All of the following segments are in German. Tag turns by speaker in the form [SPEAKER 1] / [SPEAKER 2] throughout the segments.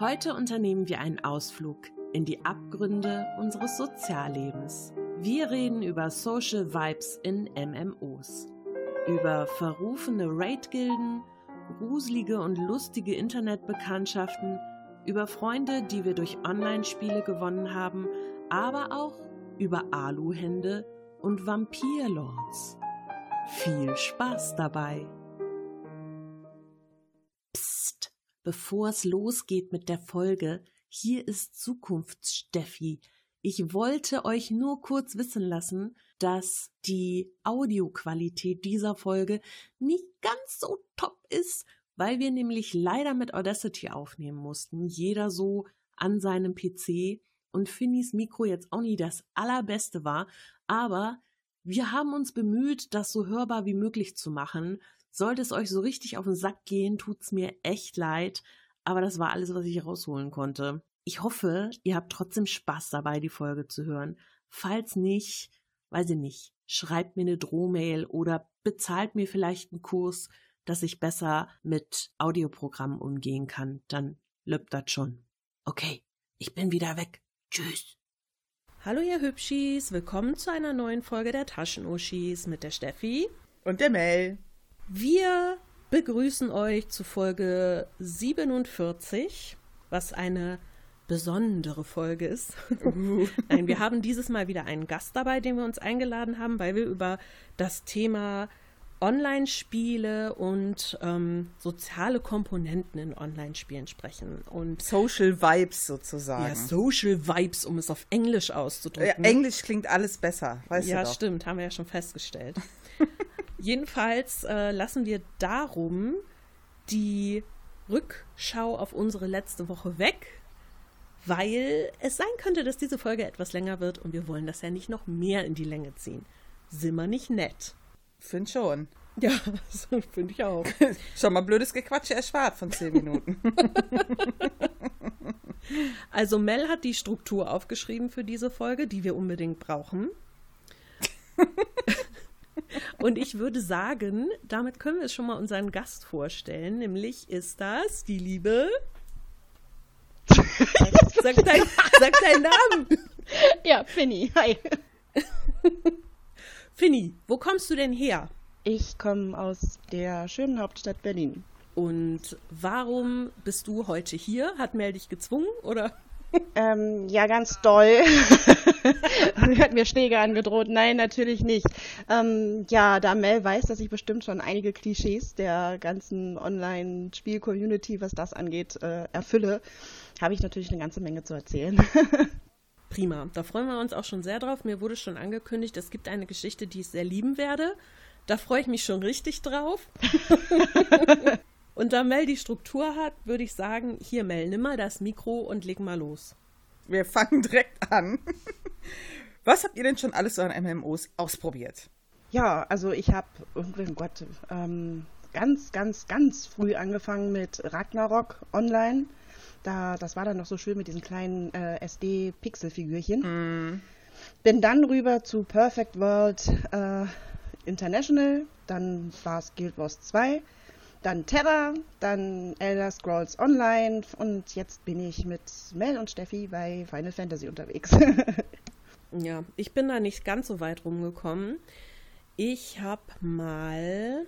[SPEAKER 1] Heute unternehmen wir einen Ausflug in die Abgründe unseres Soziallebens. Wir reden über Social Vibes in MMOs, über verrufene Raid-Gilden, gruselige und lustige Internetbekanntschaften, über Freunde, die wir durch Online-Spiele gewonnen haben, aber auch über Aluhände und Vampirlords. Viel Spaß dabei! Bevor es losgeht mit der Folge, hier ist Zukunftssteffi. Ich wollte euch nur kurz wissen lassen, dass die Audioqualität dieser Folge nicht ganz so top ist, weil wir nämlich leider mit Audacity aufnehmen mussten. Jeder so an seinem PC und Finnys Mikro jetzt auch nie das allerbeste war, aber wir haben uns bemüht, das so hörbar wie möglich zu machen. Sollte es euch so richtig auf den Sack gehen, tut's mir echt leid, aber das war alles, was ich rausholen konnte. Ich hoffe, ihr habt trotzdem Spaß dabei, die Folge zu hören. Falls nicht, weiß ich nicht, schreibt mir eine Drohmail oder bezahlt mir vielleicht einen Kurs, dass ich besser mit Audioprogrammen umgehen kann. Dann löppt das schon. Okay, ich bin wieder weg. Tschüss. Hallo ihr Hübschis, willkommen zu einer neuen Folge der Taschenuschis mit der Steffi
[SPEAKER 2] und der Mel.
[SPEAKER 1] Wir begrüßen euch zu Folge 47, was eine besondere Folge ist. Nein, wir haben dieses Mal wieder einen Gast dabei, den wir uns eingeladen haben, weil wir über das Thema Online-Spiele und ähm, soziale Komponenten in Online-Spielen sprechen. Und
[SPEAKER 2] Social Vibes sozusagen. Ja,
[SPEAKER 1] Social Vibes, um es auf Englisch auszudrücken.
[SPEAKER 2] Ja, Englisch klingt alles besser, weißt
[SPEAKER 1] ja,
[SPEAKER 2] du
[SPEAKER 1] Ja, stimmt, haben wir ja schon festgestellt. Jedenfalls äh, lassen wir darum die Rückschau auf unsere letzte Woche weg, weil es sein könnte, dass diese Folge etwas länger wird und wir wollen das ja nicht noch mehr in die Länge ziehen. Sind wir nicht nett?
[SPEAKER 2] Find schon.
[SPEAKER 1] Ja, finde ich auch.
[SPEAKER 2] Schon mal blödes Gequatsche erspart von zehn Minuten.
[SPEAKER 1] also Mel hat die Struktur aufgeschrieben für diese Folge, die wir unbedingt brauchen. Und ich würde sagen, damit können wir schon mal unseren Gast vorstellen. Nämlich ist das die liebe. Sag, dein, sag deinen Namen.
[SPEAKER 3] Ja, Finny. Hi.
[SPEAKER 1] Finny, wo kommst du denn her?
[SPEAKER 3] Ich komme aus der schönen Hauptstadt Berlin.
[SPEAKER 1] Und warum bist du heute hier? Hat Mel dich gezwungen oder?
[SPEAKER 3] Ähm, ja, ganz doll. Sie hat mir Schläge angedroht. Nein, natürlich nicht. Ähm, ja, da Mel weiß, dass ich bestimmt schon einige Klischees der ganzen Online-Spiel-Community, was das angeht, äh, erfülle, habe ich natürlich eine ganze Menge zu erzählen.
[SPEAKER 1] Prima. Da freuen wir uns auch schon sehr drauf. Mir wurde schon angekündigt, es gibt eine Geschichte, die ich sehr lieben werde. Da freue ich mich schon richtig drauf. und da Mel die Struktur hat, würde ich sagen, hier Mel, nimm mal das Mikro und leg mal los.
[SPEAKER 2] Wir fangen direkt an. Was habt ihr denn schon alles so an MMOs ausprobiert?
[SPEAKER 3] Ja, also ich habe, oh Gott, ähm, ganz, ganz, ganz früh angefangen mit Ragnarok Online. Da, das war dann noch so schön mit diesen kleinen äh, SD-Pixel-Figürchen. Mm. Bin dann rüber zu Perfect World äh, International, dann war es Guild Wars 2, dann Terra, dann Elder Scrolls Online und jetzt bin ich mit Mel und Steffi bei Final Fantasy unterwegs.
[SPEAKER 1] ja, ich bin da nicht ganz so weit rumgekommen. Ich habe mal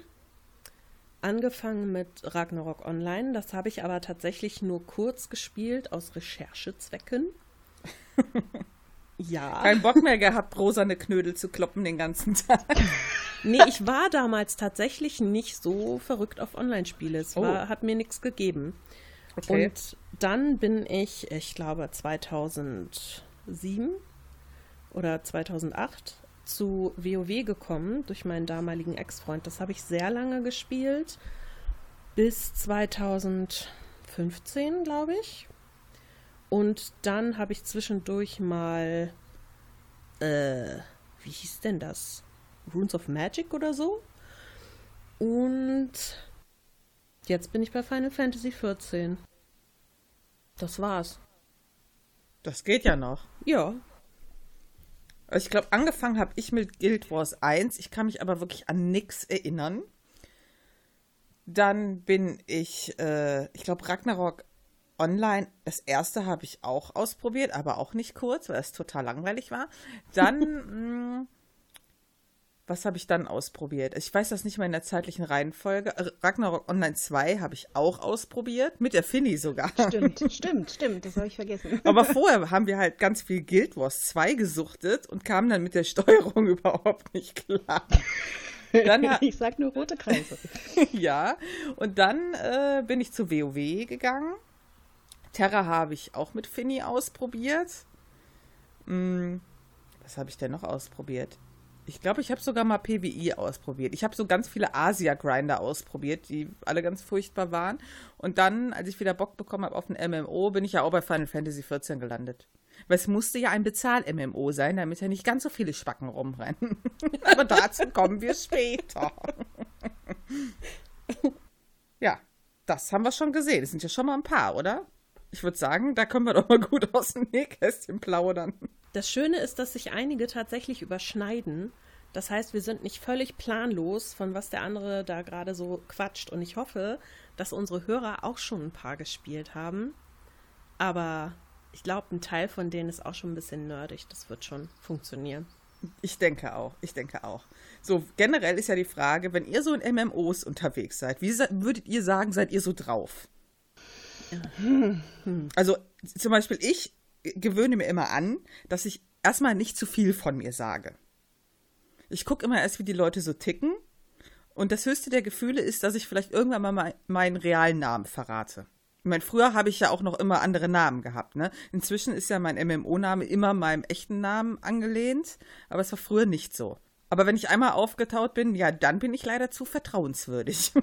[SPEAKER 1] angefangen mit Ragnarok Online. Das habe ich aber tatsächlich nur kurz gespielt aus Recherchezwecken.
[SPEAKER 2] ja. Kein Bock mehr gehabt, rosane Knödel zu kloppen den ganzen Tag.
[SPEAKER 1] nee, ich war damals tatsächlich nicht so verrückt auf Online-Spiele. Es war, oh. hat mir nichts gegeben. Okay. Und dann bin ich, ich glaube, 2007 oder 2008 zu WoW gekommen durch meinen damaligen Ex-Freund. Das habe ich sehr lange gespielt. Bis 2015, glaube ich. Und dann habe ich zwischendurch mal. Äh, wie hieß denn das? Runes of Magic oder so? Und jetzt bin ich bei Final Fantasy XIV. Das war's.
[SPEAKER 2] Das geht ja noch.
[SPEAKER 1] Ja,
[SPEAKER 2] also ich glaube, angefangen habe ich mit Guild Wars 1. Ich kann mich aber wirklich an nichts erinnern. Dann bin ich, äh, ich glaube, Ragnarok online, das erste habe ich auch ausprobiert, aber auch nicht kurz, weil es total langweilig war. Dann, mh, mm, was habe ich dann ausprobiert? Ich weiß das nicht mehr in der zeitlichen Reihenfolge. Ragnarok Online 2 habe ich auch ausprobiert, mit der Finny sogar.
[SPEAKER 3] Stimmt, stimmt, stimmt, das habe ich vergessen.
[SPEAKER 2] Aber vorher haben wir halt ganz viel Guild Wars 2 gesuchtet und kamen dann mit der Steuerung überhaupt nicht klar.
[SPEAKER 3] Dann, ich sag nur rote Kreise.
[SPEAKER 2] ja, und dann äh, bin ich zu WoW gegangen. Terra habe ich auch mit Finny ausprobiert. Hm, was habe ich denn noch ausprobiert? Ich glaube, ich habe sogar mal PWI ausprobiert. Ich habe so ganz viele Asia-Grinder ausprobiert, die alle ganz furchtbar waren. Und dann, als ich wieder Bock bekommen habe auf ein MMO, bin ich ja auch bei Final Fantasy XIV gelandet. Weil es musste ja ein Bezahl-MMO sein, damit ja nicht ganz so viele Spacken rumrennen. Aber dazu kommen wir später. ja, das haben wir schon gesehen. Das sind ja schon mal ein paar, oder? Ich würde sagen, da können wir doch mal gut aus dem Nähkästchen plaudern.
[SPEAKER 1] Das Schöne ist, dass sich einige tatsächlich überschneiden. Das heißt, wir sind nicht völlig planlos, von was der andere da gerade so quatscht. Und ich hoffe, dass unsere Hörer auch schon ein paar gespielt haben. Aber ich glaube, ein Teil von denen ist auch schon ein bisschen nerdig. Das wird schon funktionieren.
[SPEAKER 2] Ich denke auch, ich denke auch. So, generell ist ja die Frage, wenn ihr so in MMOs unterwegs seid, wie würdet ihr sagen, seid ihr so drauf? Also zum Beispiel ich gewöhne mir immer an, dass ich erstmal nicht zu viel von mir sage. Ich gucke immer erst, wie die Leute so ticken. Und das höchste der Gefühle ist, dass ich vielleicht irgendwann mal meinen realen Namen verrate. Ich meine, früher habe ich ja auch noch immer andere Namen gehabt. Ne? Inzwischen ist ja mein MMO-Name immer meinem echten Namen angelehnt, aber es war früher nicht so. Aber wenn ich einmal aufgetaut bin, ja, dann bin ich leider zu vertrauenswürdig.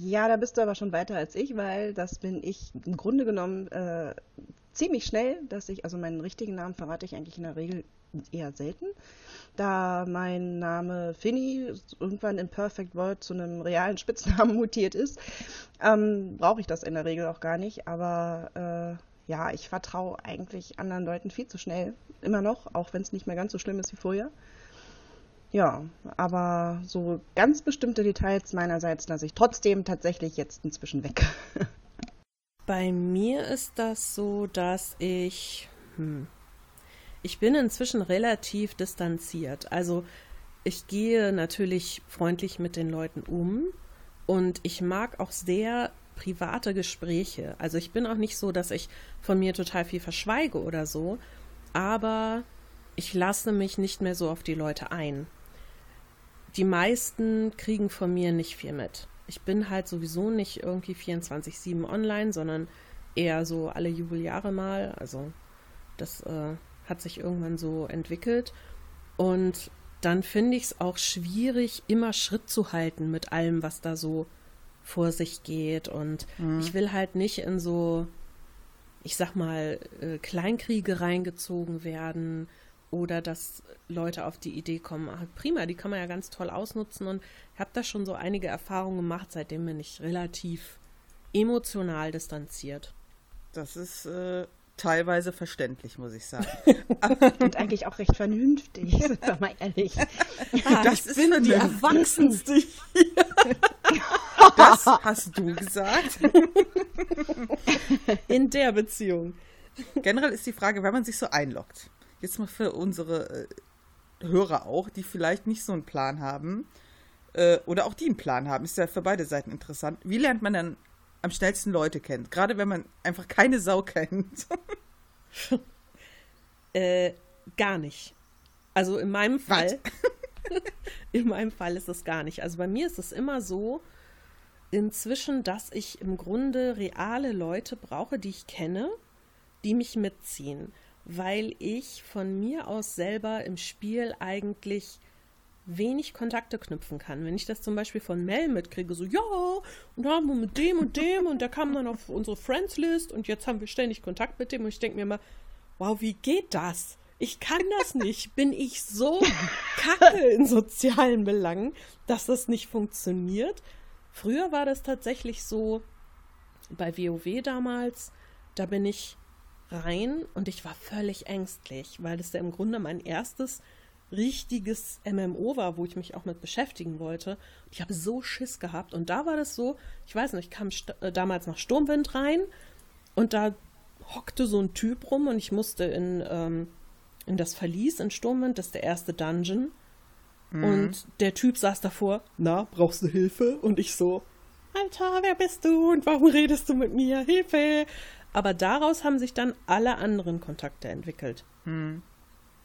[SPEAKER 3] Ja, da bist du aber schon weiter als ich, weil das bin ich im Grunde genommen äh, ziemlich schnell, dass ich, also meinen richtigen Namen verrate ich eigentlich in der Regel eher selten. Da mein Name Finny irgendwann in Perfect World zu einem realen Spitznamen mutiert ist, ähm, brauche ich das in der Regel auch gar nicht. Aber äh, ja, ich vertraue eigentlich anderen Leuten viel zu schnell. Immer noch, auch wenn es nicht mehr ganz so schlimm ist wie vorher. Ja, aber so ganz bestimmte Details meinerseits lasse ich trotzdem tatsächlich jetzt inzwischen weg.
[SPEAKER 1] Bei mir ist das so, dass ich. Hm, ich bin inzwischen relativ distanziert. Also ich gehe natürlich freundlich mit den Leuten um und ich mag auch sehr private Gespräche. Also ich bin auch nicht so, dass ich von mir total viel verschweige oder so, aber ich lasse mich nicht mehr so auf die Leute ein die meisten kriegen von mir nicht viel mit. Ich bin halt sowieso nicht irgendwie 24-7 online, sondern eher so alle Jubeljahre mal. Also das äh, hat sich irgendwann so entwickelt. Und dann finde ich es auch schwierig, immer Schritt zu halten mit allem, was da so vor sich geht. Und mhm. ich will halt nicht in so, ich sag mal, äh, Kleinkriege reingezogen werden oder dass Leute auf die Idee kommen, ach, prima, die kann man ja ganz toll ausnutzen. Und ich habe da schon so einige Erfahrungen gemacht, seitdem bin ich relativ emotional distanziert.
[SPEAKER 2] Das ist äh, teilweise verständlich, muss ich sagen.
[SPEAKER 3] Und eigentlich auch recht vernünftig, sind wir mal ehrlich.
[SPEAKER 1] Ah, das ich bin die Erwachsenste hier.
[SPEAKER 2] Das hast du gesagt.
[SPEAKER 1] In der Beziehung.
[SPEAKER 2] Generell ist die Frage, wenn man sich so einloggt jetzt mal für unsere äh, Hörer auch, die vielleicht nicht so einen Plan haben, äh, oder auch die einen Plan haben, ist ja für beide Seiten interessant. Wie lernt man dann am schnellsten Leute kennen? Gerade wenn man einfach keine Sau kennt.
[SPEAKER 1] äh, gar nicht. Also in meinem Fall. in meinem Fall ist das gar nicht. Also bei mir ist es immer so, inzwischen, dass ich im Grunde reale Leute brauche, die ich kenne, die mich mitziehen weil ich von mir aus selber im Spiel eigentlich wenig Kontakte knüpfen kann. Wenn ich das zum Beispiel von Mel mitkriege, so, ja, und haben wir mit dem und dem und der kam dann auf unsere Friends-List und jetzt haben wir ständig Kontakt mit dem und ich denke mir immer, wow, wie geht das? Ich kann das nicht. Bin ich so kacke in sozialen Belangen, dass das nicht funktioniert? Früher war das tatsächlich so, bei WoW damals, da bin ich rein und ich war völlig ängstlich, weil das ja im Grunde mein erstes richtiges MMO war, wo ich mich auch mit beschäftigen wollte. Ich habe so Schiss gehabt. Und da war das so, ich weiß nicht, ich kam äh, damals nach Sturmwind rein und da hockte so ein Typ rum und ich musste in, ähm, in das Verlies in Sturmwind, das ist der erste Dungeon. Mhm. Und der Typ saß davor, na, brauchst du Hilfe? Und ich so, Alter, wer bist du und warum redest du mit mir? Hilfe! Aber daraus haben sich dann alle anderen Kontakte entwickelt. Mhm.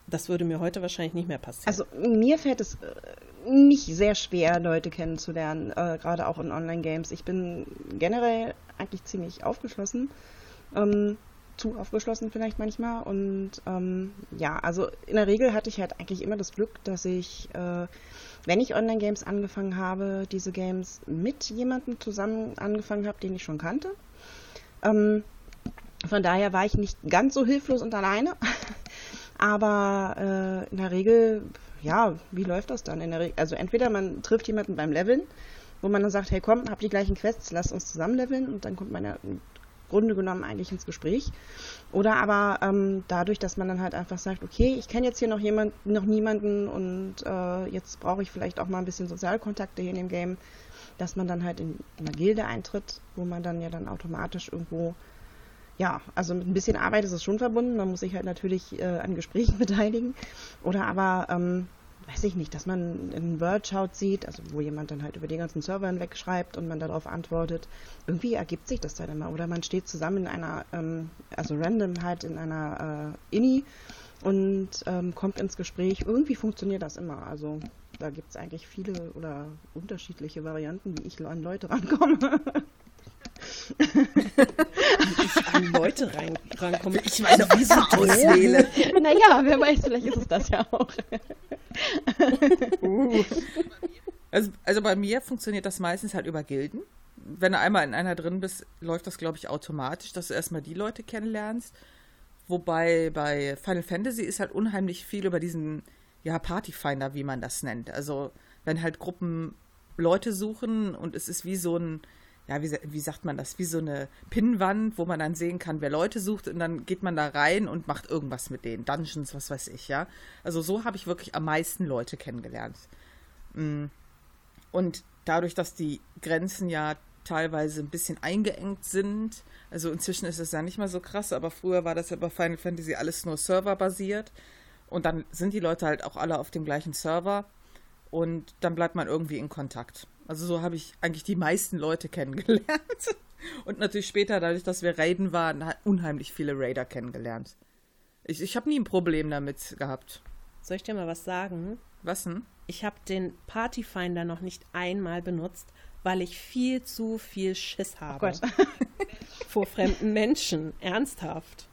[SPEAKER 1] Das würde mir heute wahrscheinlich nicht mehr passieren.
[SPEAKER 3] Also mir fällt es äh, nicht sehr schwer, Leute kennenzulernen, äh, gerade auch in Online-Games. Ich bin generell eigentlich ziemlich aufgeschlossen. Ähm, zu aufgeschlossen vielleicht manchmal. Und ähm, ja, also in der Regel hatte ich halt eigentlich immer das Glück, dass ich, äh, wenn ich Online-Games angefangen habe, diese Games mit jemandem zusammen angefangen habe, den ich schon kannte. Ähm, von daher war ich nicht ganz so hilflos und alleine. Aber äh, in der Regel, ja, wie läuft das dann? In der also entweder man trifft jemanden beim Leveln, wo man dann sagt, hey komm, hab die gleichen Quests, lass uns zusammen leveln und dann kommt man ja im Grunde genommen eigentlich ins Gespräch. Oder aber ähm, dadurch, dass man dann halt einfach sagt, okay, ich kenne jetzt hier noch jemand, noch niemanden und äh, jetzt brauche ich vielleicht auch mal ein bisschen Sozialkontakte hier in dem Game, dass man dann halt in, in eine Gilde eintritt, wo man dann ja dann automatisch irgendwo ja, also mit ein bisschen Arbeit ist es schon verbunden. Man muss sich halt natürlich äh, an Gesprächen beteiligen. Oder aber, ähm, weiß ich nicht, dass man einen Word-Shout sieht, also wo jemand dann halt über die ganzen Server hinweg schreibt und man darauf antwortet. Irgendwie ergibt sich das dann immer. Oder man steht zusammen in einer, ähm, also random halt in einer äh, Inni und ähm, kommt ins Gespräch. Irgendwie funktioniert das immer. Also da gibt es eigentlich viele oder unterschiedliche Varianten, wie ich an Leute rankomme.
[SPEAKER 1] ich an Leute rein, rankomme. Ich meine, wie so auswähle.
[SPEAKER 3] Naja, wer weiß, vielleicht ist es das ja auch.
[SPEAKER 2] Uh. Also, also bei mir funktioniert das meistens halt über Gilden. Wenn du einmal in einer drin bist, läuft das, glaube ich, automatisch, dass du erstmal die Leute kennenlernst. Wobei bei Final Fantasy ist halt unheimlich viel über diesen, ja, Partyfinder, wie man das nennt. Also, wenn halt Gruppen Leute suchen und es ist wie so ein, ja, wie, wie sagt man das, wie so eine Pinnwand, wo man dann sehen kann, wer Leute sucht und dann geht man da rein und macht irgendwas mit denen. Dungeons, was weiß ich, ja. Also so habe ich wirklich am meisten Leute kennengelernt. Mm. Und dadurch, dass die Grenzen ja teilweise ein bisschen eingeengt sind, also inzwischen ist es ja nicht mehr so krass, aber früher war das ja bei Final Fantasy alles nur serverbasiert. Und dann sind die Leute halt auch alle auf dem gleichen Server und dann bleibt man irgendwie in Kontakt. Also so habe ich eigentlich die meisten Leute kennengelernt. Und natürlich später, dadurch, dass wir Raiden waren, unheimlich viele Raider kennengelernt. Ich, ich habe nie ein Problem damit gehabt.
[SPEAKER 1] Soll ich dir mal was sagen?
[SPEAKER 2] Was denn?
[SPEAKER 1] Ich habe den Partyfinder noch nicht einmal benutzt, weil ich viel zu viel Schiss habe. Oh vor fremden Menschen. Ernsthaft.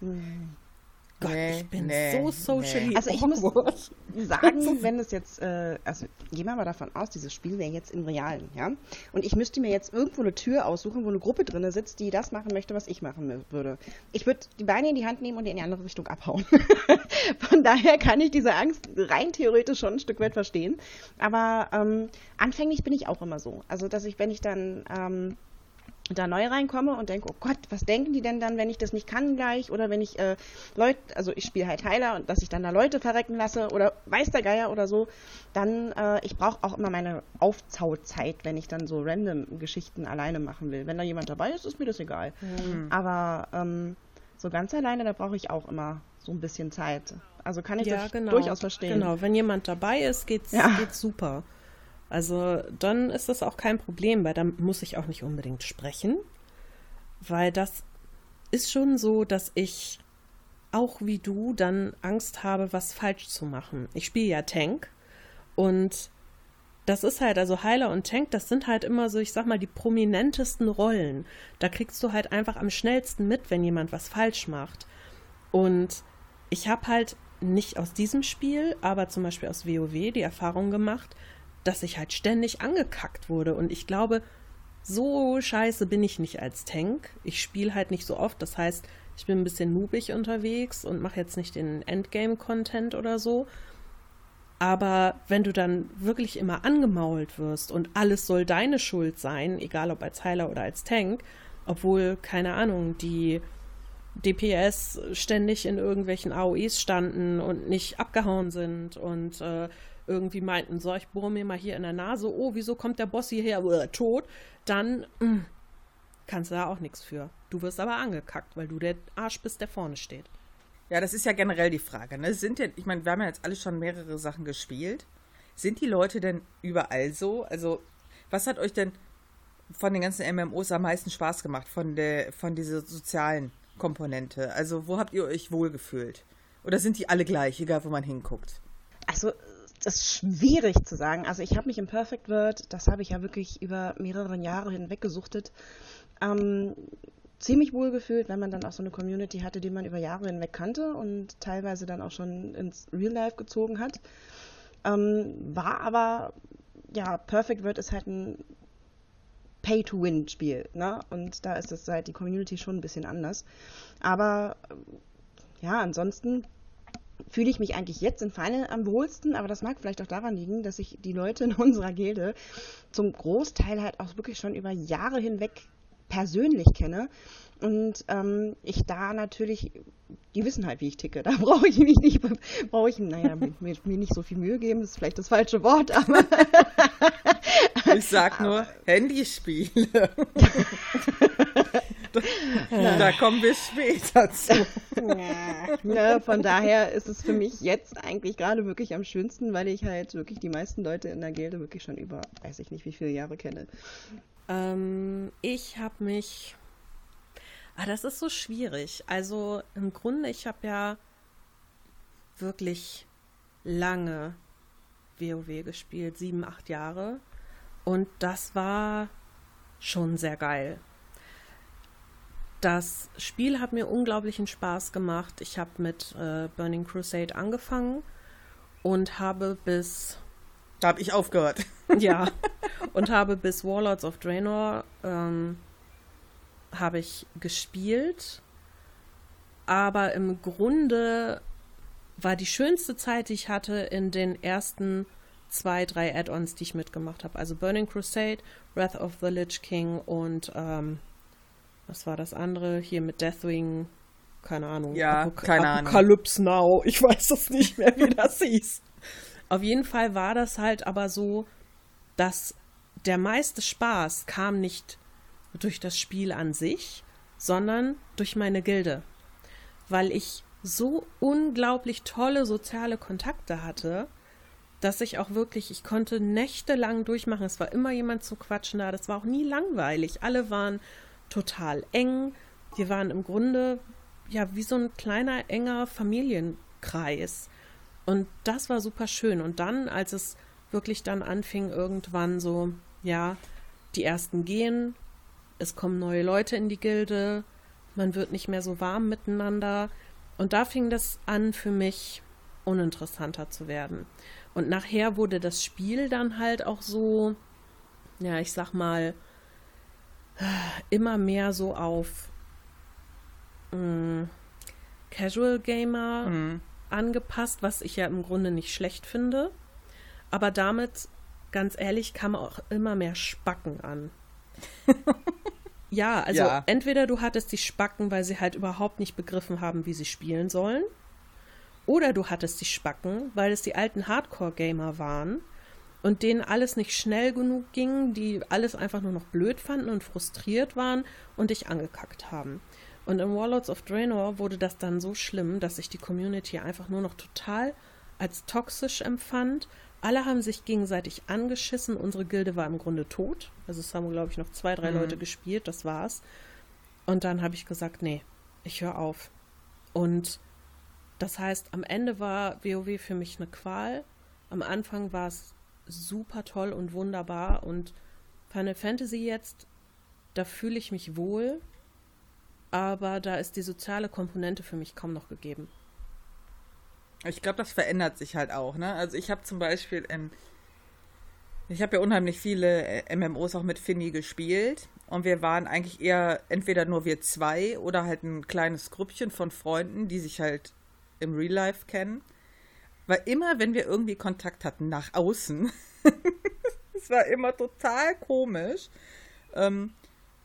[SPEAKER 1] Gott, nee, ich bin nee, so socially nee.
[SPEAKER 3] Also ich awkward. muss sagen, wenn es jetzt, äh, also gehen wir mal davon aus, dieses Spiel wäre jetzt im Realen, ja? Und ich müsste mir jetzt irgendwo eine Tür aussuchen, wo eine Gruppe drin sitzt, die das machen möchte, was ich machen würde. Ich würde die Beine in die Hand nehmen und in die andere Richtung abhauen. Von daher kann ich diese Angst rein theoretisch schon ein Stück weit verstehen. Aber ähm, anfänglich bin ich auch immer so. Also, dass ich, wenn ich dann ähm, da neu reinkomme und denke, oh Gott, was denken die denn dann, wenn ich das nicht kann gleich? Oder wenn ich äh, Leute, also ich spiele halt Heiler und dass ich dann da Leute verrecken lasse oder weiß der Geier oder so, dann, äh, ich brauche auch immer meine Aufzauzeit, wenn ich dann so random Geschichten alleine machen will. Wenn da jemand dabei ist, ist mir das egal. Mhm. Aber ähm, so ganz alleine, da brauche ich auch immer so ein bisschen Zeit. Also kann ich ja, das genau. durchaus verstehen.
[SPEAKER 1] Genau, wenn jemand dabei ist, geht's, ja. geht's super. Also dann ist das auch kein Problem, weil dann muss ich auch nicht unbedingt sprechen, weil das ist schon so, dass ich auch wie du dann Angst habe, was falsch zu machen. Ich spiele ja Tank und das ist halt, also Heiler und Tank, das sind halt immer so, ich sag mal, die prominentesten Rollen. Da kriegst du halt einfach am schnellsten mit, wenn jemand was falsch macht. Und ich habe halt nicht aus diesem Spiel, aber zum Beispiel aus WoW die Erfahrung gemacht, dass ich halt ständig angekackt wurde. Und ich glaube, so scheiße bin ich nicht als Tank. Ich spiele halt nicht so oft. Das heißt, ich bin ein bisschen noobig unterwegs und mache jetzt nicht den Endgame-Content oder so. Aber wenn du dann wirklich immer angemault wirst und alles soll deine Schuld sein, egal ob als Heiler oder als Tank, obwohl, keine Ahnung, die DPS ständig in irgendwelchen AOEs standen und nicht abgehauen sind und äh, irgendwie meinten, so, ich bohre mir mal hier in der Nase, oh, wieso kommt der Boss hierher, äh, tot, dann mh, hm, kannst du da auch nichts für. Du wirst aber angekackt, weil du der Arsch bist, der vorne steht.
[SPEAKER 2] Ja, das ist ja generell die Frage. Ne? Sind ja, ich meine, wir haben ja jetzt alle schon mehrere Sachen gespielt. Sind die Leute denn überall so? Also, was hat euch denn von den ganzen MMOs am meisten Spaß gemacht, von der, von dieser sozialen Komponente? Also, wo habt ihr euch wohlgefühlt? Oder sind die alle gleich, egal wo man hinguckt?
[SPEAKER 3] Also, ist schwierig zu sagen. Also, ich habe mich im Perfect World, das habe ich ja wirklich über mehrere Jahre hinweg gesuchtet, ähm, ziemlich wohl gefühlt, wenn man dann auch so eine Community hatte, die man über Jahre hinweg kannte und teilweise dann auch schon ins Real Life gezogen hat. Ähm, war aber, ja, Perfect World ist halt ein Pay-to-Win-Spiel, ne? Und da ist es halt die Community schon ein bisschen anders. Aber ja, ansonsten fühle ich mich eigentlich jetzt in Final am wohlsten, aber das mag vielleicht auch daran liegen, dass ich die Leute in unserer Gilde zum Großteil halt auch wirklich schon über Jahre hinweg persönlich kenne. Und ähm, ich da natürlich, die wissen halt, wie ich ticke. Da brauche ich mich nicht, brauche ich, naja, mir, mir, nicht so viel Mühe geben, das ist vielleicht das falsche Wort, aber.
[SPEAKER 2] ich sag nur Handyspiele. Da, da kommen wir später zu.
[SPEAKER 3] Ja, von daher ist es für mich jetzt eigentlich gerade wirklich am schönsten, weil ich halt wirklich die meisten Leute in der Gilde wirklich schon über, weiß ich nicht, wie viele Jahre kenne.
[SPEAKER 1] Ähm, ich habe mich. Ah, das ist so schwierig. Also im Grunde, ich habe ja wirklich lange WoW gespielt, sieben, acht Jahre. Und das war schon sehr geil. Das Spiel hat mir unglaublichen Spaß gemacht. Ich habe mit äh, Burning Crusade angefangen und habe bis.
[SPEAKER 2] Da habe ich aufgehört.
[SPEAKER 1] Ja, und habe bis Warlords of Draenor ähm, habe ich gespielt. Aber im Grunde war die schönste Zeit, die ich hatte, in den ersten zwei, drei Add-ons, die ich mitgemacht habe. Also Burning Crusade, Wrath of the Lich King und ähm, was war das andere? Hier mit Deathwing, keine Ahnung.
[SPEAKER 2] Ja, Apok keine Ahnung.
[SPEAKER 1] Apocalypse Now, ich weiß es nicht mehr, wie das hieß. Auf jeden Fall war das halt aber so, dass der meiste Spaß kam nicht durch das Spiel an sich, sondern durch meine Gilde, weil ich so unglaublich tolle soziale Kontakte hatte, dass ich auch wirklich, ich konnte nächtelang durchmachen. Es war immer jemand zu quatschen da, das war auch nie langweilig. Alle waren total eng. Wir waren im Grunde ja wie so ein kleiner enger Familienkreis. Und das war super schön. Und dann, als es wirklich dann anfing, irgendwann so, ja, die ersten gehen, es kommen neue Leute in die Gilde, man wird nicht mehr so warm miteinander. Und da fing das an für mich uninteressanter zu werden. Und nachher wurde das Spiel dann halt auch so, ja, ich sag mal, immer mehr so auf mh, mm, Casual Gamer mhm. angepasst, was ich ja im Grunde nicht schlecht finde. Aber damit ganz ehrlich, kam auch immer mehr Spacken an. ja, also ja. entweder du hattest die Spacken, weil sie halt überhaupt nicht begriffen haben, wie sie spielen sollen, oder du hattest die Spacken, weil es die alten Hardcore-Gamer waren und denen alles nicht schnell genug ging, die alles einfach nur noch blöd fanden und frustriert waren und dich angekackt haben. Und in Warlords of Draenor wurde das dann so schlimm, dass ich die Community einfach nur noch total als toxisch empfand alle haben sich gegenseitig angeschissen. Unsere Gilde war im Grunde tot. Also es haben, glaube ich, noch zwei, drei mhm. Leute gespielt. Das war's. Und dann habe ich gesagt, nee, ich höre auf. Und das heißt, am Ende war WoW für mich eine Qual. Am Anfang war es super toll und wunderbar. Und Final Fantasy jetzt, da fühle ich mich wohl. Aber da ist die soziale Komponente für mich kaum noch gegeben.
[SPEAKER 2] Ich glaube, das verändert sich halt auch, ne? Also ich habe zum Beispiel in ich habe ja unheimlich viele äh, MMOs auch mit Finny gespielt und wir waren eigentlich eher entweder nur wir zwei oder halt ein kleines Grüppchen von Freunden, die sich halt im Real Life kennen. Weil immer, wenn wir irgendwie Kontakt hatten nach außen, es war immer total komisch. Ähm,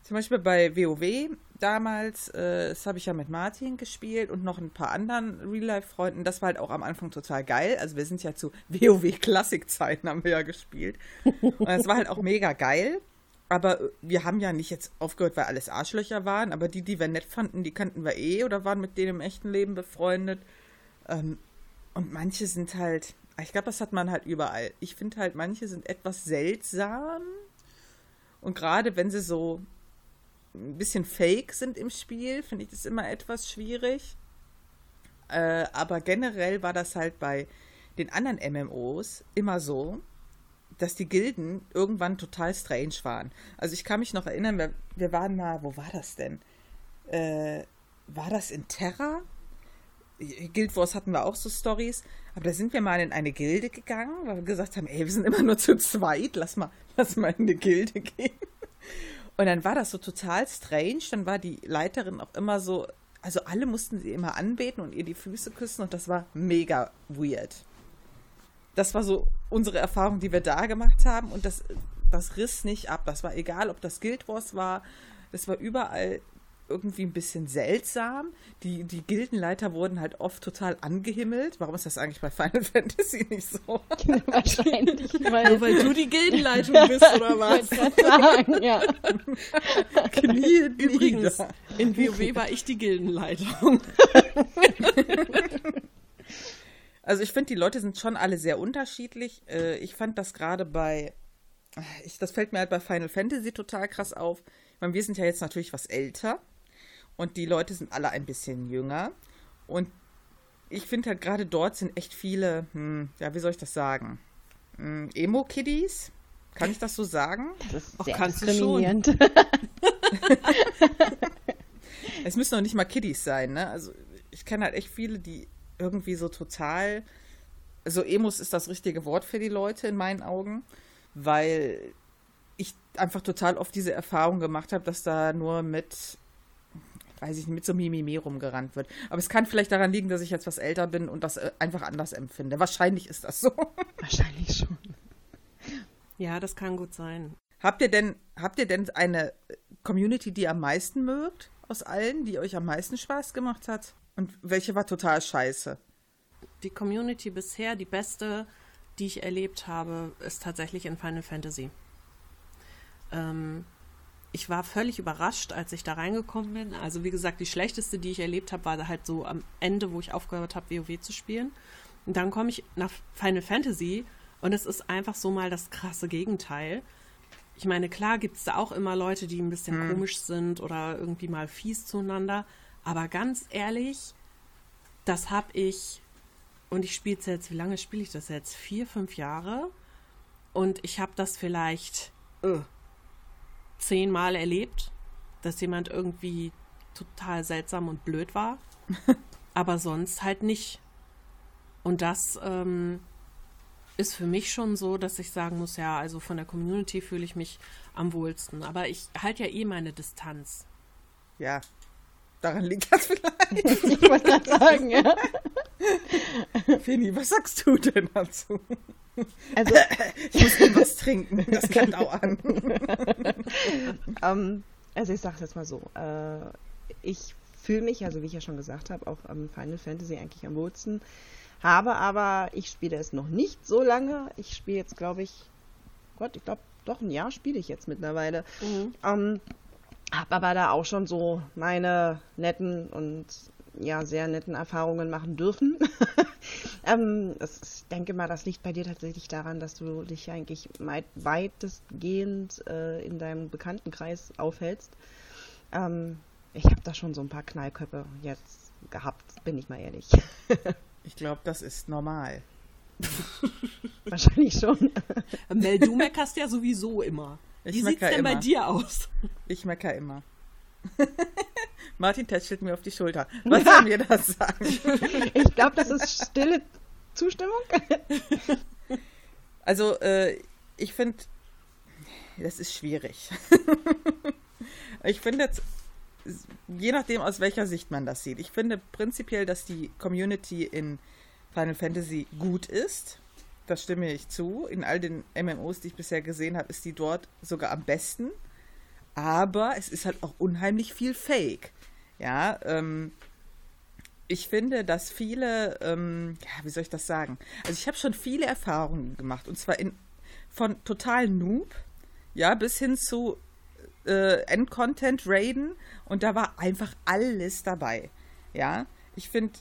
[SPEAKER 2] zum Beispiel bei WoW, damals, äh, das habe ich ja mit Martin gespielt und noch ein paar anderen Real-Life-Freunden. Das war halt auch am Anfang total geil. Also wir sind ja zu WoW-Klassik-Zeiten haben wir ja gespielt. Und es war halt auch mega geil. Aber wir haben ja nicht jetzt aufgehört, weil alles Arschlöcher waren. Aber die, die wir nett fanden, die kannten wir eh oder waren mit denen im echten Leben befreundet. Ähm, und manche sind halt, ich glaube, das hat man halt überall. Ich finde halt, manche sind etwas seltsam. Und gerade wenn sie so ein bisschen fake sind im Spiel, finde ich das immer etwas schwierig. Äh, aber generell war das halt bei den anderen MMOs immer so, dass die Gilden irgendwann total strange waren. Also ich kann mich noch erinnern, wir, wir waren mal, wo war das denn? Äh, war das in Terra? Guild Wars hatten wir auch so Stories, aber da sind wir mal in eine Gilde gegangen, weil wir gesagt haben, ey, wir sind immer nur zu zweit, lass mal, lass mal in eine Gilde gehen. Und dann war das so total strange. Dann war die Leiterin auch immer so, also alle mussten sie immer anbeten und ihr die Füße küssen und das war mega weird. Das war so unsere Erfahrung, die wir da gemacht haben und das, das riss nicht ab. Das war egal, ob das Guild Wars war, das war überall irgendwie ein bisschen seltsam. Die, die Gildenleiter wurden halt oft total angehimmelt. Warum ist das eigentlich bei Final Fantasy nicht so?
[SPEAKER 1] Wahrscheinlich, weil, Nur weil du die Gildenleitung bist, oder was? Ich sagen, ja. Knie Übrigens, nieder. in WoW war ich die Gildenleitung.
[SPEAKER 2] Also ich finde, die Leute sind schon alle sehr unterschiedlich. Äh, ich fand das gerade bei, ich, das fällt mir halt bei Final Fantasy total krass auf. Ich meine, wir sind ja jetzt natürlich was älter. Und die Leute sind alle ein bisschen jünger. Und ich finde halt gerade dort sind echt viele, hm, ja, wie soll ich das sagen? Hm, Emo-Kiddies? Kann ich das so sagen?
[SPEAKER 3] Das ist sehr diskriminierend.
[SPEAKER 2] es müssen doch nicht mal Kiddies sein, ne? Also ich kenne halt echt viele, die irgendwie so total, so Emos ist das richtige Wort für die Leute in meinen Augen, weil ich einfach total oft diese Erfahrung gemacht habe, dass da nur mit weiß ich nicht, mit so Mimimi rumgerannt wird. Aber es kann vielleicht daran liegen, dass ich jetzt was älter bin und das äh, einfach anders empfinde. Wahrscheinlich ist das so.
[SPEAKER 3] Wahrscheinlich schon.
[SPEAKER 1] Ja, das kann gut sein.
[SPEAKER 2] Habt ihr denn, habt ihr denn eine Community, die ihr am meisten mögt aus allen, die euch am meisten Spaß gemacht hat? Und welche war total scheiße?
[SPEAKER 1] Die Community bisher, die beste, die ich erlebt habe, ist tatsächlich in Final Fantasy. Ähm, ich war völlig überrascht, als ich da reingekommen bin. Also wie gesagt, die schlechteste, die ich erlebt habe, war halt so am Ende, wo ich aufgehört habe, WoW zu spielen. Und dann komme ich nach Final Fantasy und es ist einfach so mal das krasse Gegenteil. Ich meine, klar gibt es da auch immer Leute, die ein bisschen hm. komisch sind oder irgendwie mal fies zueinander. Aber ganz ehrlich, das habe ich, und ich spiele es jetzt, wie lange spiele ich das jetzt? Vier, fünf Jahre. Und ich habe das vielleicht, uh, zehnmal erlebt, dass jemand irgendwie total seltsam und blöd war. aber sonst halt nicht. Und das ähm, ist für mich schon so, dass ich sagen muss, ja, also von der Community fühle ich mich am wohlsten. Aber ich halte ja eh meine Distanz.
[SPEAKER 2] Ja, daran liegt das vielleicht.
[SPEAKER 3] ich wollte gerade sagen, ja.
[SPEAKER 2] Fini, was sagst du denn dazu? Also, ich muss irgendwas trinken, das kann dauern.
[SPEAKER 3] um, ähm, also ich sage jetzt mal so, äh, ich fühle mich, also wie ich ja schon gesagt habe, auch am Final Fantasy eigentlich am wohlsten. Habe aber, ich spiele es noch nicht so lange. Ich spiele jetzt, glaube ich, Gott, ich glaube, doch ein Jahr spiele ich jetzt mittlerweile. Mhm. Um, habe aber da auch schon so meine netten und ja sehr netten Erfahrungen machen dürfen. ähm, das, ich denke mal, das liegt bei dir tatsächlich daran, dass du dich eigentlich weitestgehend äh, in deinem Bekanntenkreis aufhältst. Ähm, ich habe da schon so ein paar Knallköpfe jetzt gehabt, bin ich mal ehrlich.
[SPEAKER 2] ich glaube, das ist normal.
[SPEAKER 3] Wahrscheinlich schon.
[SPEAKER 1] Mel, du meckerst ja sowieso immer. Ich Wie sieht's denn immer. bei dir aus?
[SPEAKER 2] Ich mecker immer. Martin tätschelt mir auf die Schulter. Was soll mir das sagen?
[SPEAKER 3] Ich glaube, das ist stille Zustimmung.
[SPEAKER 2] Also, äh, ich finde, das ist schwierig. ich finde jetzt, je nachdem, aus welcher Sicht man das sieht. Ich finde prinzipiell, dass die Community in Final Fantasy gut ist. Das stimme ich zu. In all den MMOs, die ich bisher gesehen habe, ist die dort sogar am besten. aber es ist halt auch unheimlich viel Fake. Ja, ähm, ich finde, dass viele, ähm, ja, wie soll ich das sagen? Also ich habe schon viele Erfahrungen gemacht und zwar in, von total Noob, ja, bis hin zu äh, Endcontent raiden und da war einfach alles dabei. Ja, ich finde,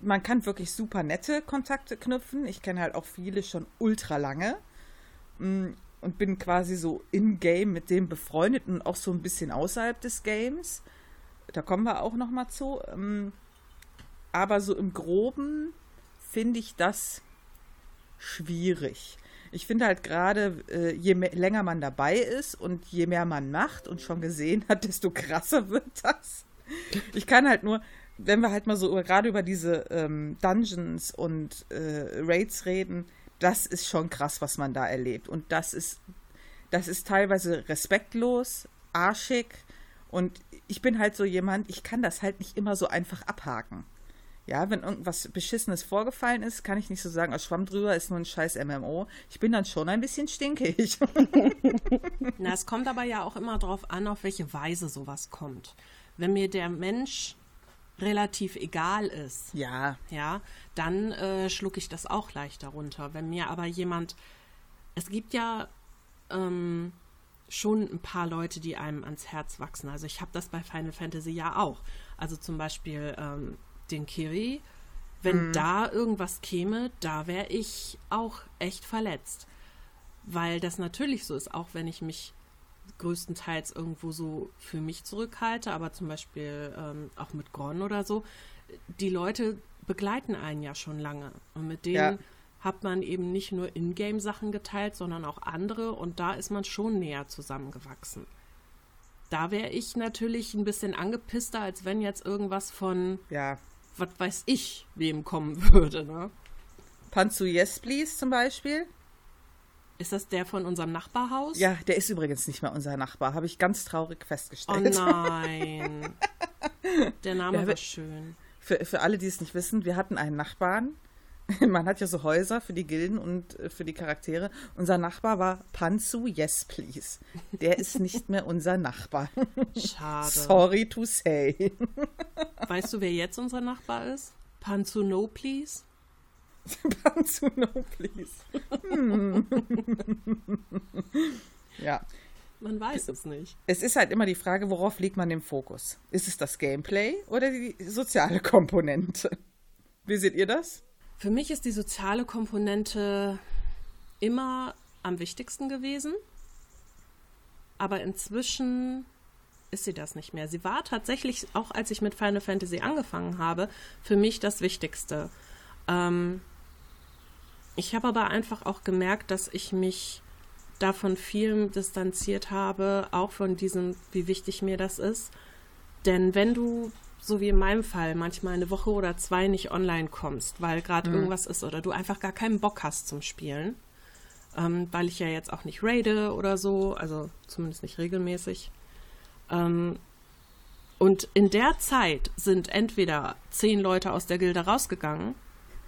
[SPEAKER 2] man kann wirklich super nette Kontakte knüpfen. Ich kenne halt auch viele schon ultra lange mm, und bin quasi so in-game mit dem befreundet und auch so ein bisschen außerhalb des Games. Da kommen wir auch noch mal zu. Ähm, aber so im Groben finde ich das schwierig. Ich finde halt gerade, äh, je länger man dabei ist und je mehr man macht und schon gesehen hat, desto krasser wird das. Ich kann halt nur, wenn wir halt mal so gerade über diese ähm, Dungeons und äh, Raids reden, das ist schon krass, was man da erlebt. Und das ist, das ist teilweise respektlos, arschig. Und ich bin halt so jemand, ich kann das halt nicht immer so einfach abhaken. Ja, wenn irgendwas Beschissenes vorgefallen ist, kann ich nicht so sagen, aus Schwamm drüber ist nur ein scheiß MMO. Ich bin dann schon ein bisschen stinkig.
[SPEAKER 1] Na, es kommt aber ja auch immer darauf an, auf welche Weise sowas kommt. Wenn mir der Mensch relativ egal ist,
[SPEAKER 2] ja,
[SPEAKER 1] ja, dann äh, schlucke ich das auch leicht darunter. Wenn mir aber jemand, es gibt ja ähm, schon ein paar Leute, die einem ans Herz wachsen. Also ich habe das bei Final Fantasy ja auch. Also zum Beispiel ähm, den Kiri. Wenn mhm. da irgendwas käme, da wäre ich auch echt verletzt. Weil das natürlich so ist, auch wenn ich mich größtenteils irgendwo so für mich zurückhalte, aber zum Beispiel ähm, auch mit Gron oder so, die Leute begleiten einen ja schon lange. Und mit denen ja. Hat man eben nicht nur Ingame-Sachen geteilt, sondern auch andere und da ist man schon näher zusammengewachsen. Da wäre ich natürlich ein bisschen angepisster, als wenn jetzt irgendwas von,
[SPEAKER 2] ja.
[SPEAKER 1] was weiß ich, wem kommen würde. Ne?
[SPEAKER 2] Panzu Yes Please zum Beispiel.
[SPEAKER 1] Ist das der von unserem Nachbarhaus?
[SPEAKER 2] Ja, der ist übrigens nicht mehr unser Nachbar, habe ich ganz traurig festgestellt.
[SPEAKER 1] Oh nein. der Name ja, war schön.
[SPEAKER 2] Für, für alle, die es nicht wissen, wir hatten einen Nachbarn. Man hat ja so Häuser für die Gilden und äh, für die Charaktere. Unser Nachbar war Panzu Yes Please. Der ist nicht mehr unser Nachbar.
[SPEAKER 1] Schade.
[SPEAKER 2] Sorry to say.
[SPEAKER 1] Weißt du, wer jetzt unser Nachbar ist? Panzu No Please?
[SPEAKER 2] Panzu no please. Hm. ja.
[SPEAKER 1] Man weiß es nicht.
[SPEAKER 2] Es ist halt immer die Frage, worauf legt man den Fokus? Ist es das Gameplay oder die soziale Komponente? Wie seht ihr das?
[SPEAKER 1] Für mich ist die soziale Komponente immer am wichtigsten gewesen. Aber inzwischen ist sie das nicht mehr. Sie war tatsächlich, auch als ich mit Final Fantasy angefangen habe, für mich das Wichtigste. Ähm, ich habe aber einfach auch gemerkt, dass ich mich davon viel distanziert habe, auch von diesem, wie wichtig mir das ist. Denn wenn du, so wie in meinem Fall, manchmal eine Woche oder zwei nicht online kommst, weil gerade mhm. irgendwas ist oder du einfach gar keinen Bock hast zum Spielen, ähm, weil ich ja jetzt auch nicht raide oder so, also zumindest nicht regelmäßig. Ähm, und in der Zeit sind entweder zehn Leute aus der Gilde rausgegangen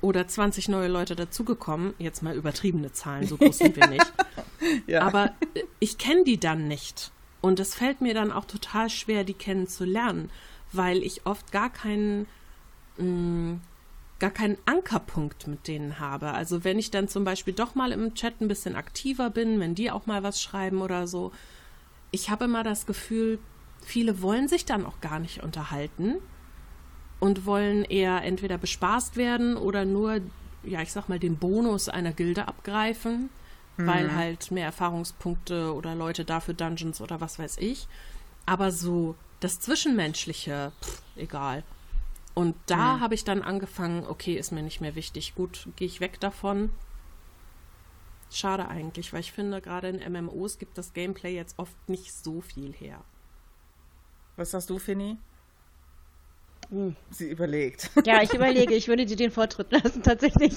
[SPEAKER 1] oder 20 neue Leute dazugekommen. Jetzt mal übertriebene Zahlen, so groß sind wir nicht. ja. Aber äh, ich kenne die dann nicht. Und es fällt mir dann auch total schwer, die kennenzulernen, weil ich oft gar keinen, mh, mm, gar keinen Ankerpunkt mit denen habe. Also wenn ich dann zum Beispiel doch mal im Chat ein bisschen aktiver bin, wenn die auch mal was schreiben oder so, ich habe immer das Gefühl, viele wollen sich dann auch gar nicht unterhalten und wollen eher entweder bespaßt werden oder nur, ja, ich sag mal, den Bonus einer Gilde abgreifen, mhm. weil halt mehr Erfahrungspunkte oder Leute dafür Dungeons oder was weiß ich. Aber so das Zwischenmenschliche, pff, egal. Und da mhm. habe ich dann angefangen, okay, ist mir nicht mehr wichtig. Gut, gehe ich weg davon. Schade eigentlich, weil ich finde, gerade in MMOs gibt das Gameplay jetzt oft nicht so viel her.
[SPEAKER 2] Was hast du, Finny? Hm. Sie überlegt.
[SPEAKER 3] Ja, ich überlege, ich würde dir den Vortritt lassen, tatsächlich.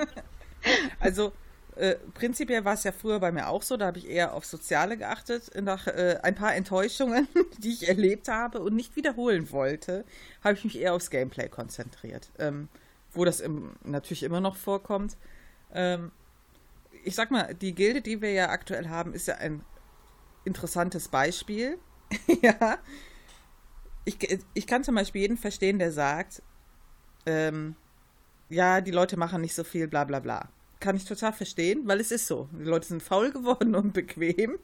[SPEAKER 2] also, äh, prinzipiell war es ja früher bei mir auch so, da habe ich eher auf Soziale geachtet. Nach äh, ein paar Enttäuschungen, die ich erlebt habe und nicht wiederholen wollte, habe ich mich eher aufs Gameplay konzentriert. Ähm, wo das im, natürlich immer noch vorkommt. Ähm, ich sag mal, die Gilde, die wir ja aktuell haben, ist ja ein interessantes Beispiel. ja. Ich, ich kann zum Beispiel jeden verstehen, der sagt, ähm, ja, die Leute machen nicht so viel, bla bla bla. Kann ich total verstehen, weil es ist so. Die Leute sind faul geworden und bequem.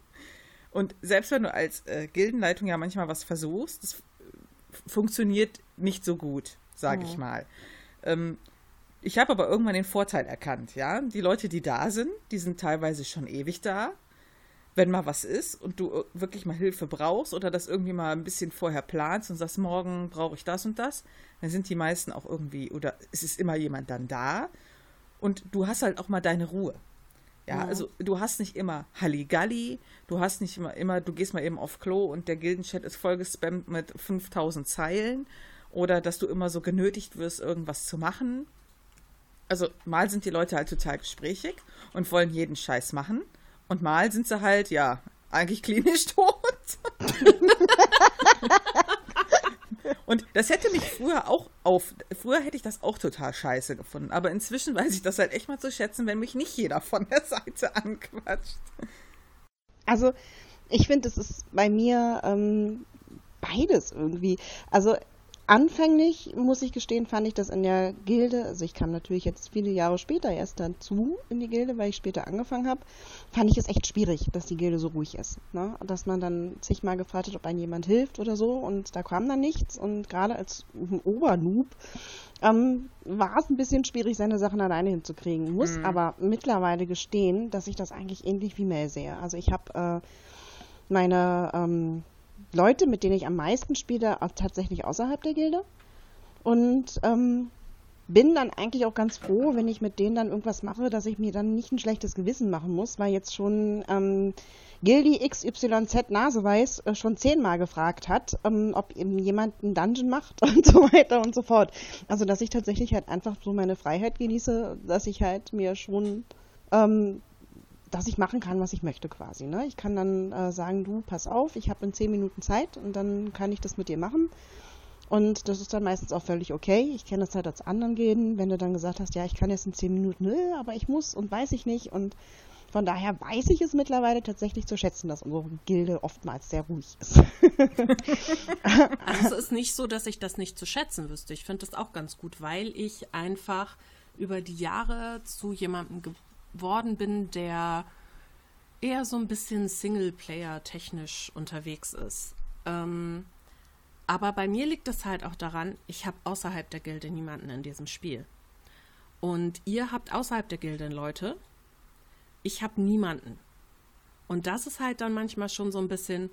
[SPEAKER 2] Und selbst wenn du als äh, Gildenleitung ja manchmal was versuchst, das funktioniert nicht so gut, sage oh. ich mal. Ähm, ich habe aber irgendwann den Vorteil erkannt, ja. Die Leute, die da sind, die sind teilweise schon ewig da. Wenn mal was ist und du äh, wirklich mal Hilfe brauchst oder das irgendwie mal ein bisschen vorher planst und sagst, morgen brauche ich das und das, dann sind die meisten auch irgendwie, oder es ist immer jemand dann da und du hast halt auch mal deine Ruhe. Ja, ja, also du hast nicht immer Halligalli, du hast nicht immer, immer, du gehst mal eben auf Klo und der Gildenchat ist voll gespammt mit 5000 Zeilen oder dass du immer so genötigt wirst, irgendwas zu machen. Also mal sind die Leute halt total gesprächig und wollen jeden Scheiß machen und mal sind sie halt, ja, eigentlich klinisch tot. Und das hätte mich früher auch auf. Früher hätte ich das auch total scheiße gefunden. Aber inzwischen weiß ich das halt echt mal zu schätzen, wenn mich nicht jeder von der Seite anquatscht.
[SPEAKER 3] Also, ich finde, es ist bei mir ähm, beides irgendwie. Also, Anfänglich, muss ich gestehen, fand ich das in der Gilde, also ich kam natürlich jetzt viele Jahre später erst dazu in die Gilde, weil ich später angefangen habe, fand ich es echt schwierig, dass die Gilde so ruhig ist. Ne? Dass man dann sich mal gefragt hat, ob einem jemand hilft oder so und da kam dann nichts und gerade als Obernoob ähm, war es ein bisschen schwierig, seine Sachen alleine hinzukriegen. Muss mhm. aber mittlerweile gestehen, dass ich das eigentlich ähnlich wie Mel sehe. Also ich habe äh, meine ähm, Leute, mit denen ich am meisten spiele, auch tatsächlich außerhalb der Gilde. Und ähm, bin dann eigentlich auch ganz froh, wenn ich mit denen dann irgendwas mache, dass ich mir dann nicht ein schlechtes Gewissen machen muss, weil jetzt schon ähm, Gildi XYZ Naseweiß äh, schon zehnmal gefragt hat, ähm, ob eben jemand einen Dungeon macht und so weiter und so fort. Also dass ich tatsächlich halt einfach so meine Freiheit genieße, dass ich halt mir schon ähm, dass ich machen kann, was ich möchte quasi. Ne? Ich kann dann äh, sagen, du, pass auf, ich habe in zehn Minuten Zeit und dann kann ich das mit dir machen. Und das ist dann meistens auch völlig okay. Ich kenne das halt als anderen gehen, wenn du dann gesagt hast, ja, ich kann jetzt in zehn Minuten, nö, aber ich muss und weiß ich nicht. Und von daher weiß ich es mittlerweile tatsächlich zu schätzen, dass unsere Gilde oftmals sehr ruhig ist.
[SPEAKER 1] also es ist nicht so, dass ich das nicht zu schätzen wüsste. Ich finde das auch ganz gut, weil ich einfach über die Jahre zu jemandem geworden bin, der eher so ein bisschen Singleplayer-technisch unterwegs ist. Ähm, aber bei mir liegt es halt auch daran, ich habe außerhalb der Gilde niemanden in diesem Spiel. Und ihr habt außerhalb der Gilde Leute. Ich habe niemanden. Und das ist halt dann manchmal schon so ein bisschen,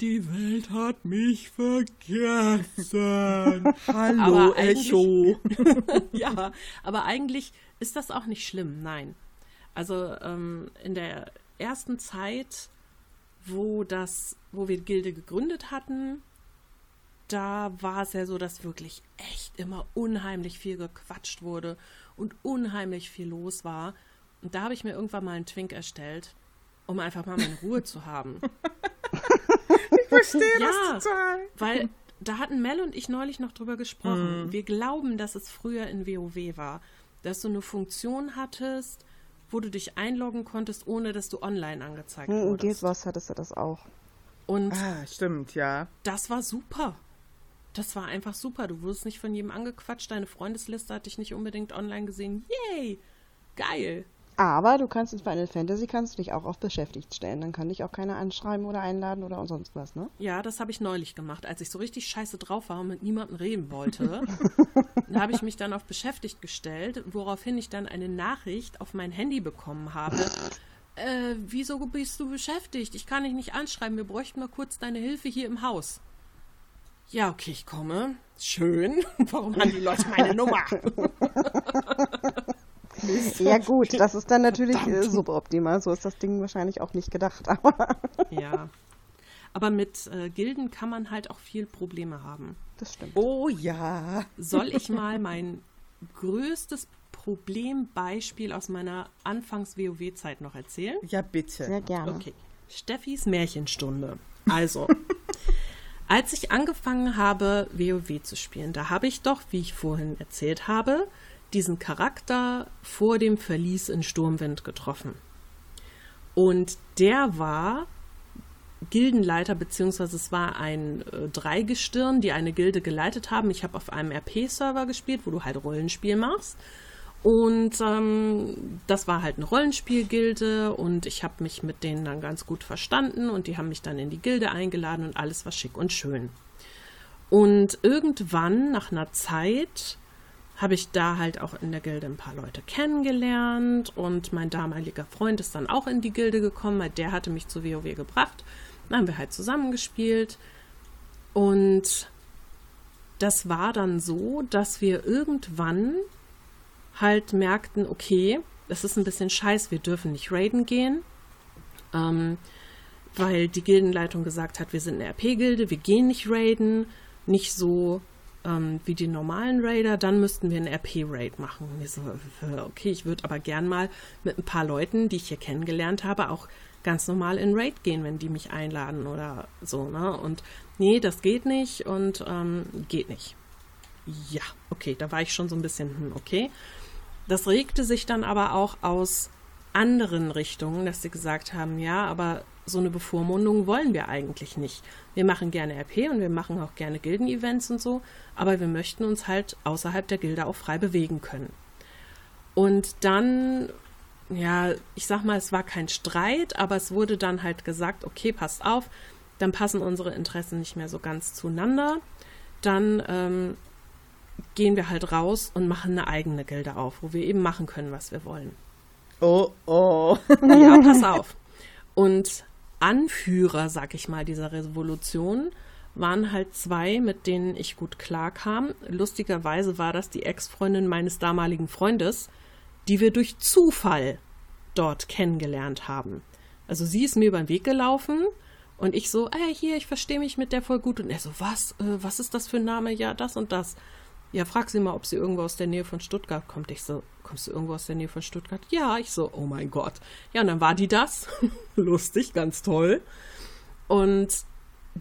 [SPEAKER 1] die Welt hat mich vergessen. Hallo, Echo. ja, aber eigentlich ist das auch nicht schlimm, nein. Also ähm, in der ersten Zeit, wo das, wo wir Gilde gegründet hatten, da war es ja so, dass wirklich echt immer unheimlich viel gequatscht wurde und unheimlich viel los war. Und da habe ich mir irgendwann mal einen Twink erstellt, um einfach mal meine Ruhe zu haben.
[SPEAKER 2] ich verstehe ja, das total.
[SPEAKER 1] Weil da hatten Mel und ich neulich noch drüber gesprochen. Mm. Wir glauben, dass es früher in WoW war, dass du eine Funktion hattest, wo du dich einloggen konntest, ohne dass du online angezeigt hm, wurdest.
[SPEAKER 3] In Guild Wars hattest du das auch.
[SPEAKER 1] Und
[SPEAKER 2] ah, stimmt, ja.
[SPEAKER 1] Das war super. Das war einfach super. Du wurdest nicht von jedem angequatscht. Deine Freundesliste hatte ich nicht unbedingt online gesehen. Yay! Geil.
[SPEAKER 3] Aber du kannst in Final Fantasy kannst du dich auch auf beschäftigt stellen. Dann kann dich auch keiner anschreiben oder einladen oder sonst was, ne?
[SPEAKER 1] Ja, das habe ich neulich gemacht, als ich so richtig scheiße drauf war und mit niemandem reden wollte. dann habe ich mich dann auf beschäftigt gestellt, woraufhin ich dann eine Nachricht auf mein Handy bekommen habe. Äh, wieso bist du beschäftigt? Ich kann dich nicht anschreiben. Wir bräuchten mal kurz deine Hilfe hier im Haus. Ja, okay, ich komme. Schön. Warum haben die Leute meine Nummer?
[SPEAKER 3] Ja gut, das ist dann natürlich äh, suboptimal. So ist das Ding wahrscheinlich auch nicht gedacht. Aber
[SPEAKER 1] ja. Aber mit äh, Gilden kann man halt auch viel Probleme haben.
[SPEAKER 3] Das stimmt.
[SPEAKER 2] Oh ja.
[SPEAKER 1] Soll ich mal mein größtes Problembeispiel aus meiner Anfangs-WoW-Zeit noch erzählen?
[SPEAKER 2] Ja, bitte.
[SPEAKER 3] Sehr gerne.
[SPEAKER 1] Okay. Steffis Märchenstunde. Also, als ich angefangen habe, WoW zu spielen, da habe ich doch, wie ich vorhin erzählt habe, diesen Charakter vor dem Verlies in Sturmwind getroffen. Und der war Gildenleiter, beziehungsweise es war ein äh, Dreigestirn, die eine Gilde geleitet haben. Ich habe auf einem RP-Server gespielt, wo du halt Rollenspiel machst. Und ähm, das war halt eine Rollenspielgilde und ich habe mich mit denen dann ganz gut verstanden und die haben mich dann in die Gilde eingeladen und alles war schick und schön. Und irgendwann, nach einer Zeit, habe ich da halt auch in der Gilde ein paar Leute kennengelernt und mein damaliger Freund ist dann auch in die Gilde gekommen, weil der hatte mich zu WoW gebracht. Dann haben wir halt zusammengespielt und das war dann so, dass wir irgendwann halt merkten, okay, das ist ein bisschen scheiß, wir dürfen nicht raiden gehen, ähm, weil die Gildenleitung gesagt hat, wir sind eine RP-Gilde, wir gehen nicht raiden, nicht so ähm, wie die normalen Raider, dann müssten wir einen RP-Raid machen. Und ich so, okay, ich würde aber gern mal mit ein paar Leuten, die ich hier kennengelernt habe, auch ganz normal in Raid gehen, wenn die mich einladen oder so, ne? Und nee, das geht nicht und ähm, geht nicht. Ja, okay, da war ich schon so ein bisschen, hm, okay. Das regte sich dann aber auch aus anderen Richtungen, dass sie gesagt haben, ja, aber so eine Bevormundung wollen wir eigentlich nicht. Wir machen gerne RP und wir machen auch gerne Gilden-Events und so, aber wir möchten uns halt außerhalb der Gilde auch frei bewegen können. Und dann, ja, ich sag mal, es war kein Streit, aber es wurde dann halt gesagt, okay, passt auf, dann passen unsere Interessen nicht mehr so ganz zueinander. Dann ähm, gehen wir halt raus und machen eine eigene Gilde auf, wo wir eben machen können, was wir wollen.
[SPEAKER 2] Oh, oh.
[SPEAKER 1] ja, pass auf. Und Anführer, sag ich mal, dieser Revolution waren halt zwei, mit denen ich gut klarkam. Lustigerweise war das die Ex-Freundin meines damaligen Freundes, die wir durch Zufall dort kennengelernt haben. Also sie ist mir über den Weg gelaufen und ich so, ey, hier, ich verstehe mich mit der voll gut. Und er so, was? Äh, was ist das für ein Name? Ja, das und das. Ja, frag sie mal, ob sie irgendwo aus der Nähe von Stuttgart kommt. Ich so, kommst du irgendwo aus der Nähe von Stuttgart? Ja, ich so, oh mein Gott. Ja, und dann war die das. Lustig, ganz toll. Und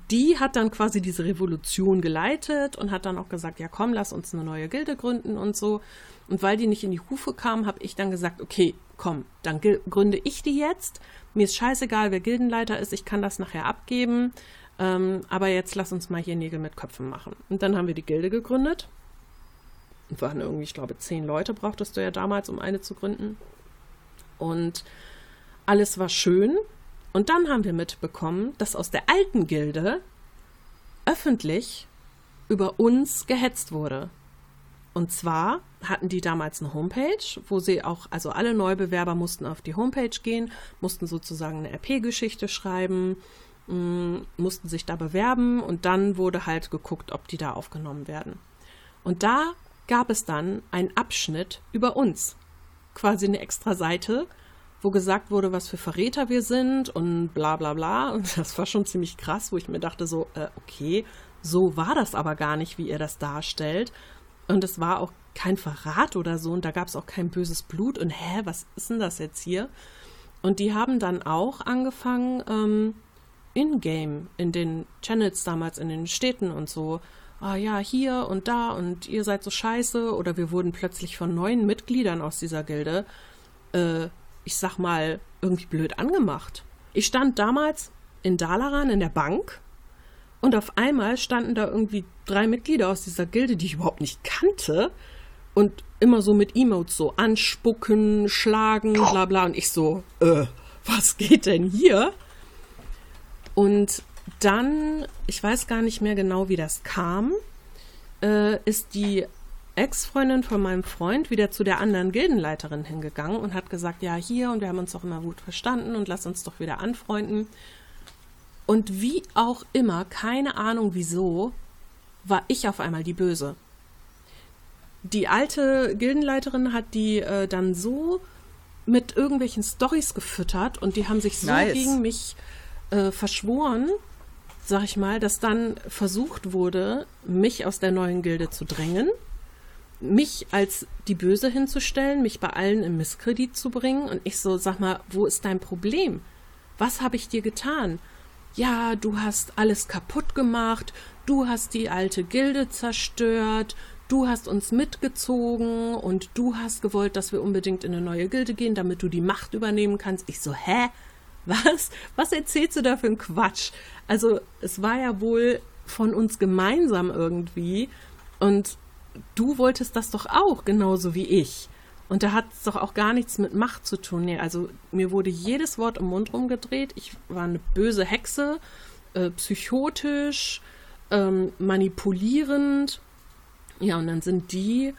[SPEAKER 1] die hat dann quasi diese Revolution geleitet und hat dann auch gesagt, ja komm, lass uns eine neue Gilde gründen und so. Und weil die nicht in die Hufe kam, habe ich dann gesagt, okay, komm, dann gründe ich die jetzt. Mir ist scheißegal, wer Gildenleiter ist, ich kann das nachher abgeben. Ähm, aber jetzt lass uns mal hier Nägel mit Köpfen machen. Und dann haben wir die Gilde gegründet waren irgendwie, ich glaube, zehn Leute brauchtest du ja damals, um eine zu gründen. Und alles war schön. Und dann haben wir mitbekommen, dass aus der alten Gilde öffentlich über uns gehetzt wurde. Und zwar hatten die damals eine Homepage, wo sie auch, also alle Neubewerber mussten auf die Homepage gehen, mussten sozusagen eine RP-Geschichte schreiben, mm, mussten sich da bewerben und dann wurde halt geguckt, ob die da aufgenommen werden. Und da gab es dann einen Abschnitt über uns. Quasi eine extra Seite, wo gesagt wurde, was für Verräter wir sind und bla bla bla. Und das war schon ziemlich krass, wo ich mir dachte, so, äh, okay, so war das aber gar nicht, wie ihr das darstellt. Und es war auch kein Verrat oder so und da gab es auch kein böses Blut und hä, was ist denn das jetzt hier? Und die haben dann auch angefangen, ähm, in-game, in den Channels damals, in den Städten und so, ah ja, hier und da und ihr seid so scheiße oder wir wurden plötzlich von neuen Mitgliedern aus dieser Gilde, äh, ich sag mal, irgendwie blöd angemacht. Ich stand damals in Dalaran in der Bank und auf einmal standen da irgendwie drei Mitglieder aus dieser Gilde, die ich überhaupt nicht kannte und immer so mit Emotes so anspucken, schlagen, bla bla und ich so, äh, was geht denn hier? Und dann, ich weiß gar nicht mehr genau, wie das kam, äh, ist die Ex-Freundin von meinem Freund wieder zu der anderen Gildenleiterin hingegangen und hat gesagt, ja, hier und wir haben uns doch immer gut verstanden und lass uns doch wieder anfreunden. Und wie auch immer, keine Ahnung wieso, war ich auf einmal die Böse. Die alte Gildenleiterin hat die äh, dann so mit irgendwelchen Stories gefüttert und die haben sich so nice. gegen mich äh, verschworen, sag ich mal, dass dann versucht wurde, mich aus der neuen Gilde zu drängen, mich als die Böse hinzustellen, mich bei allen im Misskredit zu bringen und ich so, sag mal, wo ist dein Problem? Was habe ich dir getan? Ja, du hast alles kaputt gemacht, du hast die alte Gilde zerstört, du hast uns mitgezogen und du hast gewollt, dass wir unbedingt in eine neue Gilde gehen, damit du die Macht übernehmen kannst. Ich so, hä? Was, was erzählst du da für einen Quatsch? Also, es war ja wohl von uns gemeinsam irgendwie und du wolltest das doch auch, genauso wie ich. Und da hat es doch auch gar nichts mit Macht zu tun. Nee, also mir wurde jedes Wort im Mund rumgedreht. Ich war eine böse Hexe, äh, psychotisch, ähm, manipulierend. Ja, und dann sind die,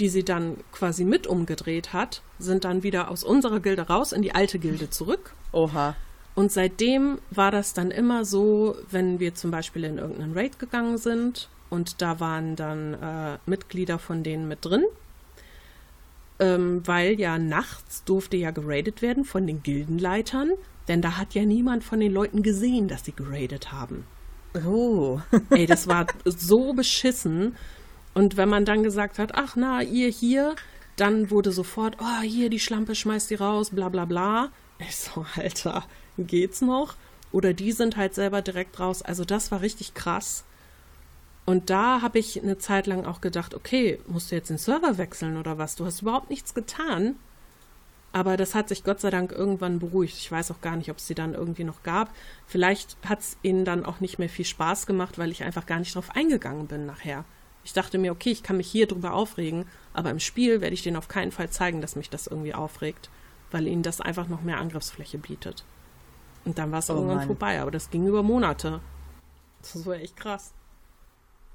[SPEAKER 1] die sie dann quasi mit umgedreht hat, sind dann wieder aus unserer Gilde raus in die alte Gilde zurück.
[SPEAKER 2] Oha.
[SPEAKER 1] Und seitdem war das dann immer so, wenn wir zum Beispiel in irgendeinen Raid gegangen sind und da waren dann äh, Mitglieder von denen mit drin, ähm, weil ja nachts durfte ja geradet werden von den Gildenleitern, denn da hat ja niemand von den Leuten gesehen, dass sie geradet haben.
[SPEAKER 2] Oh.
[SPEAKER 1] Ey, das war so beschissen. Und wenn man dann gesagt hat, ach na, ihr hier, dann wurde sofort, oh, hier, die Schlampe schmeißt die raus, bla bla bla. Ich so, Alter, geht's noch? Oder die sind halt selber direkt raus. Also das war richtig krass. Und da habe ich eine Zeit lang auch gedacht, okay, musst du jetzt den Server wechseln oder was? Du hast überhaupt nichts getan. Aber das hat sich Gott sei Dank irgendwann beruhigt. Ich weiß auch gar nicht, ob es sie dann irgendwie noch gab. Vielleicht hat es ihnen dann auch nicht mehr viel Spaß gemacht, weil ich einfach gar nicht drauf eingegangen bin nachher. Ich dachte mir, okay, ich kann mich hier drüber aufregen, aber im Spiel werde ich denen auf keinen Fall zeigen, dass mich das irgendwie aufregt, weil ihnen das einfach noch mehr Angriffsfläche bietet. Und dann war es oh irgendwann Mann. vorbei, aber das ging über Monate. Das war echt krass.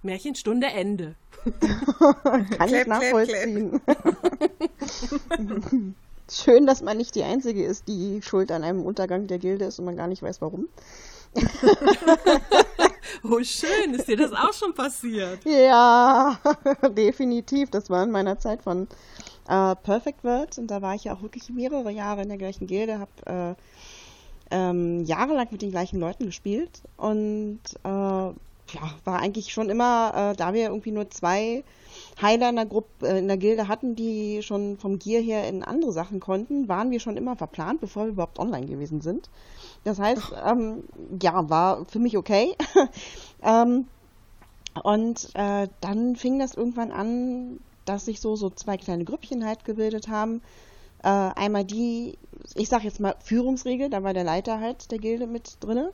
[SPEAKER 1] Märchenstunde Ende.
[SPEAKER 3] Kann ich nachvollziehen. Schön, dass man nicht die Einzige ist, die schuld an einem Untergang der Gilde ist und man gar nicht weiß, warum.
[SPEAKER 1] oh, schön. Ist dir das auch schon passiert?
[SPEAKER 3] Ja, definitiv. Das war in meiner Zeit von äh, Perfect World und da war ich ja auch wirklich mehrere Jahre in der gleichen Gilde, habe äh, ähm, jahrelang mit den gleichen Leuten gespielt und äh, ja, war eigentlich schon immer, äh, da wir irgendwie nur zwei Heiler in der Gruppe, äh, in der Gilde hatten, die schon vom Gear her in andere Sachen konnten, waren wir schon immer verplant, bevor wir überhaupt online gewesen sind. Das heißt, ähm, ja, war für mich okay. ähm, und äh, dann fing das irgendwann an, dass sich so, so zwei kleine Grüppchen halt gebildet haben. Äh, einmal die, ich sag jetzt mal Führungsregel, da war der Leiter halt der Gilde mit drinne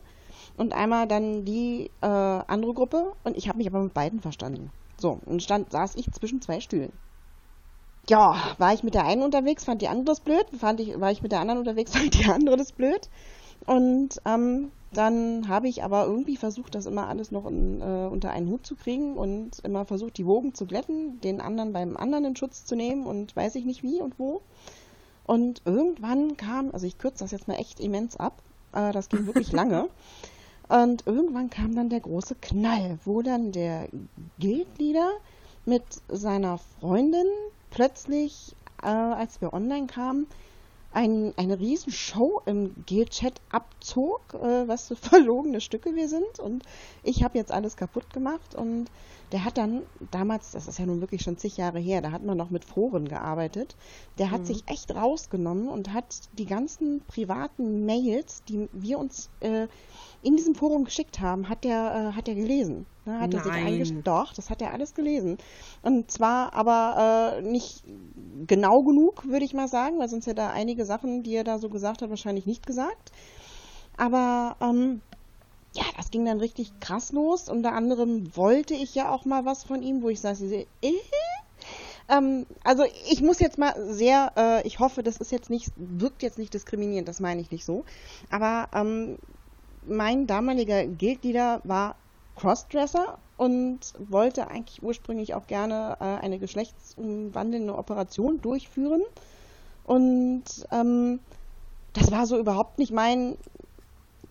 [SPEAKER 3] und einmal dann die äh, andere Gruppe und ich habe mich aber mit beiden verstanden. So, und stand, saß ich zwischen zwei Stühlen. Ja, war ich mit der einen unterwegs, fand die andere das blöd, fand ich, war ich mit der anderen unterwegs, fand die andere das blöd. Und ähm, dann habe ich aber irgendwie versucht, das immer alles noch in, äh, unter einen Hut zu kriegen und immer versucht, die Wogen zu glätten, den anderen beim anderen in Schutz zu nehmen und weiß ich nicht wie und wo. Und irgendwann kam, also ich kürze das jetzt mal echt immens ab, äh, das ging wirklich lange. Und irgendwann kam dann der große Knall, wo dann der Guildleader mit seiner Freundin plötzlich, äh, als wir online kamen, ein, eine riesen Show im Guild-Chat abzog, äh, was für verlogene Stücke wir sind. Und ich habe jetzt alles kaputt gemacht. Und der hat dann damals, das ist ja nun wirklich schon zig Jahre her, da hat man noch mit Foren gearbeitet. Der hat mhm. sich echt rausgenommen und hat die ganzen privaten Mails, die wir uns äh, in diesem Forum geschickt haben, hat der, äh, hat der gelesen. Ne? Hat er sich eingestellt. Doch, das hat er alles gelesen. Und zwar aber äh, nicht genau genug, würde ich mal sagen, weil sonst hätte er einige Sachen, die er da so gesagt hat, wahrscheinlich nicht gesagt. Aber ähm, ja, das ging dann richtig krass los. Unter anderem wollte ich ja auch mal was von ihm, wo ich sage, äh, ähm, also ich muss jetzt mal sehr, äh, ich hoffe, das ist jetzt nicht, wirkt jetzt nicht diskriminierend, das meine ich nicht so. Aber ähm, mein damaliger Guildleader war Crossdresser und wollte eigentlich ursprünglich auch gerne äh, eine geschlechtsumwandelnde Operation durchführen. Und ähm, das war so überhaupt nicht mein,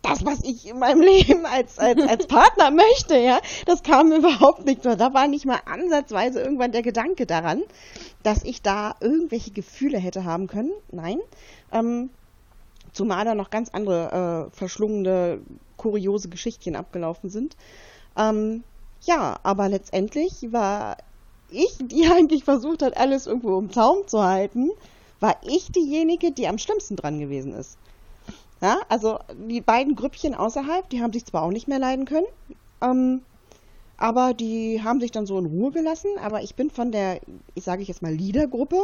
[SPEAKER 3] das, was ich in meinem Leben als, als, als Partner möchte, ja. Das kam überhaupt nicht. Da war nicht mal ansatzweise irgendwann der Gedanke daran, dass ich da irgendwelche Gefühle hätte haben können. Nein. Ähm, Zumal da noch ganz andere äh, verschlungene, kuriose Geschichtchen abgelaufen sind. Ähm, ja, aber letztendlich war ich, die eigentlich versucht hat, alles irgendwo im Zaum zu halten, war ich diejenige, die am schlimmsten dran gewesen ist. Ja, also die beiden Grüppchen außerhalb, die haben sich zwar auch nicht mehr leiden können, ähm, aber die haben sich dann so in Ruhe gelassen. Aber ich bin von der, ich sage ich jetzt mal, Leadergruppe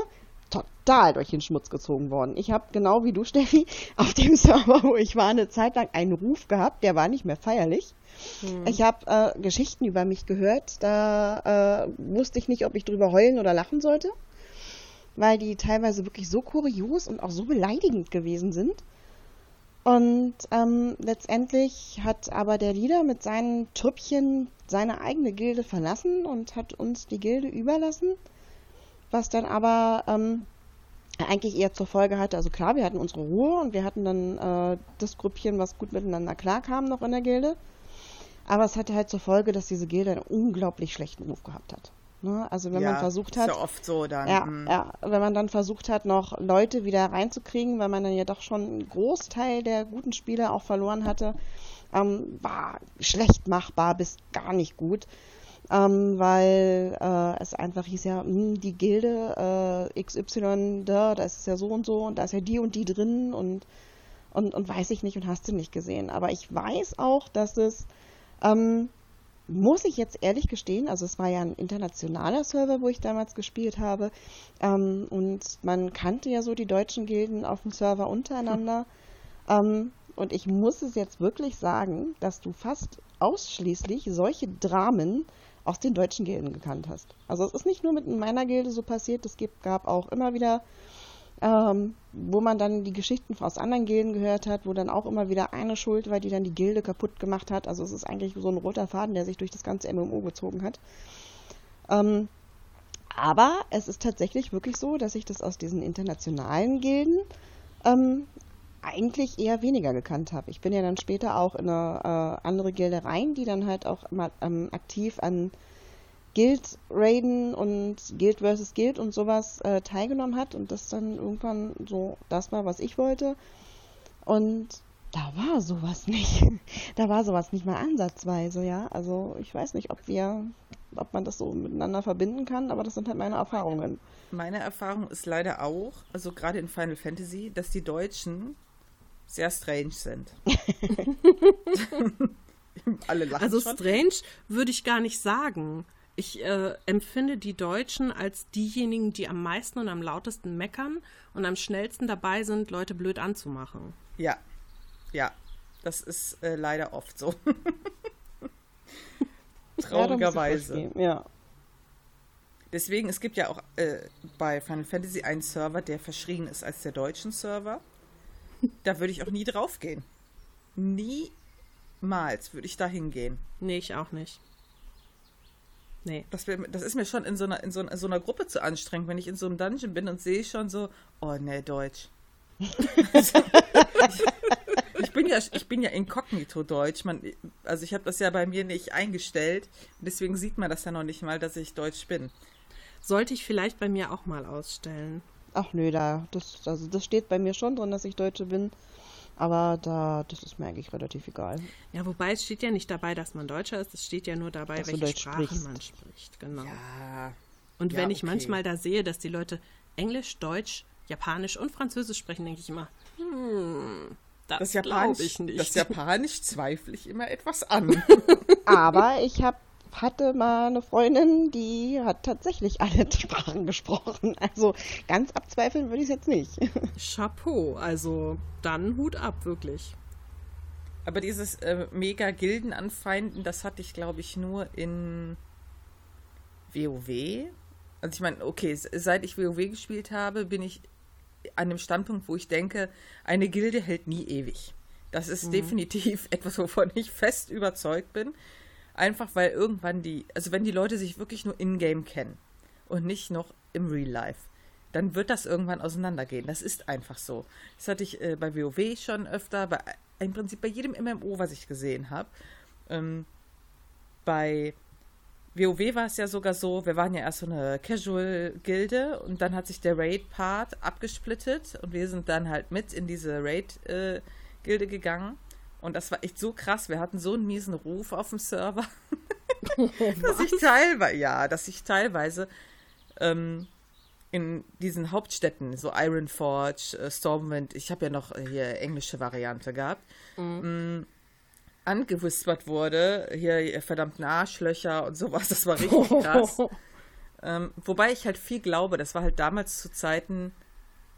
[SPEAKER 3] total durch den Schmutz gezogen worden. Ich habe genau wie du, Steffi, auf dem Server, wo ich war, eine Zeit lang einen Ruf gehabt, der war nicht mehr feierlich. Hm. Ich habe äh, Geschichten über mich gehört, da äh, wusste ich nicht, ob ich drüber heulen oder lachen sollte, weil die teilweise wirklich so kurios und auch so beleidigend gewesen sind. Und ähm, letztendlich hat aber der Leader mit seinen Trüppchen seine eigene Gilde verlassen und hat uns die Gilde überlassen, was dann aber ähm, eigentlich eher zur Folge hatte, also klar, wir hatten unsere Ruhe und wir hatten dann äh, das Grüppchen, was gut miteinander klarkam, noch in der Gilde. Aber es hatte halt zur Folge, dass diese Gilde einen unglaublich schlechten Ruf gehabt hat. Ne? Also wenn ja, man versucht hat,
[SPEAKER 2] ist ja oft so dann.
[SPEAKER 3] Ja, mhm. ja, wenn man dann versucht hat, noch Leute wieder reinzukriegen, weil man dann ja doch schon einen Großteil der guten Spieler auch verloren hatte, ähm, war schlecht machbar bis gar nicht gut. Ähm, weil äh, es einfach hieß ja, mh, hm, die Gilde äh, XY, da, da ist es ja so und so und da ist ja die und die drin und, und, und weiß ich nicht und hast du nicht gesehen. Aber ich weiß auch, dass es ähm, muss ich jetzt ehrlich gestehen, also es war ja ein internationaler Server, wo ich damals gespielt habe, ähm, und man kannte ja so die deutschen Gilden auf dem Server untereinander. Hm. Ähm, und ich muss es jetzt wirklich sagen, dass du fast ausschließlich solche Dramen aus den deutschen Gilden gekannt hast. Also es ist nicht nur mit meiner Gilde so passiert, es gab auch immer wieder ähm, wo man dann die Geschichten aus anderen Gilden gehört hat, wo dann auch immer wieder eine schuld war, die dann die Gilde kaputt gemacht hat. Also es ist eigentlich so ein roter Faden, der sich durch das ganze MMO gezogen hat. Ähm, aber es ist tatsächlich wirklich so, dass ich das aus diesen internationalen Gilden ähm, eigentlich eher weniger gekannt habe. Ich bin ja dann später auch in eine äh, andere Gilde rein, die dann halt auch immer ähm, aktiv an Guild Raiden und Guild vs. Guild und sowas äh, teilgenommen hat und das dann irgendwann so das war, was ich wollte. Und da war sowas nicht. da war sowas nicht mal ansatzweise, ja. Also ich weiß nicht, ob wir, ob man das so miteinander verbinden kann, aber das sind halt meine Erfahrungen.
[SPEAKER 2] Meine Erfahrung ist leider auch, also gerade in Final Fantasy, dass die Deutschen sehr strange sind.
[SPEAKER 1] Alle lachen Also schon. strange würde ich gar nicht sagen ich äh, empfinde die Deutschen als diejenigen, die am meisten und am lautesten meckern und am schnellsten dabei sind, Leute blöd anzumachen.
[SPEAKER 2] Ja, ja, das ist äh, leider oft so. Traurigerweise.
[SPEAKER 3] Ja, ja.
[SPEAKER 2] Deswegen, es gibt ja auch äh, bei Final Fantasy einen Server, der verschrien ist als der deutschen Server. Da würde ich auch nie drauf gehen. Niemals würde ich da hingehen.
[SPEAKER 1] Nee, ich auch nicht.
[SPEAKER 2] Nee. Das, das ist mir schon in so, einer, in, so, in so einer Gruppe zu anstrengend, wenn ich in so einem Dungeon bin und sehe schon so, oh nee, Deutsch. also, ich, ich, bin ja, ich bin ja inkognito Deutsch. Man, also ich habe das ja bei mir nicht eingestellt. Deswegen sieht man das ja noch nicht mal, dass ich Deutsch bin.
[SPEAKER 1] Sollte ich vielleicht bei mir auch mal ausstellen.
[SPEAKER 3] Ach nö, da, das, also das steht bei mir schon drin, dass ich Deutsche bin. Aber da, das ist mir eigentlich relativ egal.
[SPEAKER 1] Ja, wobei es steht ja nicht dabei, dass man Deutscher ist, es steht ja nur dabei, dass welche Sprache sprichst. man spricht. Genau. Ja. Und ja, wenn ich okay. manchmal da sehe, dass die Leute Englisch, Deutsch, Japanisch und Französisch sprechen, denke ich immer, hm, das, das Japanisch, ich nicht.
[SPEAKER 2] Das Japanisch zweifle ich immer etwas an.
[SPEAKER 3] Aber ich habe hatte mal eine Freundin, die hat tatsächlich alle Sprachen gesprochen. Also ganz abzweifeln würde ich es jetzt nicht.
[SPEAKER 1] Chapeau, also dann Hut ab, wirklich.
[SPEAKER 2] Aber dieses äh, mega Gilden anfeinden, das hatte ich, glaube ich, nur in WoW. Also ich meine, okay, seit ich WoW gespielt habe, bin ich an dem Standpunkt, wo ich denke, eine Gilde hält nie ewig. Das ist mhm. definitiv etwas, wovon ich fest überzeugt bin. Einfach weil irgendwann die, also wenn die Leute sich wirklich nur in-game kennen und nicht noch im Real Life, dann wird das irgendwann auseinandergehen. Das ist einfach so. Das hatte ich äh, bei WoW schon öfter, bei, im Prinzip bei jedem MMO, was ich gesehen habe. Ähm, bei WoW war es ja sogar so, wir waren ja erst so eine Casual-Gilde und dann hat sich der Raid-Part abgesplittet und wir sind dann halt mit in diese Raid-Gilde äh, gegangen. Und das war echt so krass. Wir hatten so einen miesen Ruf auf dem Server, oh, dass ich teilweise, ja, dass ich teilweise ähm, in diesen Hauptstädten, so Ironforge, äh, Stormwind, ich habe ja noch hier englische Variante gehabt, mhm. mh, angewispert wurde, hier ihr verdammten Arschlöcher und sowas, das war richtig krass. Ähm, wobei ich halt viel glaube, das war halt damals zu Zeiten,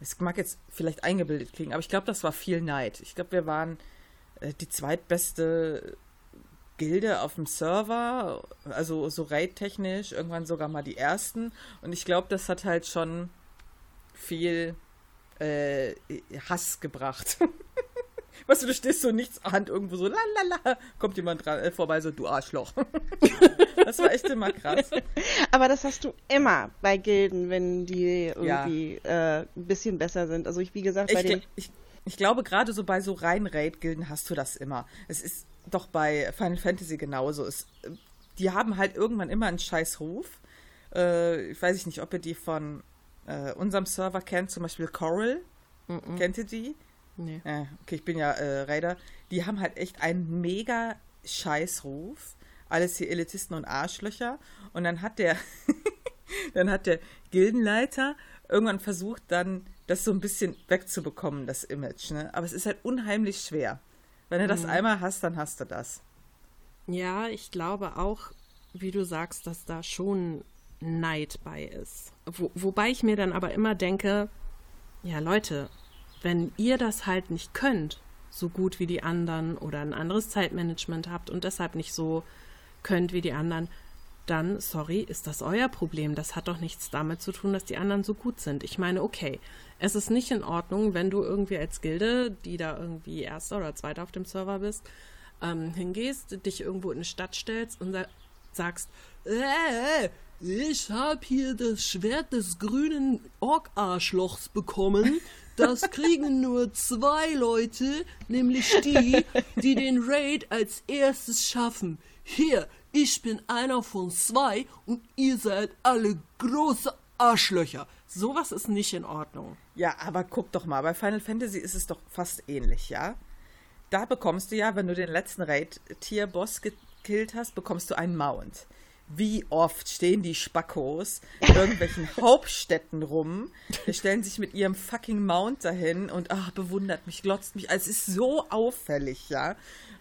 [SPEAKER 2] es mag jetzt vielleicht eingebildet klingen, aber ich glaube, das war viel Neid. Ich glaube, wir waren die zweitbeste Gilde auf dem Server, also so raid-technisch, irgendwann sogar mal die ersten. Und ich glaube, das hat halt schon viel äh, Hass gebracht. weißt du, du stehst so nichts Hand irgendwo so, lalala, kommt jemand dran, äh, vorbei, so, du Arschloch. das war echt immer krass.
[SPEAKER 3] Aber das hast du immer bei Gilden, wenn die irgendwie ja. äh, ein bisschen besser sind. Also ich, wie gesagt, bei
[SPEAKER 2] ich, den... Ich, ich glaube, gerade so bei so rein Raid-Gilden hast du das immer. Es ist doch bei Final Fantasy genauso. Es, die haben halt irgendwann immer einen scheiß Ruf. Äh, ich weiß nicht, ob ihr die von äh, unserem Server kennt, zum Beispiel Coral. Mm -mm. Kennt ihr die? Nee. Äh, okay, ich bin ja äh, Raider. Die haben halt echt einen mega Scheißruf. Alles hier Elitisten und Arschlöcher. Und dann hat der, dann hat der Gildenleiter irgendwann versucht, dann das so ein bisschen wegzubekommen, das Image. Ne? Aber es ist halt unheimlich schwer. Wenn du das mhm. einmal hast, dann hast du das.
[SPEAKER 1] Ja, ich glaube auch, wie du sagst, dass da schon Neid bei ist. Wo, wobei ich mir dann aber immer denke, ja Leute, wenn ihr das halt nicht könnt, so gut wie die anderen oder ein anderes Zeitmanagement habt und deshalb nicht so könnt wie die anderen, dann, sorry, ist das euer Problem. Das hat doch nichts damit zu tun, dass die anderen so gut sind. Ich meine, okay, es ist nicht in Ordnung, wenn du irgendwie als Gilde, die da irgendwie Erster oder Zweiter auf dem Server bist, ähm, hingehst, dich irgendwo in eine Stadt stellst und sagst, äh, ich hab hier das Schwert des grünen Ork-Arschlochs bekommen. Das kriegen nur zwei Leute, nämlich die, die den Raid als erstes schaffen. Hier, ich bin einer von zwei und ihr seid alle große Arschlöcher. Sowas ist nicht in Ordnung.
[SPEAKER 2] Ja, aber guck doch mal, bei Final Fantasy ist es doch fast ähnlich, ja? Da bekommst du ja, wenn du den letzten Raid-Tier-Boss gekillt hast, bekommst du einen Mount wie oft stehen die Spackos in irgendwelchen Hauptstädten rum, die stellen sich mit ihrem fucking Mount dahin und ach, bewundert mich, glotzt mich. Also es ist so auffällig, ja.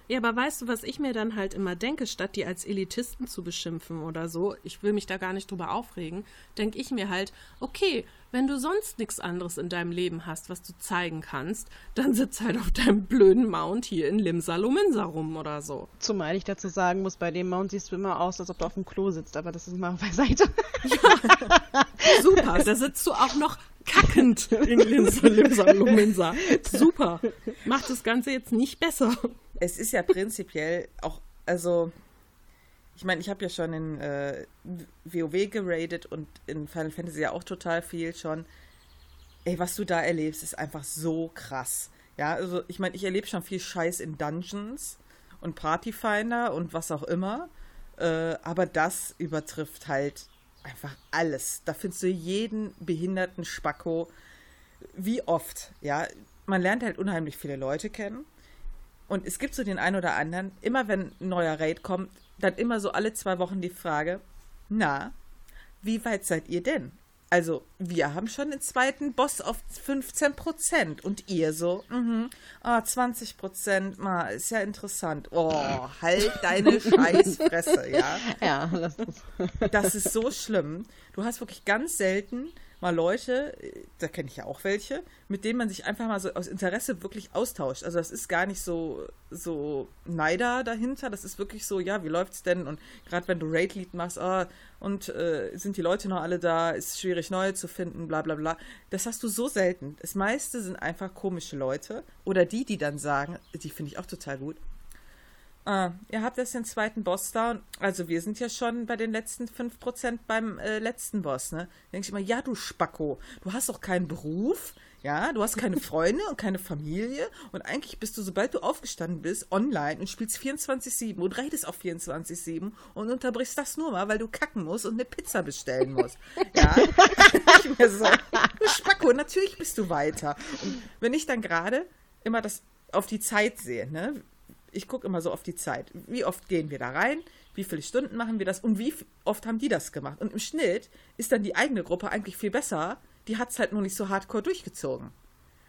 [SPEAKER 1] Ja, aber weißt du, was ich mir dann halt immer denke, statt die als Elitisten zu beschimpfen oder so, ich will mich da gar nicht drüber aufregen, denke ich mir halt, okay, wenn du sonst nichts anderes in deinem Leben hast, was du zeigen kannst, dann sitz halt auf deinem blöden Mount hier in Limsa Luminsa rum oder so.
[SPEAKER 3] Zumal ich dazu sagen muss, bei dem Mount siehst du immer aus, als ob du auf dem Klo sitzt, aber das ist mal beiseite.
[SPEAKER 1] Ja, super, da sitzt du auch noch kackend in Limsa, Limsa Luminsa. Super. Macht das Ganze jetzt nicht besser
[SPEAKER 2] es ist ja prinzipiell auch, also, ich meine, ich habe ja schon in äh, WoW geradet und in Final Fantasy ja auch total viel schon. Ey, was du da erlebst, ist einfach so krass. Ja, also ich meine, ich erlebe schon viel Scheiß in Dungeons und Partyfinder und was auch immer. Äh, aber das übertrifft halt einfach alles. Da findest du jeden behinderten Spacko. Wie oft, ja. Man lernt halt unheimlich viele Leute kennen. Und es gibt so den einen oder anderen, immer wenn ein neuer Raid kommt, dann immer so alle zwei Wochen die Frage, na, wie weit seid ihr denn? Also, wir haben schon den zweiten Boss auf 15 Prozent und ihr so, mhm, ah, 20 Prozent, ist ja interessant. Oh, halt deine Scheißfresse, ja?
[SPEAKER 3] Ja, das ist
[SPEAKER 2] so schlimm. Du hast wirklich ganz selten mal Leute, da kenne ich ja auch welche, mit denen man sich einfach mal so aus Interesse wirklich austauscht. Also das ist gar nicht so, so Neider dahinter, das ist wirklich so, ja, wie läuft's denn? Und gerade wenn du Raid-Lead machst, oh, und äh, sind die Leute noch alle da, ist schwierig neue zu finden, bla bla bla. Das hast du so selten. Das meiste sind einfach komische Leute. Oder die, die dann sagen, die finde ich auch total gut, Ah, ihr habt jetzt den zweiten Boss da. Also wir sind ja schon bei den letzten 5% beim äh, letzten Boss, ne? Denke ich immer, ja, du Spacko, du hast doch keinen Beruf, ja, du hast keine Freunde und keine Familie und eigentlich bist du, sobald du aufgestanden bist, online und spielst 24-7 und redest auf 24-7 und unterbrichst das nur mal, weil du kacken musst und eine Pizza bestellen musst. Ja, ich mir so, du Spacko, natürlich bist du weiter. Und wenn ich dann gerade immer das auf die Zeit sehe, ne? Ich gucke immer so auf die Zeit. Wie oft gehen wir da rein? Wie viele Stunden machen wir das? Und wie oft haben die das gemacht? Und im Schnitt ist dann die eigene Gruppe eigentlich viel besser. Die hat es halt nur nicht so hardcore durchgezogen.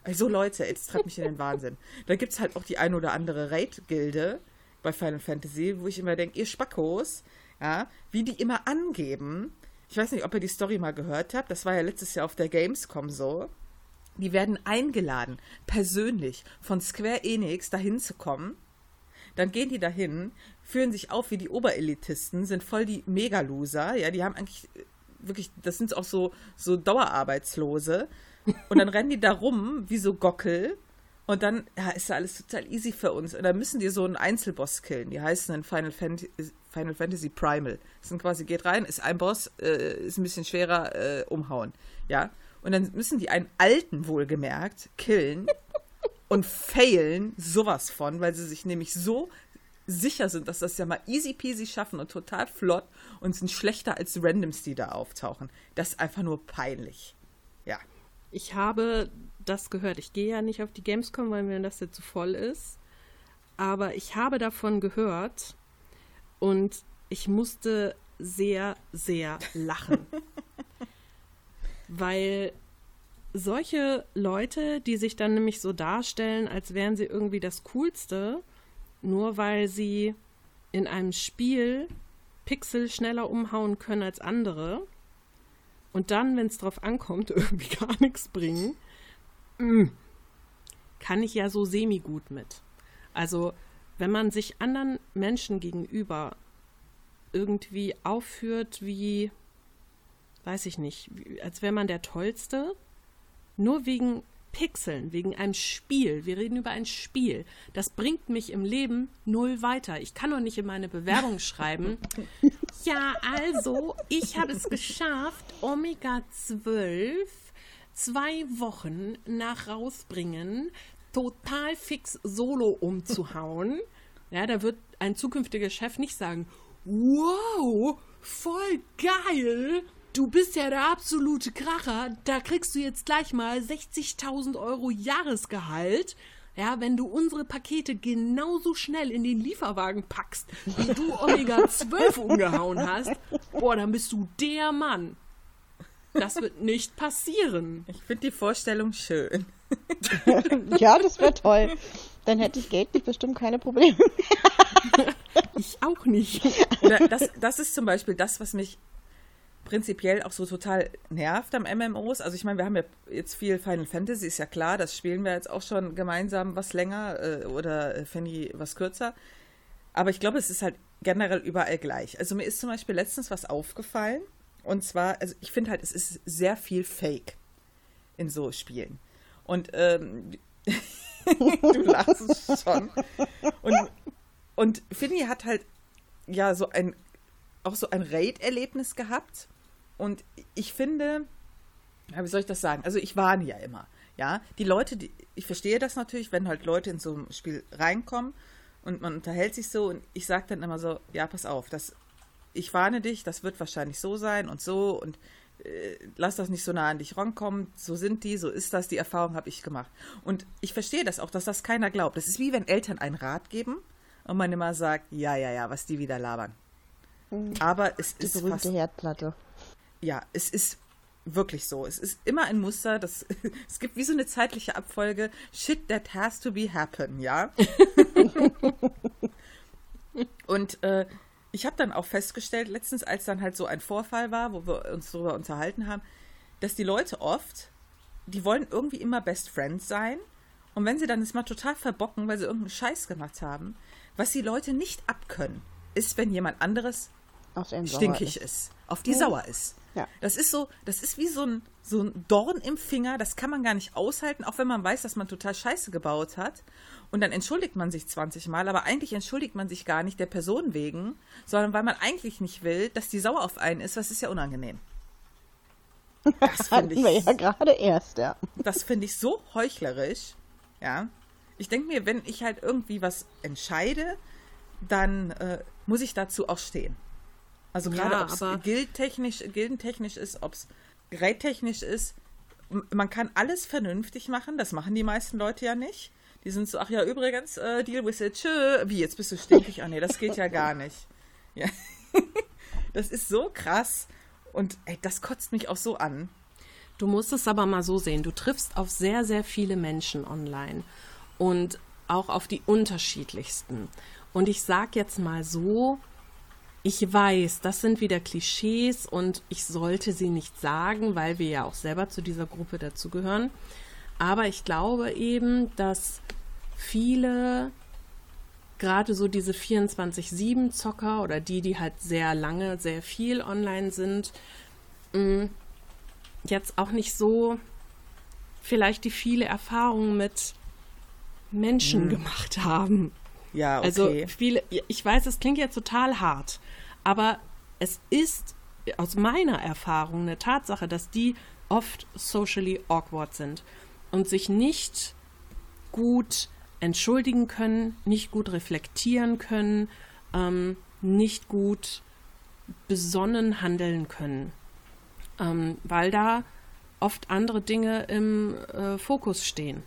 [SPEAKER 2] Also Leute, jetzt treibt mich in den Wahnsinn. Da gibt es halt auch die ein oder andere Raid-Gilde bei Final Fantasy, wo ich immer denke, ihr Spackos, ja, wie die immer angeben, ich weiß nicht, ob ihr die Story mal gehört habt, das war ja letztes Jahr auf der Gamescom so. Die werden eingeladen, persönlich von Square Enix dahin zu kommen. Dann gehen die dahin, führen sich auf wie die Oberelitisten, sind voll die Megaloser. Ja, die haben eigentlich wirklich, das sind auch so, so Dauerarbeitslose. Und dann rennen die da rum wie so Gockel. Und dann ja, ist ja alles total easy für uns. Und dann müssen die so einen Einzelboss killen. Die heißen in Final Fantasy, Final Fantasy Primal. Das sind quasi, geht rein, ist ein Boss, äh, ist ein bisschen schwerer, äh, umhauen. Ja. Und dann müssen die einen alten, wohlgemerkt, killen und failen sowas von, weil sie sich nämlich so sicher sind, dass das ja mal easy peasy schaffen und total flott und sind schlechter als Randoms, die da auftauchen. Das ist einfach nur peinlich. Ja.
[SPEAKER 1] Ich habe das gehört. Ich gehe ja nicht auf die Gamescom, weil mir das jetzt zu voll ist. Aber ich habe davon gehört und ich musste sehr, sehr lachen. weil solche Leute, die sich dann nämlich so darstellen, als wären sie irgendwie das Coolste, nur weil sie in einem Spiel Pixel schneller umhauen können als andere und dann, wenn es drauf ankommt, irgendwie gar nichts bringen, mm, kann ich ja so semi-gut mit. Also, wenn man sich anderen Menschen gegenüber irgendwie aufführt wie, weiß ich nicht, als wäre man der Tollste, nur wegen Pixeln, wegen einem Spiel. Wir reden über ein Spiel. Das bringt mich im Leben null weiter. Ich kann doch nicht in meine Bewerbung schreiben. Ja, also, ich habe es geschafft, Omega 12 zwei Wochen nach rausbringen, total fix solo umzuhauen. Ja, da wird ein zukünftiger Chef nicht sagen, wow, voll geil, du bist ja der absolute Kracher, da kriegst du jetzt gleich mal 60.000 Euro Jahresgehalt. Ja, wenn du unsere Pakete genauso schnell in den Lieferwagen packst, wie du Omega 12 umgehauen hast, boah, dann bist du der Mann. Das wird nicht passieren.
[SPEAKER 2] Ich finde die Vorstellung schön.
[SPEAKER 3] ja, das wäre toll. Dann hätte ich geldlich bestimmt keine Probleme
[SPEAKER 1] ich auch nicht.
[SPEAKER 2] Oder das, das ist zum Beispiel das, was mich prinzipiell auch so total nervt am MMOs. Also ich meine, wir haben ja jetzt viel Final Fantasy, ist ja klar, das spielen wir jetzt auch schon gemeinsam was länger äh, oder äh, Fanny was kürzer. Aber ich glaube, es ist halt generell überall gleich. Also mir ist zum Beispiel letztens was aufgefallen. Und zwar, also ich finde halt, es ist sehr viel Fake in so Spielen. Und ähm, du lachst schon. Und, und Finny hat halt ja so ein auch so ein Raid-Erlebnis gehabt, und ich finde, wie soll ich das sagen? Also ich warne ja immer. Ja, die Leute, die, ich verstehe das natürlich, wenn halt Leute in so ein Spiel reinkommen und man unterhält sich so und ich sage dann immer so, ja, pass auf, das, ich warne dich, das wird wahrscheinlich so sein und so und äh, lass das nicht so nah an dich rankommen, so sind die, so ist das, die Erfahrung habe ich gemacht. Und ich verstehe das auch, dass das keiner glaubt. Das ist wie wenn Eltern einen Rat geben und man immer sagt, ja, ja, ja, was die wieder labern.
[SPEAKER 3] Mhm. Aber es die ist berühmte fast, Herdplatte
[SPEAKER 2] ja, es ist wirklich so. Es ist immer ein Muster, das, es gibt wie so eine zeitliche Abfolge, shit that has to be happen, ja. Und äh, ich habe dann auch festgestellt, letztens, als dann halt so ein Vorfall war, wo wir uns darüber unterhalten haben, dass die Leute oft, die wollen irgendwie immer Best Friends sein. Und wenn sie dann es mal total verbocken, weil sie irgendeinen Scheiß gemacht haben, was die Leute nicht abkönnen, ist, wenn jemand anderes stinkig ist. ist. auf die ja. sauer ist. Ja. Das ist so, das ist wie so ein, so ein Dorn im Finger, das kann man gar nicht aushalten, auch wenn man weiß, dass man total Scheiße gebaut hat. Und dann entschuldigt man sich 20 Mal, aber eigentlich entschuldigt man sich gar nicht der Person wegen, sondern weil man eigentlich nicht will, dass die sauer auf einen ist, was ist ja unangenehm.
[SPEAKER 3] Das finde ich. wir ja gerade erst, ja.
[SPEAKER 2] Das finde ich so heuchlerisch, ja. Ich denke mir, wenn ich halt irgendwie was entscheide, dann äh, muss ich dazu auch stehen. Also gerade ja, ob es gildtechnisch, gildentechnisch ist, ob es gerättechnisch ist, man kann alles vernünftig machen, das machen die meisten Leute ja nicht. Die sind so, ach ja, übrigens, äh, deal with it, tschö. Wie, jetzt bist du stinkig? Ah nee, das geht ja gar nicht. Ja. das ist so krass. Und ey, das kotzt mich auch so an.
[SPEAKER 1] Du musst es aber mal so sehen. Du triffst auf sehr, sehr viele Menschen online. Und auch auf die unterschiedlichsten. Und ich sag jetzt mal so, Ich weiß, das sind wieder Klischees und ich sollte sie nicht sagen, weil wir ja auch selber zu dieser Gruppe dazugehören. Aber ich glaube eben, dass viele, gerade so diese 24-7-Zocker oder die, die halt sehr lange, sehr viel online sind, mm, jetzt auch nicht so vielleicht die viele Erfahrungen mit Menschen hm. gemacht haben.
[SPEAKER 2] Ja,
[SPEAKER 1] also
[SPEAKER 2] okay.
[SPEAKER 1] Also viele, ich weiß, es klingt jetzt total hart, aber es ist aus meiner Erfahrung eine Tatsache, dass die oft socially awkward sind und sich nicht gut entschuldigen können, nicht gut reflektieren können, ähm, nicht gut besonnen handeln können, ähm, weil da oft andere Dinge im äh, Fokus stehen.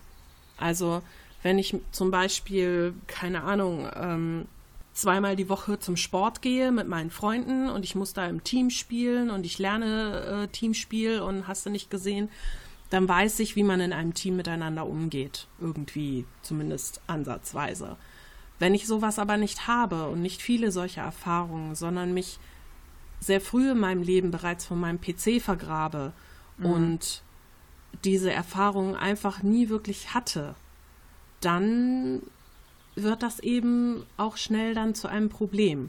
[SPEAKER 1] Also wenn ich zum Beispiel, keine Ahnung, ähm, zweimal die Woche zum Sport gehe mit meinen Freunden und ich muss da im Team spielen und ich lerne äh, Teamspiel und hast du nicht gesehen, dann weiß ich, wie man in einem Team miteinander umgeht. Irgendwie, zumindest ansatzweise. Wenn ich sowas aber nicht habe und nicht viele solche Erfahrungen, sondern mich sehr früh in meinem Leben bereits von meinem PC vergrabe mhm. und diese Erfahrungen einfach nie wirklich hatte, dann wird das eben auch schnell dann zu einem Problem.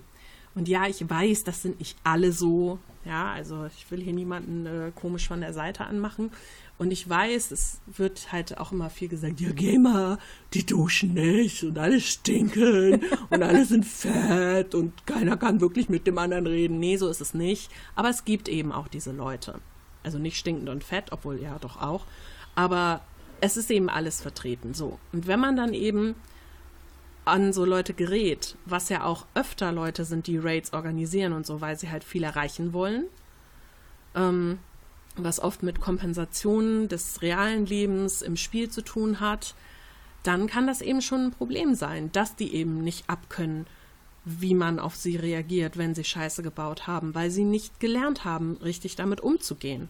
[SPEAKER 1] Und ja, ich weiß, das sind nicht alle so. Ja, also ich will hier niemanden äh, komisch von der Seite anmachen. Und ich weiß, es wird halt auch immer viel gesagt, ja, Gamer, die duschen nicht und alle stinken und alle sind fett und keiner kann wirklich mit dem anderen reden. Nee, so ist es nicht. Aber es gibt eben auch diese Leute. Also nicht stinkend und fett, obwohl ja doch auch. Aber es ist eben alles vertreten. So. Und wenn man dann eben an so Leute gerät, was ja auch öfter Leute sind, die Raids organisieren und so, weil sie halt viel erreichen wollen, ähm, was oft mit Kompensationen des realen Lebens im Spiel zu tun hat, dann kann das eben schon ein Problem sein, dass die eben nicht abkönnen, wie man auf sie reagiert, wenn sie Scheiße gebaut haben, weil sie nicht gelernt haben, richtig damit umzugehen.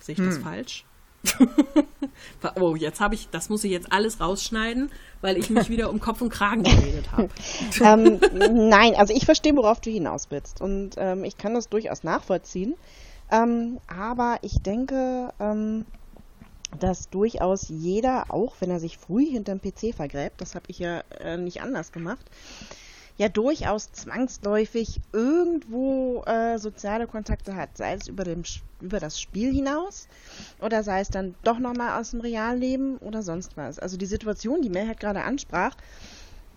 [SPEAKER 1] Sehe ich hm. das falsch? oh, jetzt habe ich, das muss ich jetzt alles rausschneiden, weil ich mich wieder um Kopf und Kragen geredet habe.
[SPEAKER 3] ähm, nein, also ich verstehe, worauf du hinaus willst. Und ähm, ich kann das durchaus nachvollziehen. Ähm, aber ich denke, ähm, dass durchaus jeder, auch wenn er sich früh hinterm PC vergräbt, das habe ich ja äh, nicht anders gemacht, ja durchaus zwangsläufig irgendwo äh, soziale Kontakte hat, sei es über, dem, über das Spiel hinaus oder sei es dann doch nochmal aus dem Realleben oder sonst was. Also die Situation, die Mel halt gerade ansprach,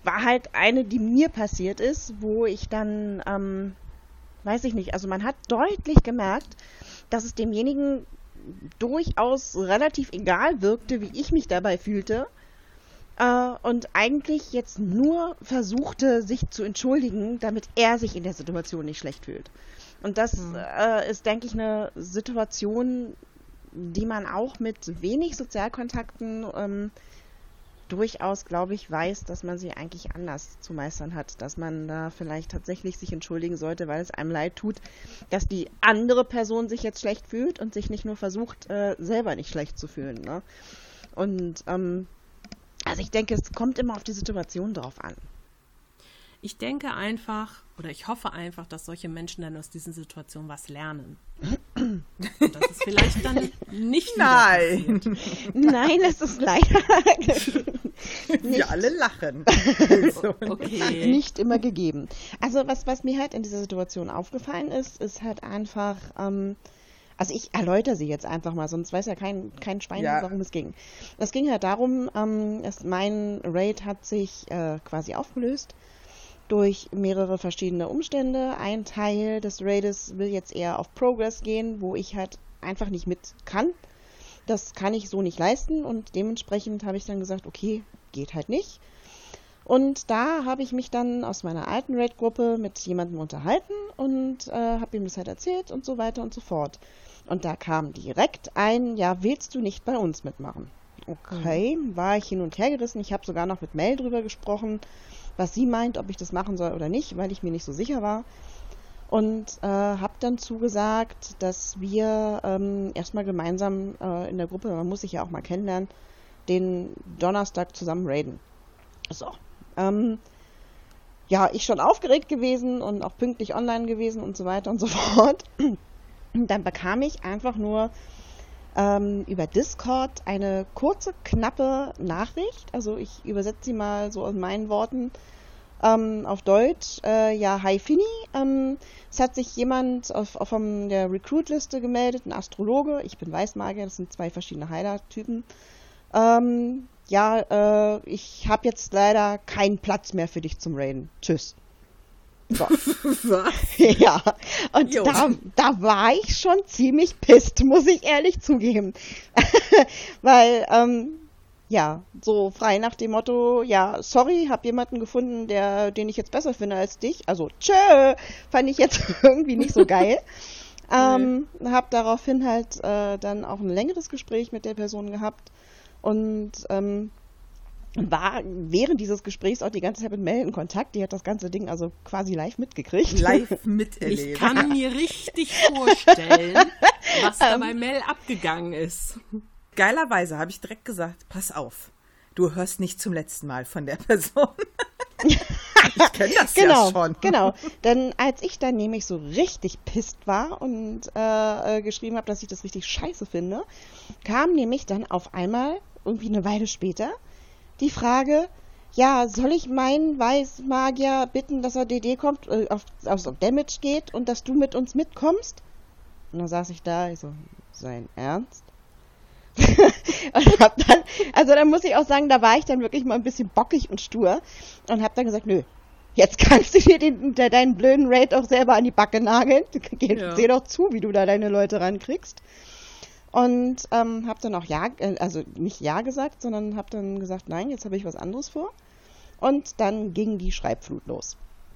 [SPEAKER 3] war halt eine, die mir passiert ist, wo ich dann, ähm, weiß ich nicht, also man hat deutlich gemerkt, dass es demjenigen durchaus relativ egal wirkte, wie ich mich dabei fühlte äh, und eigentlich jetzt nur versuchte, sich zu entschuldigen, damit er sich in der Situation nicht schlecht fühlt. Und das mhm. äh, ist, denke ich, eine Situation, die man auch mit wenig Sozialkontakten ähm, durchaus, glaube ich, weiß, dass man sie eigentlich anders zu meistern hat, dass man da vielleicht tatsächlich sich entschuldigen sollte, weil es einem leid tut, dass die andere Person sich jetzt schlecht fühlt und sich nicht nur versucht, äh, selber nicht schlecht zu fühlen. Ne? Und ähm, also ich denke, es kommt immer auf die Situation drauf an.
[SPEAKER 1] Ich denke einfach, oder ich hoffe einfach, dass solche Menschen dann aus diesen Situationen was lernen. Und das ist vielleicht dann nicht
[SPEAKER 2] Nein.
[SPEAKER 3] Nein, es ist leider.
[SPEAKER 2] Wir alle lachen.
[SPEAKER 3] okay. Nicht immer gegeben. Also was, was mir halt in dieser Situation aufgefallen ist, ist halt einfach, ähm, also ich erläutere sie jetzt einfach mal, sonst weiß ja kein, kein Schwein, ja. worum es ging. Es ging halt darum, ähm, es, mein Raid hat sich äh, quasi aufgelöst durch mehrere verschiedene Umstände. Ein Teil des Raides will jetzt eher auf Progress gehen, wo ich halt einfach nicht mit kann. Das kann ich so nicht leisten und dementsprechend habe ich dann gesagt, okay, geht halt nicht. Und da habe ich mich dann aus meiner alten Raid-Gruppe mit jemandem unterhalten und äh, habe ihm das halt erzählt und so weiter und so fort. Und da kam direkt ein, ja, willst du nicht bei uns mitmachen? Okay, mhm. war ich hin und her gerissen. Ich habe sogar noch mit Mel drüber gesprochen, was sie meint, ob ich das machen soll oder nicht, weil ich mir nicht so sicher war. Und äh, habe dann zugesagt, dass wir ähm, erstmal gemeinsam äh, in der Gruppe, man muss sich ja auch mal kennenlernen, den Donnerstag zusammen raiden. So. Ähm, ja, ich schon aufgeregt gewesen und auch pünktlich online gewesen und so weiter und so fort. Und dann bekam ich einfach nur ähm, über Discord eine kurze, knappe Nachricht. Also ich übersetze sie mal so aus meinen Worten ähm, auf Deutsch. Äh, ja, hi Fini. Ähm, es hat sich jemand auf, auf der Recruit-Liste gemeldet, ein Astrologe. Ich bin Weißmagier, das sind zwei verschiedene Heiler-Typen. Ähm, ja, äh, ich habe jetzt leider keinen Platz mehr für dich zum Raiden. Tschüss. So. ja, und da, da war ich schon ziemlich pisst, muss ich ehrlich zugeben. Weil, ähm, ja, so frei nach dem Motto, ja, sorry, hab jemanden gefunden, der, den ich jetzt besser finde als dich. Also, tschö, fand ich jetzt irgendwie nicht so geil. ähm, hab daraufhin halt äh, dann auch ein längeres Gespräch mit der Person gehabt und ähm, war während dieses Gesprächs auch die ganze Zeit mit Mel in Kontakt. Die hat das ganze Ding also quasi live mitgekriegt.
[SPEAKER 2] Live miterlebt.
[SPEAKER 1] Ich kann mir richtig vorstellen, was da ähm. bei Mel abgegangen ist.
[SPEAKER 2] Geilerweise habe ich direkt gesagt, pass auf, du hörst nicht zum letzten Mal von der Person. ich kenne das
[SPEAKER 3] genau,
[SPEAKER 2] ja schon.
[SPEAKER 3] Genau, denn als ich dann nämlich so richtig pisst war und äh, äh geschrieben habe, dass ich das richtig scheiße finde, kam nämlich dann auf einmal irgendwie eine Weile später die Frage, ja, soll ich meinen Weißmagier bitten, dass er DD kommt, äh, auf, auf Damage geht und dass du mit uns mitkommst? Und dann saß ich da, ich so, sein Ernst? und hab dann, also dann muss ich auch sagen, da war ich dann wirklich mal ein bisschen bockig und stur und hab dann gesagt, nö, jetzt kannst du dir den, deinen blöden Raid auch selber an die Backe nageln. Geh, ja. Seh doch zu, wie du da deine Leute rankriegst. Und ähm, habe dann auch ja, äh, also nicht ja gesagt, sondern habe dann gesagt, nein, jetzt habe ich was anderes vor. Und dann ging die Schreibflut los.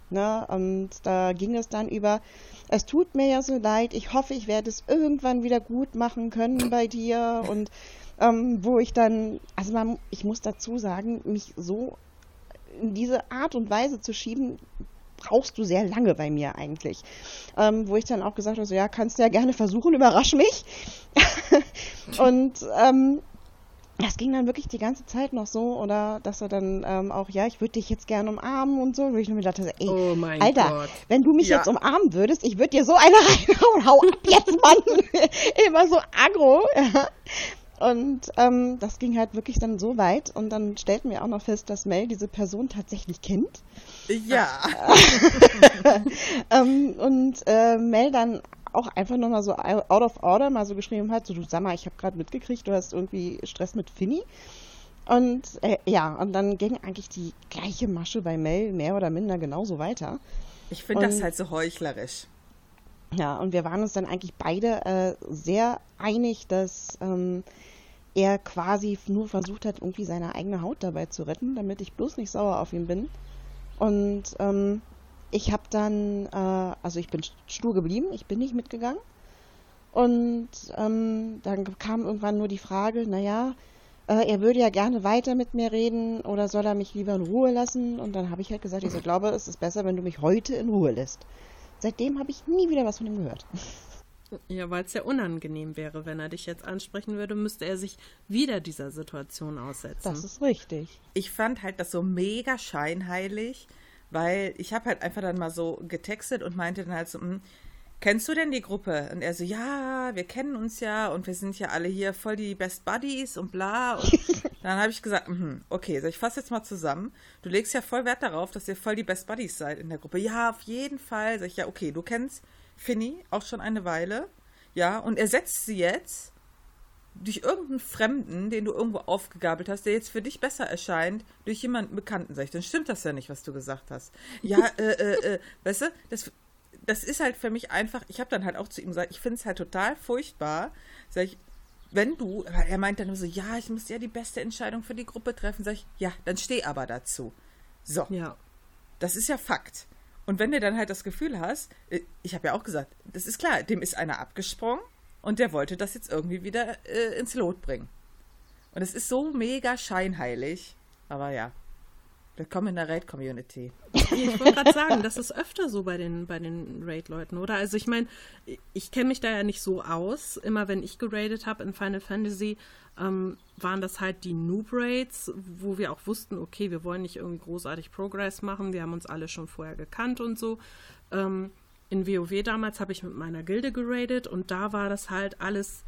[SPEAKER 3] Ne? Und da ging es dann über, es tut mir ja so leid, ich hoffe, ich werde es irgendwann wieder gut machen können bei dir. Und ähm, wo ich dann, also man, ich muss dazu sagen, mich so in diese Art und Weise zu schieben, brauchst du sehr lange bei mir eigentlich. Ähm, wo ich dann auch gesagt habe, so, ja, kannst du ja gerne versuchen, überrasch mich. und ähm, das ging dann wirklich die ganze Zeit noch so, oder dass er dann ähm, auch, ja, ich würde dich jetzt gerne umarmen und so, wo ich nur mir dachte, ey, oh Alter, Gott. wenn du mich ja. jetzt umarmen würdest, ich würde dir so eine reinhauen, hau ab jetzt, Mann. Immer so aggro. Ja. Und ähm, das ging halt wirklich dann so weit. Und dann stellten wir auch noch fest, dass Mel diese Person tatsächlich kennt.
[SPEAKER 2] Ja.
[SPEAKER 3] ähm, und äh, Mel dann auch einfach nochmal so out of order mal so geschrieben hat, so du sag mal, ich habe gerade mitgekriegt, du hast irgendwie Stress mit Finny. Und äh, ja, und dann ging eigentlich die gleiche Masche bei Mel mehr oder minder genauso weiter.
[SPEAKER 2] Ich finde das halt so heuchlerisch.
[SPEAKER 3] Ja, und wir waren uns dann eigentlich beide äh, sehr einig, dass ähm, er quasi nur versucht hat, irgendwie seine eigene Haut dabei zu retten, damit ich bloß nicht sauer auf ihn bin. Und ähm, ich habe dann, äh, also ich bin stur geblieben, ich bin nicht mitgegangen. Und ähm, dann kam irgendwann nur die Frage, naja, äh, er würde ja gerne weiter mit mir reden oder soll er mich lieber in Ruhe lassen? Und dann habe ich halt gesagt, ich so, glaube, es ist besser, wenn du mich heute in Ruhe lässt. Seitdem habe ich nie wieder was von ihm gehört.
[SPEAKER 1] Ja, weil es ja unangenehm wäre, wenn er dich jetzt ansprechen würde, müsste er sich wieder dieser Situation aussetzen.
[SPEAKER 3] Das ist richtig.
[SPEAKER 2] Ich fand halt das so mega scheinheilig, weil ich habe halt einfach dann mal so getextet und meinte dann halt so, hm, kennst du denn die Gruppe? Und er so, ja, wir kennen uns ja und wir sind ja alle hier voll die Best Buddies und bla. Und dann habe ich gesagt, mh, okay, ich fasse jetzt mal zusammen. Du legst ja voll Wert darauf, dass ihr voll die Best Buddies seid in der Gruppe. Ja, auf jeden Fall. Sag ich, ja, okay, du kennst Finny auch schon eine Weile. Ja, und ersetzt sie jetzt durch irgendeinen Fremden, den du irgendwo aufgegabelt hast, der jetzt für dich besser erscheint, durch jemanden Bekannten. Sag ich, dann stimmt das ja nicht, was du gesagt hast. Ja, äh, äh, äh, weißt du, das, das ist halt für mich einfach, ich habe dann halt auch zu ihm gesagt, ich finde es halt total furchtbar. Sag ich, wenn du, er meint dann so, ja, ich muss ja die beste Entscheidung für die Gruppe treffen, sag ich, ja, dann steh aber dazu. So.
[SPEAKER 1] Ja.
[SPEAKER 2] Das ist ja Fakt. Und wenn du dann halt das Gefühl hast, äh, ich habe ja auch gesagt, das ist klar, dem ist einer abgesprungen und der wollte das jetzt irgendwie wieder äh, ins Lot bringen. Und es ist so mega scheinheilig. Aber ja, Willkommen in der Raid-Community.
[SPEAKER 1] Ich wollte gerade sagen, das ist öfter so bei den, bei den Raid-Leuten, oder? Also ich meine, ich kenne mich da ja nicht so aus. Immer wenn ich geradet habe in Final Fantasy, ähm, waren das halt die Noob-Raids, wo wir auch wussten, okay, wir wollen nicht irgendwie großartig Progress machen. Wir haben uns alle schon vorher gekannt und so. Ähm, in WoW damals habe ich mit meiner Gilde geradet und da war das halt alles,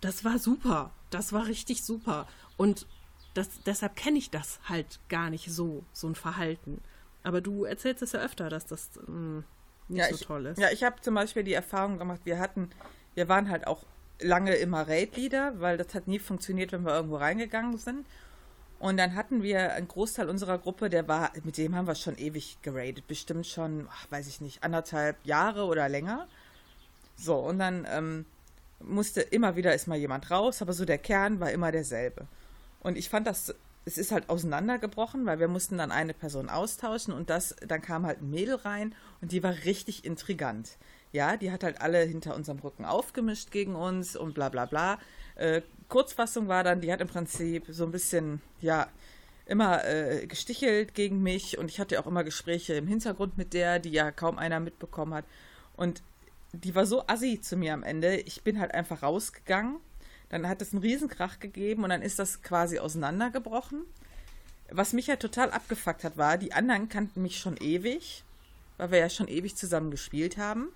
[SPEAKER 1] das war super. Das war richtig super. Und das, deshalb kenne ich das halt gar nicht so, so ein Verhalten. Aber du erzählst es ja öfter, dass das mh, hm, nicht
[SPEAKER 2] ja,
[SPEAKER 1] so
[SPEAKER 2] ich,
[SPEAKER 1] toll ist.
[SPEAKER 2] Ja, ich habe zum Beispiel die Erfahrung gemacht, wir hatten, wir waren halt auch lange immer Raid-Leader, weil das hat nie funktioniert, wenn wir irgendwo reingegangen sind. Und dann hatten wir einen Großteil unserer Gruppe, der war, mit dem haben wir schon ewig geradet, bestimmt schon, ach, weiß ich nicht, anderthalb Jahre oder länger. So, und dann ähm, musste immer wieder ist mal jemand raus, aber so der Kern war immer derselbe. Und ich fand das, es ist halt auseinandergebrochen, weil wir mussten dann eine Person austauschen und das, dann kam halt ein Mädel rein und die war richtig intrigant. Ja, die hat halt alle hinter unserem Rücken aufgemischt gegen uns und bla bla bla. Äh, Kurzfassung war dann, die hat im Prinzip so ein bisschen, ja, immer äh, gestichelt gegen mich und ich hatte auch immer Gespräche im Hintergrund mit der, die ja kaum einer mitbekommen hat. Und die war so assi zu mir am Ende. Ich bin halt einfach rausgegangen. Dann hat es einen Riesenkrach gegeben und dann ist das quasi auseinandergebrochen. Was mich ja total abgefuckt hat, war, die anderen kannten mich schon ewig, weil wir ja schon ewig zusammen gespielt haben.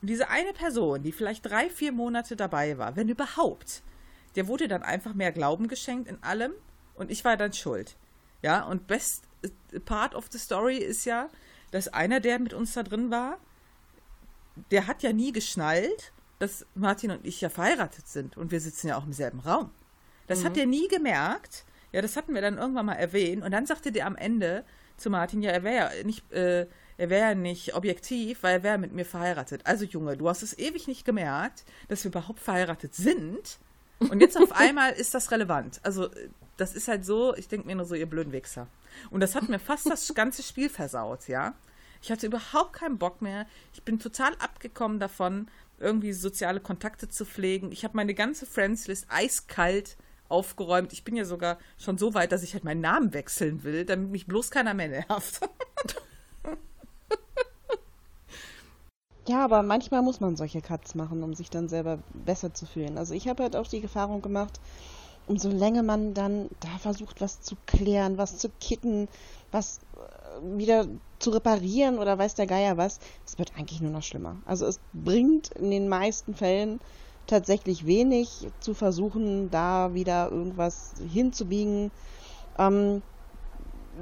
[SPEAKER 2] Und diese eine Person, die vielleicht drei, vier Monate dabei war, wenn überhaupt, der wurde dann einfach mehr Glauben geschenkt in allem und ich war dann schuld. Ja, und best äh, part of the story ist ja, dass einer, der mit uns da drin war, der hat ja nie geschnallt, dass Martin und ich ja verheiratet sind und wir sitzen ja auch im selben Raum. Das mhm. hat er nie gemerkt. Ja, das hatten wir dann irgendwann mal erwähnt und dann sagte der am Ende zu Martin, ja, er wäre ja nicht, äh, er wäre ja nicht objektiv, weil er wäre mit mir verheiratet. Also Junge, du hast es ewig nicht gemerkt, dass wir überhaupt verheiratet sind und jetzt auf einmal ist das relevant. Also, das ist halt so, ich denke mir nur so, ihr blöden Wichser. Und das hat mir fast das ganze Spiel versaut, ja. Ich hatte überhaupt keinen Bock mehr. Ich bin total abgekommen davon, irgendwie soziale Kontakte zu pflegen. Ich habe meine ganze Friendslist eiskalt aufgeräumt. Ich bin ja sogar schon so weit, dass ich halt meinen Namen wechseln will, damit mich bloß keiner mehr nervt.
[SPEAKER 3] Ja, aber manchmal muss man solche Cuts machen, um sich dann selber besser zu fühlen. Also ich habe halt auch die Erfahrung gemacht, umso länger man dann da versucht, was zu klären, was zu kitten, was wieder zu reparieren oder weiß der Geier was, es wird eigentlich nur noch schlimmer. Also es bringt in den meisten Fällen tatsächlich wenig zu versuchen, da wieder irgendwas hinzubiegen. Ähm,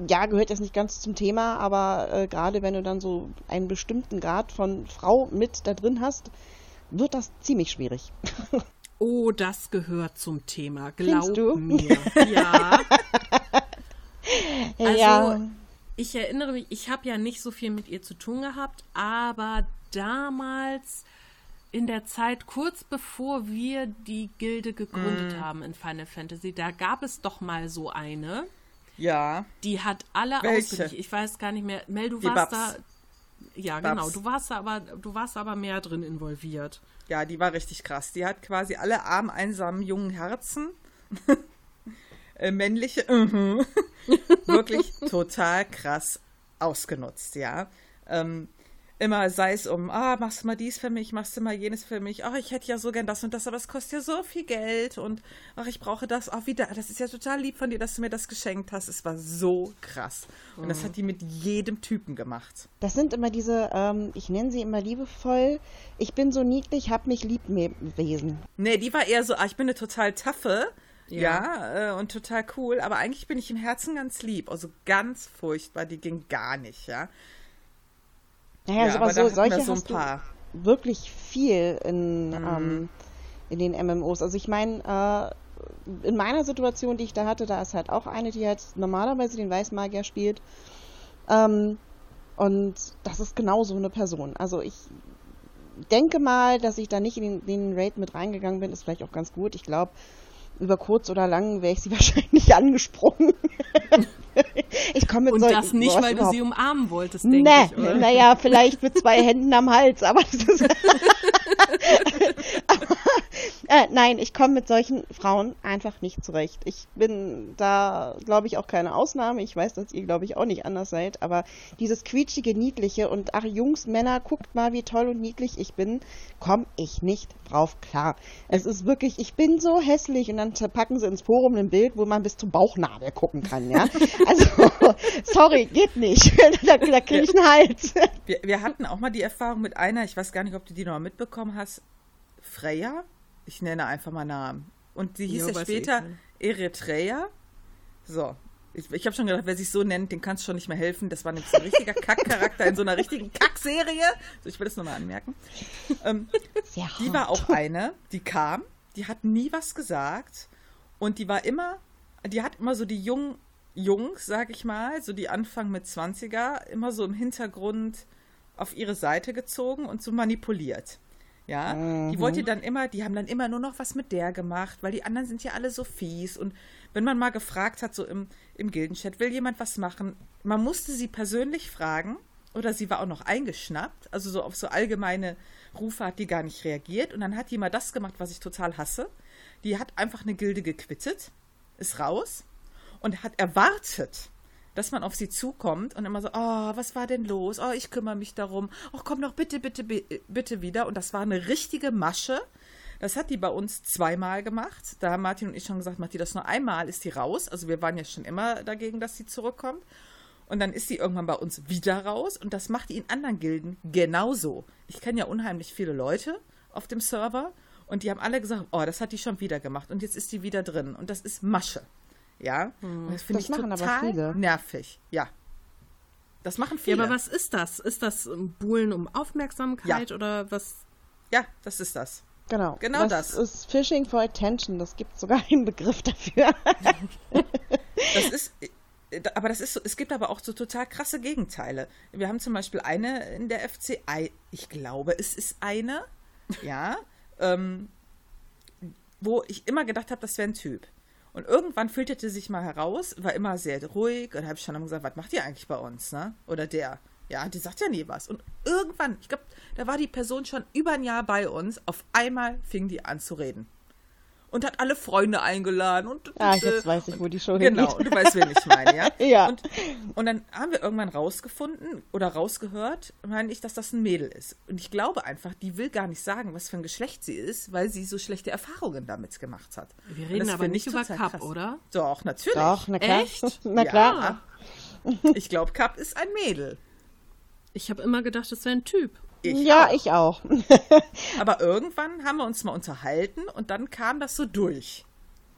[SPEAKER 3] ja, gehört jetzt nicht ganz zum Thema, aber äh, gerade wenn du dann so einen bestimmten Grad von Frau mit da drin hast, wird das ziemlich schwierig.
[SPEAKER 1] Oh, das gehört zum Thema, glaub du? mir. Ja. also, ja. Ich erinnere mich, ich habe ja nicht so viel mit ihr zu tun gehabt, aber damals in der Zeit kurz bevor wir die Gilde gegründet mm. haben in Final Fantasy, da gab es doch mal so eine.
[SPEAKER 2] Ja.
[SPEAKER 1] Die hat alle ausgeglichen. Ich weiß gar nicht mehr. Mel, du die warst Babs. da. Ja, Babs. genau. Du warst da aber, du warst aber mehr drin involviert.
[SPEAKER 2] Ja, die war richtig krass. Die hat quasi alle armen, einsamen jungen Herzen. äh, männliche, uh wirklich total krass ausgenutzt, ja. Ähm, immer sei es um, ah, machst du mal dies für mich, machst du mal jenes für mich, ach, ich hätte ja so gern das und das, aber es kostet ja so viel Geld und ach, ich brauche das auch wieder. Das ist ja total lieb von dir, dass du mir das geschenkt hast. Es war so krass. Und mhm. das hat die mit jedem Typen gemacht.
[SPEAKER 3] Das sind immer diese, ähm, ich nenne sie immer liebevoll, ich bin so niedlich, hab mich lieb Wesen.
[SPEAKER 2] Nee, die war eher so, ah, ich bin eine total taffe. Ja, ja äh, und total cool, aber eigentlich bin ich im Herzen ganz lieb. Also ganz furchtbar, die ging gar nicht, ja.
[SPEAKER 3] Naja, ja, aber so, solche so hast du wirklich viel in, mhm. ähm, in den MMOs. Also ich meine, äh, in meiner Situation, die ich da hatte, da ist halt auch eine, die halt normalerweise den Weißmagier spielt. Ähm, und das ist genau so eine Person. Also ich denke mal, dass ich da nicht in den, den Raid mit reingegangen bin, ist vielleicht auch ganz gut. Ich glaube, über kurz oder lang wäre ich sie wahrscheinlich angesprungen.
[SPEAKER 1] ich komme mit Und so, das nicht, weil du sie umarmen wolltest, denke
[SPEAKER 3] nee, ich. Oder? Naja, vielleicht mit zwei Händen am Hals, aber das ist. aber, äh, nein, ich komme mit solchen Frauen einfach nicht zurecht. Ich bin da, glaube ich, auch keine Ausnahme. Ich weiß, dass ihr, glaube ich, auch nicht anders seid. Aber dieses quietschige, niedliche und ach, Jungs, Männer, guckt mal, wie toll und niedlich ich bin, komme ich nicht drauf klar. Es ist wirklich, ich bin so hässlich und dann packen sie ins Forum ein Bild, wo man bis zum Bauchnabel gucken kann, ja. Also, sorry, geht nicht. da, da kriege ich einen Hals.
[SPEAKER 2] Wir, wir hatten auch mal die Erfahrung mit einer, ich weiß gar nicht, ob du die noch mal mitbekommen hast, Freya, ich nenne einfach mal Namen. Und die hieß jo, ja später Eritrea. So. Ich, ich habe schon gedacht, wer sich so nennt, den kannst du schon nicht mehr helfen. Das war nämlich so ein richtiger Kackcharakter in so einer richtigen Kackserie. So, ich will das nochmal anmerken. Ähm, die war auch eine, die kam, die hat nie was gesagt. Und die war immer, die hat immer so die jungen Jungs, sag ich mal, so die Anfang mit 20er, immer so im Hintergrund auf ihre Seite gezogen und so manipuliert. Ja, mhm. die wollte dann immer, die haben dann immer nur noch was mit der gemacht, weil die anderen sind ja alle so fies. Und wenn man mal gefragt hat, so im, im Gildenchat, will jemand was machen, man musste sie persönlich fragen oder sie war auch noch eingeschnappt. Also so auf so allgemeine Rufe hat die gar nicht reagiert. Und dann hat die mal das gemacht, was ich total hasse. Die hat einfach eine Gilde gequittet, ist raus und hat erwartet, dass man auf sie zukommt und immer so, oh, was war denn los? Oh, ich kümmere mich darum. Oh, komm doch bitte, bitte, bitte wieder. Und das war eine richtige Masche. Das hat die bei uns zweimal gemacht. Da haben Martin und ich schon gesagt, macht die das nur einmal, ist die raus. Also wir waren ja schon immer dagegen, dass sie zurückkommt. Und dann ist sie irgendwann bei uns wieder raus. Und das macht die in anderen Gilden genauso. Ich kenne ja unheimlich viele Leute auf dem Server. Und die haben alle gesagt, oh, das hat die schon wieder gemacht. Und jetzt ist die wieder drin. Und das ist Masche. Ja, hm. das finde ich total nervig. Ja. Das machen viele.
[SPEAKER 1] Ja, aber was ist das? Ist das Buhlen um Aufmerksamkeit ja. oder was?
[SPEAKER 2] Ja, das ist das.
[SPEAKER 3] Genau. Genau das. Das ist Fishing for Attention. Das gibt sogar einen Begriff dafür.
[SPEAKER 2] das ist, aber das ist so, es gibt aber auch so total krasse Gegenteile. Wir haben zum Beispiel eine in der FC, ich glaube, es ist eine, ja, ähm, wo ich immer gedacht habe, das wäre ein Typ. Und irgendwann filterte sich mal heraus, war immer sehr ruhig und habe ich schon gesagt, was macht ihr eigentlich bei uns, ne? Oder der. Ja, die sagt ja nie was. Und irgendwann, ich glaube, da war die Person schon über ein Jahr bei uns, auf einmal fing die an zu reden und hat alle Freunde eingeladen. Und,
[SPEAKER 3] ah, jetzt weiß ich, wo die Show
[SPEAKER 2] Genau,
[SPEAKER 3] hingeht.
[SPEAKER 2] du weißt, wen ich meine, ja?
[SPEAKER 3] ja.
[SPEAKER 2] Und, und dann haben wir irgendwann rausgefunden oder rausgehört, meine ich, dass das ein Mädel ist. Und ich glaube einfach, die will gar nicht sagen, was für ein Geschlecht sie ist, weil sie so schlechte Erfahrungen damit gemacht hat.
[SPEAKER 1] Wir reden aber nicht über Cup, krass. oder?
[SPEAKER 2] Doch, natürlich.
[SPEAKER 3] Doch, na klar.
[SPEAKER 1] Echt?
[SPEAKER 3] na klar.
[SPEAKER 2] Ja. Ich glaube, Cup ist ein Mädel.
[SPEAKER 1] Ich habe immer gedacht, das wäre ein Typ.
[SPEAKER 3] Ich ja, auch. ich auch.
[SPEAKER 2] Aber irgendwann haben wir uns mal unterhalten und dann kam das so durch,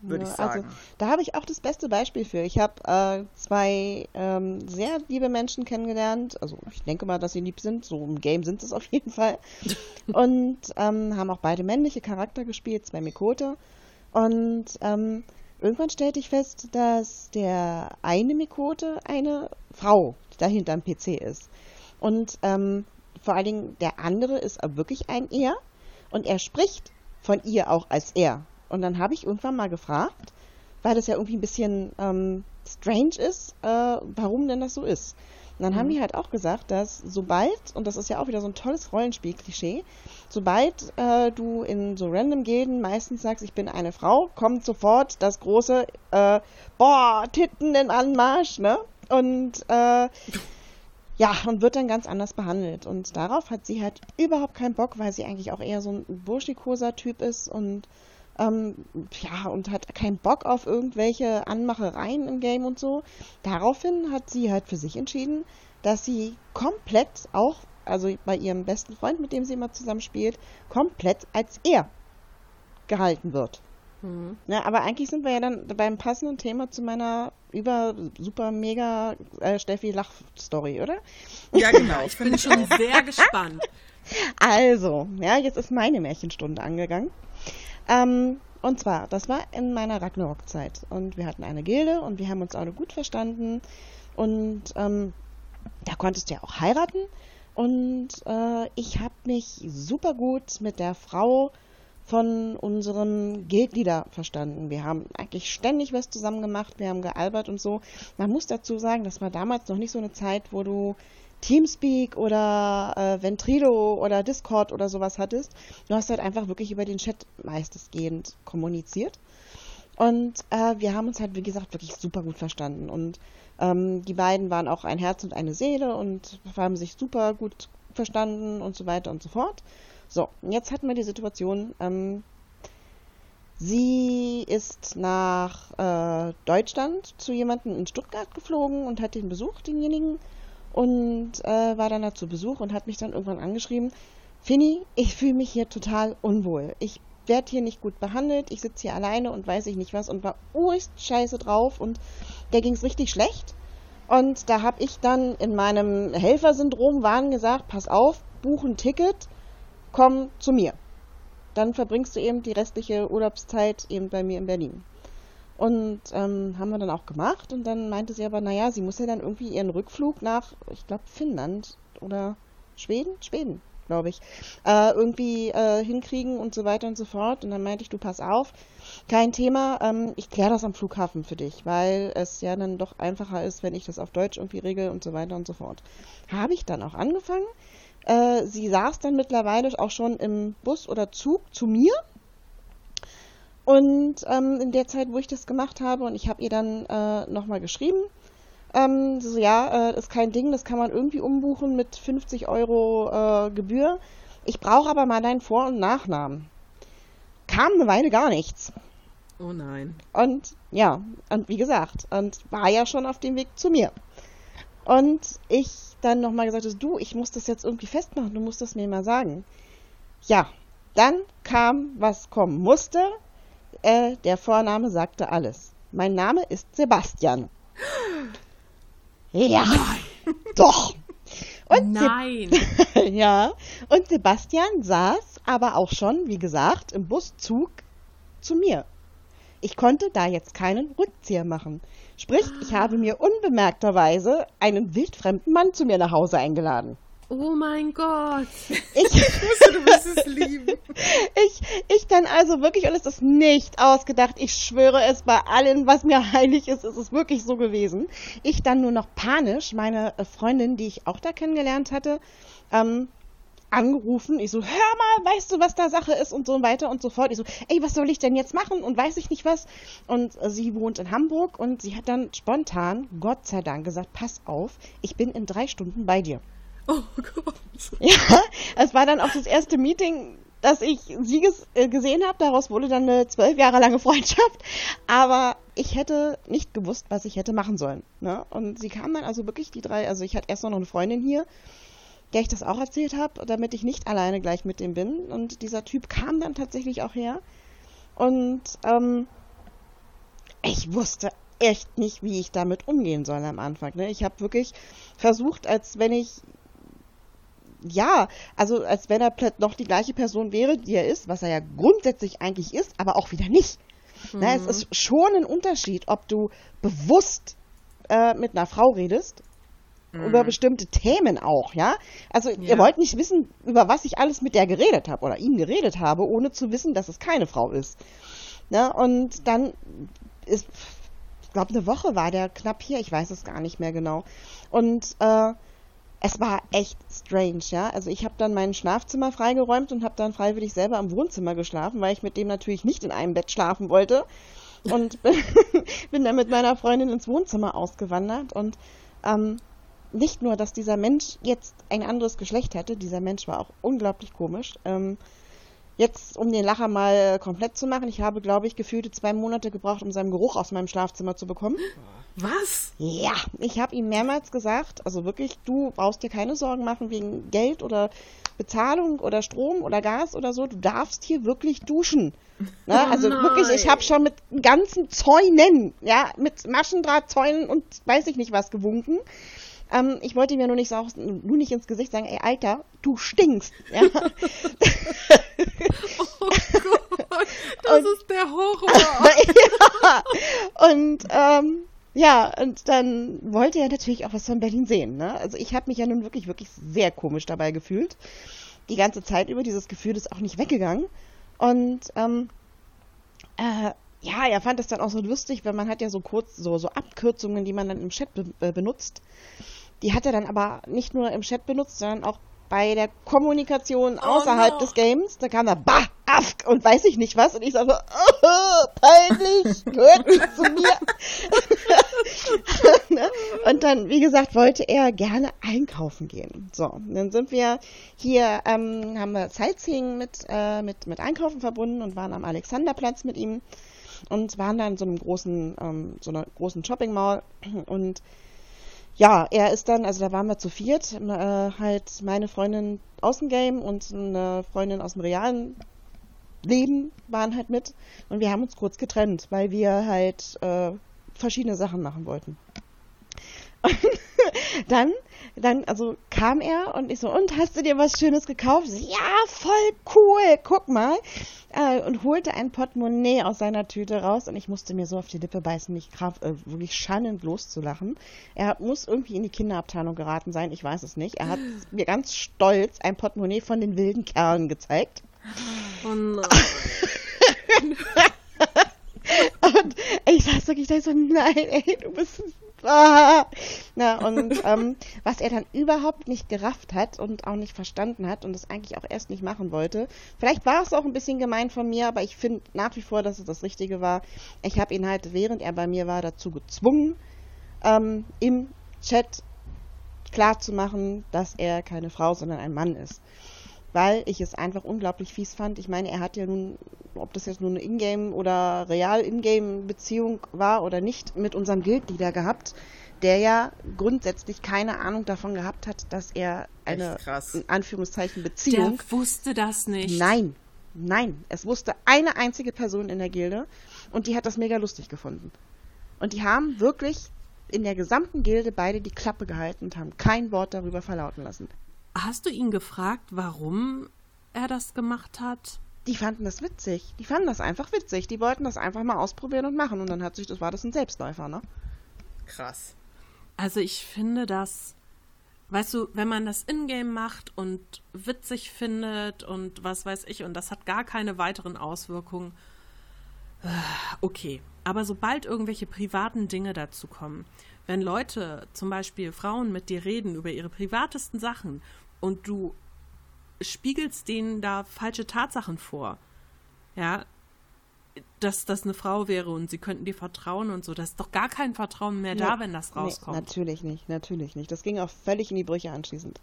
[SPEAKER 2] würde ja, ich sagen.
[SPEAKER 3] Also, da habe ich auch das beste Beispiel für. Ich habe äh, zwei ähm, sehr liebe Menschen kennengelernt. Also ich denke mal, dass sie lieb sind. So im Game sind es auf jeden Fall. und ähm, haben auch beide männliche Charakter gespielt, zwei Mikote. Und ähm, irgendwann stellte ich fest, dass der eine Mikote eine Frau dahinter am PC ist. Und ähm, vor allen Dingen der andere ist wirklich ein Er und er spricht von ihr auch als er. Und dann habe ich irgendwann mal gefragt, weil das ja irgendwie ein bisschen ähm, strange ist, äh, warum denn das so ist. Und dann mhm. haben die halt auch gesagt, dass sobald, und das ist ja auch wieder so ein tolles Rollenspiel-Klischee, sobald äh, du in so random Gilden meistens sagst, ich bin eine Frau, kommt sofort das große, äh, boah, Titten in Anmarsch, ne? Und äh, ja, und wird dann ganz anders behandelt. Und darauf hat sie halt überhaupt keinen Bock, weil sie eigentlich auch eher so ein burschikoser Typ ist und ähm, ja, und hat keinen Bock auf irgendwelche Anmachereien im Game und so. Daraufhin hat sie halt für sich entschieden, dass sie komplett auch, also bei ihrem besten Freund, mit dem sie immer zusammen spielt, komplett als er gehalten wird. Mhm. Ja, aber eigentlich sind wir ja dann beim passenden Thema zu meiner über super mega äh, Steffi Lach Story, oder?
[SPEAKER 1] Ja, genau. Ich bin schon sehr gespannt.
[SPEAKER 3] Also, ja, jetzt ist meine Märchenstunde angegangen. Ähm, und zwar, das war in meiner Ragnarok-Zeit. Und wir hatten eine Gilde und wir haben uns alle gut verstanden. Und ähm, da konntest du ja auch heiraten. Und äh, ich habe mich super gut mit der Frau von unserem Guildleader verstanden. Wir haben eigentlich ständig was zusammen gemacht, wir haben gealbert und so. Man muss dazu sagen, das war damals noch nicht so eine Zeit, wo du Teamspeak oder äh, Ventrilo oder Discord oder sowas hattest. Du hast halt einfach wirklich über den Chat meistesgehend kommuniziert. Und äh, wir haben uns halt, wie gesagt, wirklich super gut verstanden. Und ähm, die beiden waren auch ein Herz und eine Seele und haben sich super gut verstanden und so weiter und so fort. So, jetzt hatten wir die Situation, ähm, sie ist nach äh, Deutschland zu jemandem in Stuttgart geflogen und hat den besucht, denjenigen, und äh, war dann da zu Besuch und hat mich dann irgendwann angeschrieben, Finny, ich fühle mich hier total unwohl. Ich werde hier nicht gut behandelt, ich sitze hier alleine und weiß ich nicht was und war urst scheiße drauf und der ging es richtig schlecht. Und da habe ich dann in meinem Helfersyndrom waren gesagt, pass auf, buch ein Ticket, komm zu mir. Dann verbringst du eben die restliche Urlaubszeit eben bei mir in Berlin. Und ähm, haben wir dann auch gemacht. Und dann meinte sie aber, naja, sie muss ja dann irgendwie ihren Rückflug nach, ich glaube, Finnland oder Schweden? Schweden, glaube ich, äh, irgendwie äh, hinkriegen und so weiter und so fort. Und dann meinte ich, du pass auf, kein Thema, ähm, ich kläre das am Flughafen für dich, weil es ja dann doch einfacher ist, wenn ich das auf Deutsch irgendwie regel und so weiter und so fort. Habe ich dann auch angefangen. Äh, sie saß dann mittlerweile auch schon im Bus oder Zug zu mir und ähm, in der Zeit, wo ich das gemacht habe, und ich habe ihr dann äh, nochmal geschrieben, ähm, so ja, äh, ist kein Ding, das kann man irgendwie umbuchen mit 50 Euro äh, Gebühr. Ich brauche aber mal deinen Vor- und Nachnamen. Kam eine Weile gar nichts.
[SPEAKER 2] Oh nein.
[SPEAKER 3] Und ja, und wie gesagt, und war ja schon auf dem Weg zu mir. Und ich dann nochmal gesagt, du, ich muss das jetzt irgendwie festmachen, du musst das mir mal sagen. Ja, dann kam, was kommen musste. Äh, der Vorname sagte alles. Mein Name ist Sebastian. Ja, doch.
[SPEAKER 1] Und Nein.
[SPEAKER 3] ja, und Sebastian saß aber auch schon, wie gesagt, im Buszug zu mir. Ich konnte da jetzt keinen Rückzieher machen. Sprich, ich habe mir unbemerkterweise einen wildfremden Mann zu mir nach Hause eingeladen.
[SPEAKER 1] Oh mein Gott.
[SPEAKER 3] Ich, wusste, du wirst es lieben. Ich, ich dann also wirklich, und es ist nicht ausgedacht, ich schwöre es bei allen, was mir heilig ist, ist es wirklich so gewesen. Ich dann nur noch panisch meine Freundin, die ich auch da kennengelernt hatte, ähm, angerufen. Ich so, hör mal, weißt du, was da Sache ist und so weiter und so fort. Ich so, ey, was soll ich denn jetzt machen und weiß ich nicht was. Und sie wohnt in Hamburg und sie hat dann spontan, Gott sei Dank, gesagt, pass auf, ich bin in drei Stunden bei dir.
[SPEAKER 2] Oh Gott.
[SPEAKER 3] Ja, es war dann auch das erste Meeting, dass ich sie äh, gesehen habe. Daraus wurde dann eine zwölf Jahre lange Freundschaft. Aber ich hätte nicht gewusst, was ich hätte machen sollen. Ne? Und sie kam dann also wirklich die drei, also ich hatte erst noch eine Freundin hier, der ich das auch erzählt habe, damit ich nicht alleine gleich mit dem bin. Und dieser Typ kam dann tatsächlich auch her. Und ähm, ich wusste echt nicht, wie ich damit umgehen soll am Anfang. Ne? Ich habe wirklich versucht, als wenn ich ja, also als wenn er noch die gleiche Person wäre, die er ist, was er ja grundsätzlich eigentlich ist, aber auch wieder nicht. Mhm. Na, es ist schon ein Unterschied, ob du bewusst äh, mit einer Frau redest, mhm. über bestimmte Themen auch, ja. Also ja. ihr wollt nicht wissen, über was ich alles mit der geredet habe oder ihm geredet habe, ohne zu wissen, dass es keine Frau ist. Ja, und dann ist, ich glaube, eine Woche war der knapp hier, ich weiß es gar nicht mehr genau. Und äh, es war echt strange, ja. Also ich habe dann mein Schlafzimmer freigeräumt und habe dann freiwillig selber im Wohnzimmer geschlafen, weil ich mit dem natürlich nicht in einem Bett schlafen wollte. Und bin, bin dann mit meiner Freundin ins Wohnzimmer ausgewandert. Und ähm, nicht nur, dass dieser Mensch jetzt ein anderes Geschlecht hatte, dieser Mensch war auch unglaublich komisch. Ähm, jetzt, um den Lacher mal komplett zu machen, ich habe, glaube ich, gefühlte zwei Monate gebraucht, um seinen Geruch aus meinem Schlafzimmer zu bekommen.
[SPEAKER 2] Was?
[SPEAKER 3] Ja, ich habe ihm mehrmals gesagt, also wirklich, du brauchst dir keine Sorgen machen wegen Geld oder Bezahlung oder Strom oder Gas oder so. Du darfst hier wirklich duschen. Ne? Oh also nein. wirklich, ich habe schon mit ganzen Zäunen, ja, mit Maschendrahtzäunen und weiß ich nicht was gewunken. Ähm, ich wollte mir nur nicht, so, nur nicht ins Gesicht sagen, ey, Alter, du stinkst. Ja?
[SPEAKER 2] oh Gott, das und, ist der Horror.
[SPEAKER 3] ja, und ähm, ja, und dann wollte er natürlich auch was von Berlin sehen. Ne? Also ich habe mich ja nun wirklich, wirklich sehr komisch dabei gefühlt. Die ganze Zeit über dieses Gefühl ist auch nicht weggegangen. Und ähm, äh, ja, er fand es dann auch so lustig, weil man hat ja so kurz so, so Abkürzungen, die man dann im Chat be benutzt. Die hat er dann aber nicht nur im Chat benutzt, sondern auch bei der Kommunikation
[SPEAKER 1] Oh
[SPEAKER 3] außerhalb
[SPEAKER 1] no.
[SPEAKER 3] des Games. Da kam er, bah, afk und weiß ich nicht was. Und ich sage so, oh, peinlich, gehört nicht zu mir. Ne? und dann, wie gesagt, wollte er gerne einkaufen gehen. So, und dann sind wir hier, ähm, haben wir Sightseeing mit, äh, mit, mit Einkaufen verbunden und waren am Alexanderplatz mit ihm und waren da in so einem großen, ähm, so einer großen Shopping Mall und ja, er ist dann, also da waren wir zu viert, äh, halt meine Freundin aus dem Game und eine Freundin aus dem realen Leben waren halt mit und wir haben uns kurz getrennt, weil wir halt äh, verschiedene Sachen machen wollten. Dann, dann, also kam er und ich so, und hast du dir was Schönes gekauft? So, ja, voll cool, guck mal. Äh, und holte ein Portemonnaie aus seiner Tüte raus und ich musste mir so auf die Lippe beißen, mich graf, äh, wirklich schallend loszulachen. Er muss irgendwie in die Kinderabteilung geraten sein, ich weiß es nicht. Er hat mir ganz stolz ein Portemonnaie von den wilden Kerlen gezeigt.
[SPEAKER 1] Oh nein.
[SPEAKER 3] Ich saß wirklich da so, nein, ey, du bist. Ah. Na, und ähm, was er dann überhaupt nicht gerafft hat und auch nicht verstanden hat und es eigentlich auch erst nicht machen wollte. Vielleicht war es auch ein bisschen gemein von mir, aber ich finde nach wie vor, dass es das Richtige war. Ich habe ihn halt, während er bei mir war, dazu gezwungen, ähm, im Chat klar zu machen, dass er keine Frau, sondern ein Mann ist. Weil ich es einfach unglaublich fies fand. Ich meine, er hat ja nun, ob das jetzt nur eine Ingame oder real Ingame Beziehung war oder nicht, mit unserem Guildleader gehabt, der ja grundsätzlich keine Ahnung davon gehabt hat, dass er eine, in Anführungszeichen,
[SPEAKER 1] Der
[SPEAKER 3] Beziehung
[SPEAKER 1] wusste das nicht.
[SPEAKER 3] Nein, nein. Es wusste eine einzige Person in der Gilde und die hat das mega lustig gefunden. Und die haben wirklich in der gesamten Gilde beide die Klappe gehalten und haben kein Wort darüber verlauten lassen.
[SPEAKER 1] Hast du ihn gefragt, warum er das gemacht hat?
[SPEAKER 3] Die fanden das witzig. Die fanden das einfach witzig. Die wollten das einfach mal ausprobieren und machen. Und dann hat sich, das war das ein Selbstläufer, ne?
[SPEAKER 2] Krass.
[SPEAKER 1] Also ich finde das, weißt du, wenn man das Ingame macht und witzig findet und was weiß ich und das hat gar keine weiteren Auswirkungen, äh, okay. Aber sobald irgendwelche privaten Dinge dazu kommen, wenn Leute, zum Beispiel Frauen mit dir reden über ihre privatesten Sachen und du spiegelst denen da falsche Tatsachen vor, ja, dass das eine Frau wäre und sie könnten dir vertrauen und so, das ist doch gar kein Vertrauen mehr da,
[SPEAKER 3] Nee,
[SPEAKER 1] wenn das
[SPEAKER 3] nee,
[SPEAKER 1] rauskommt.
[SPEAKER 3] natürlich nicht, natürlich nicht. Das ging auch völlig in die Brüche anschließend.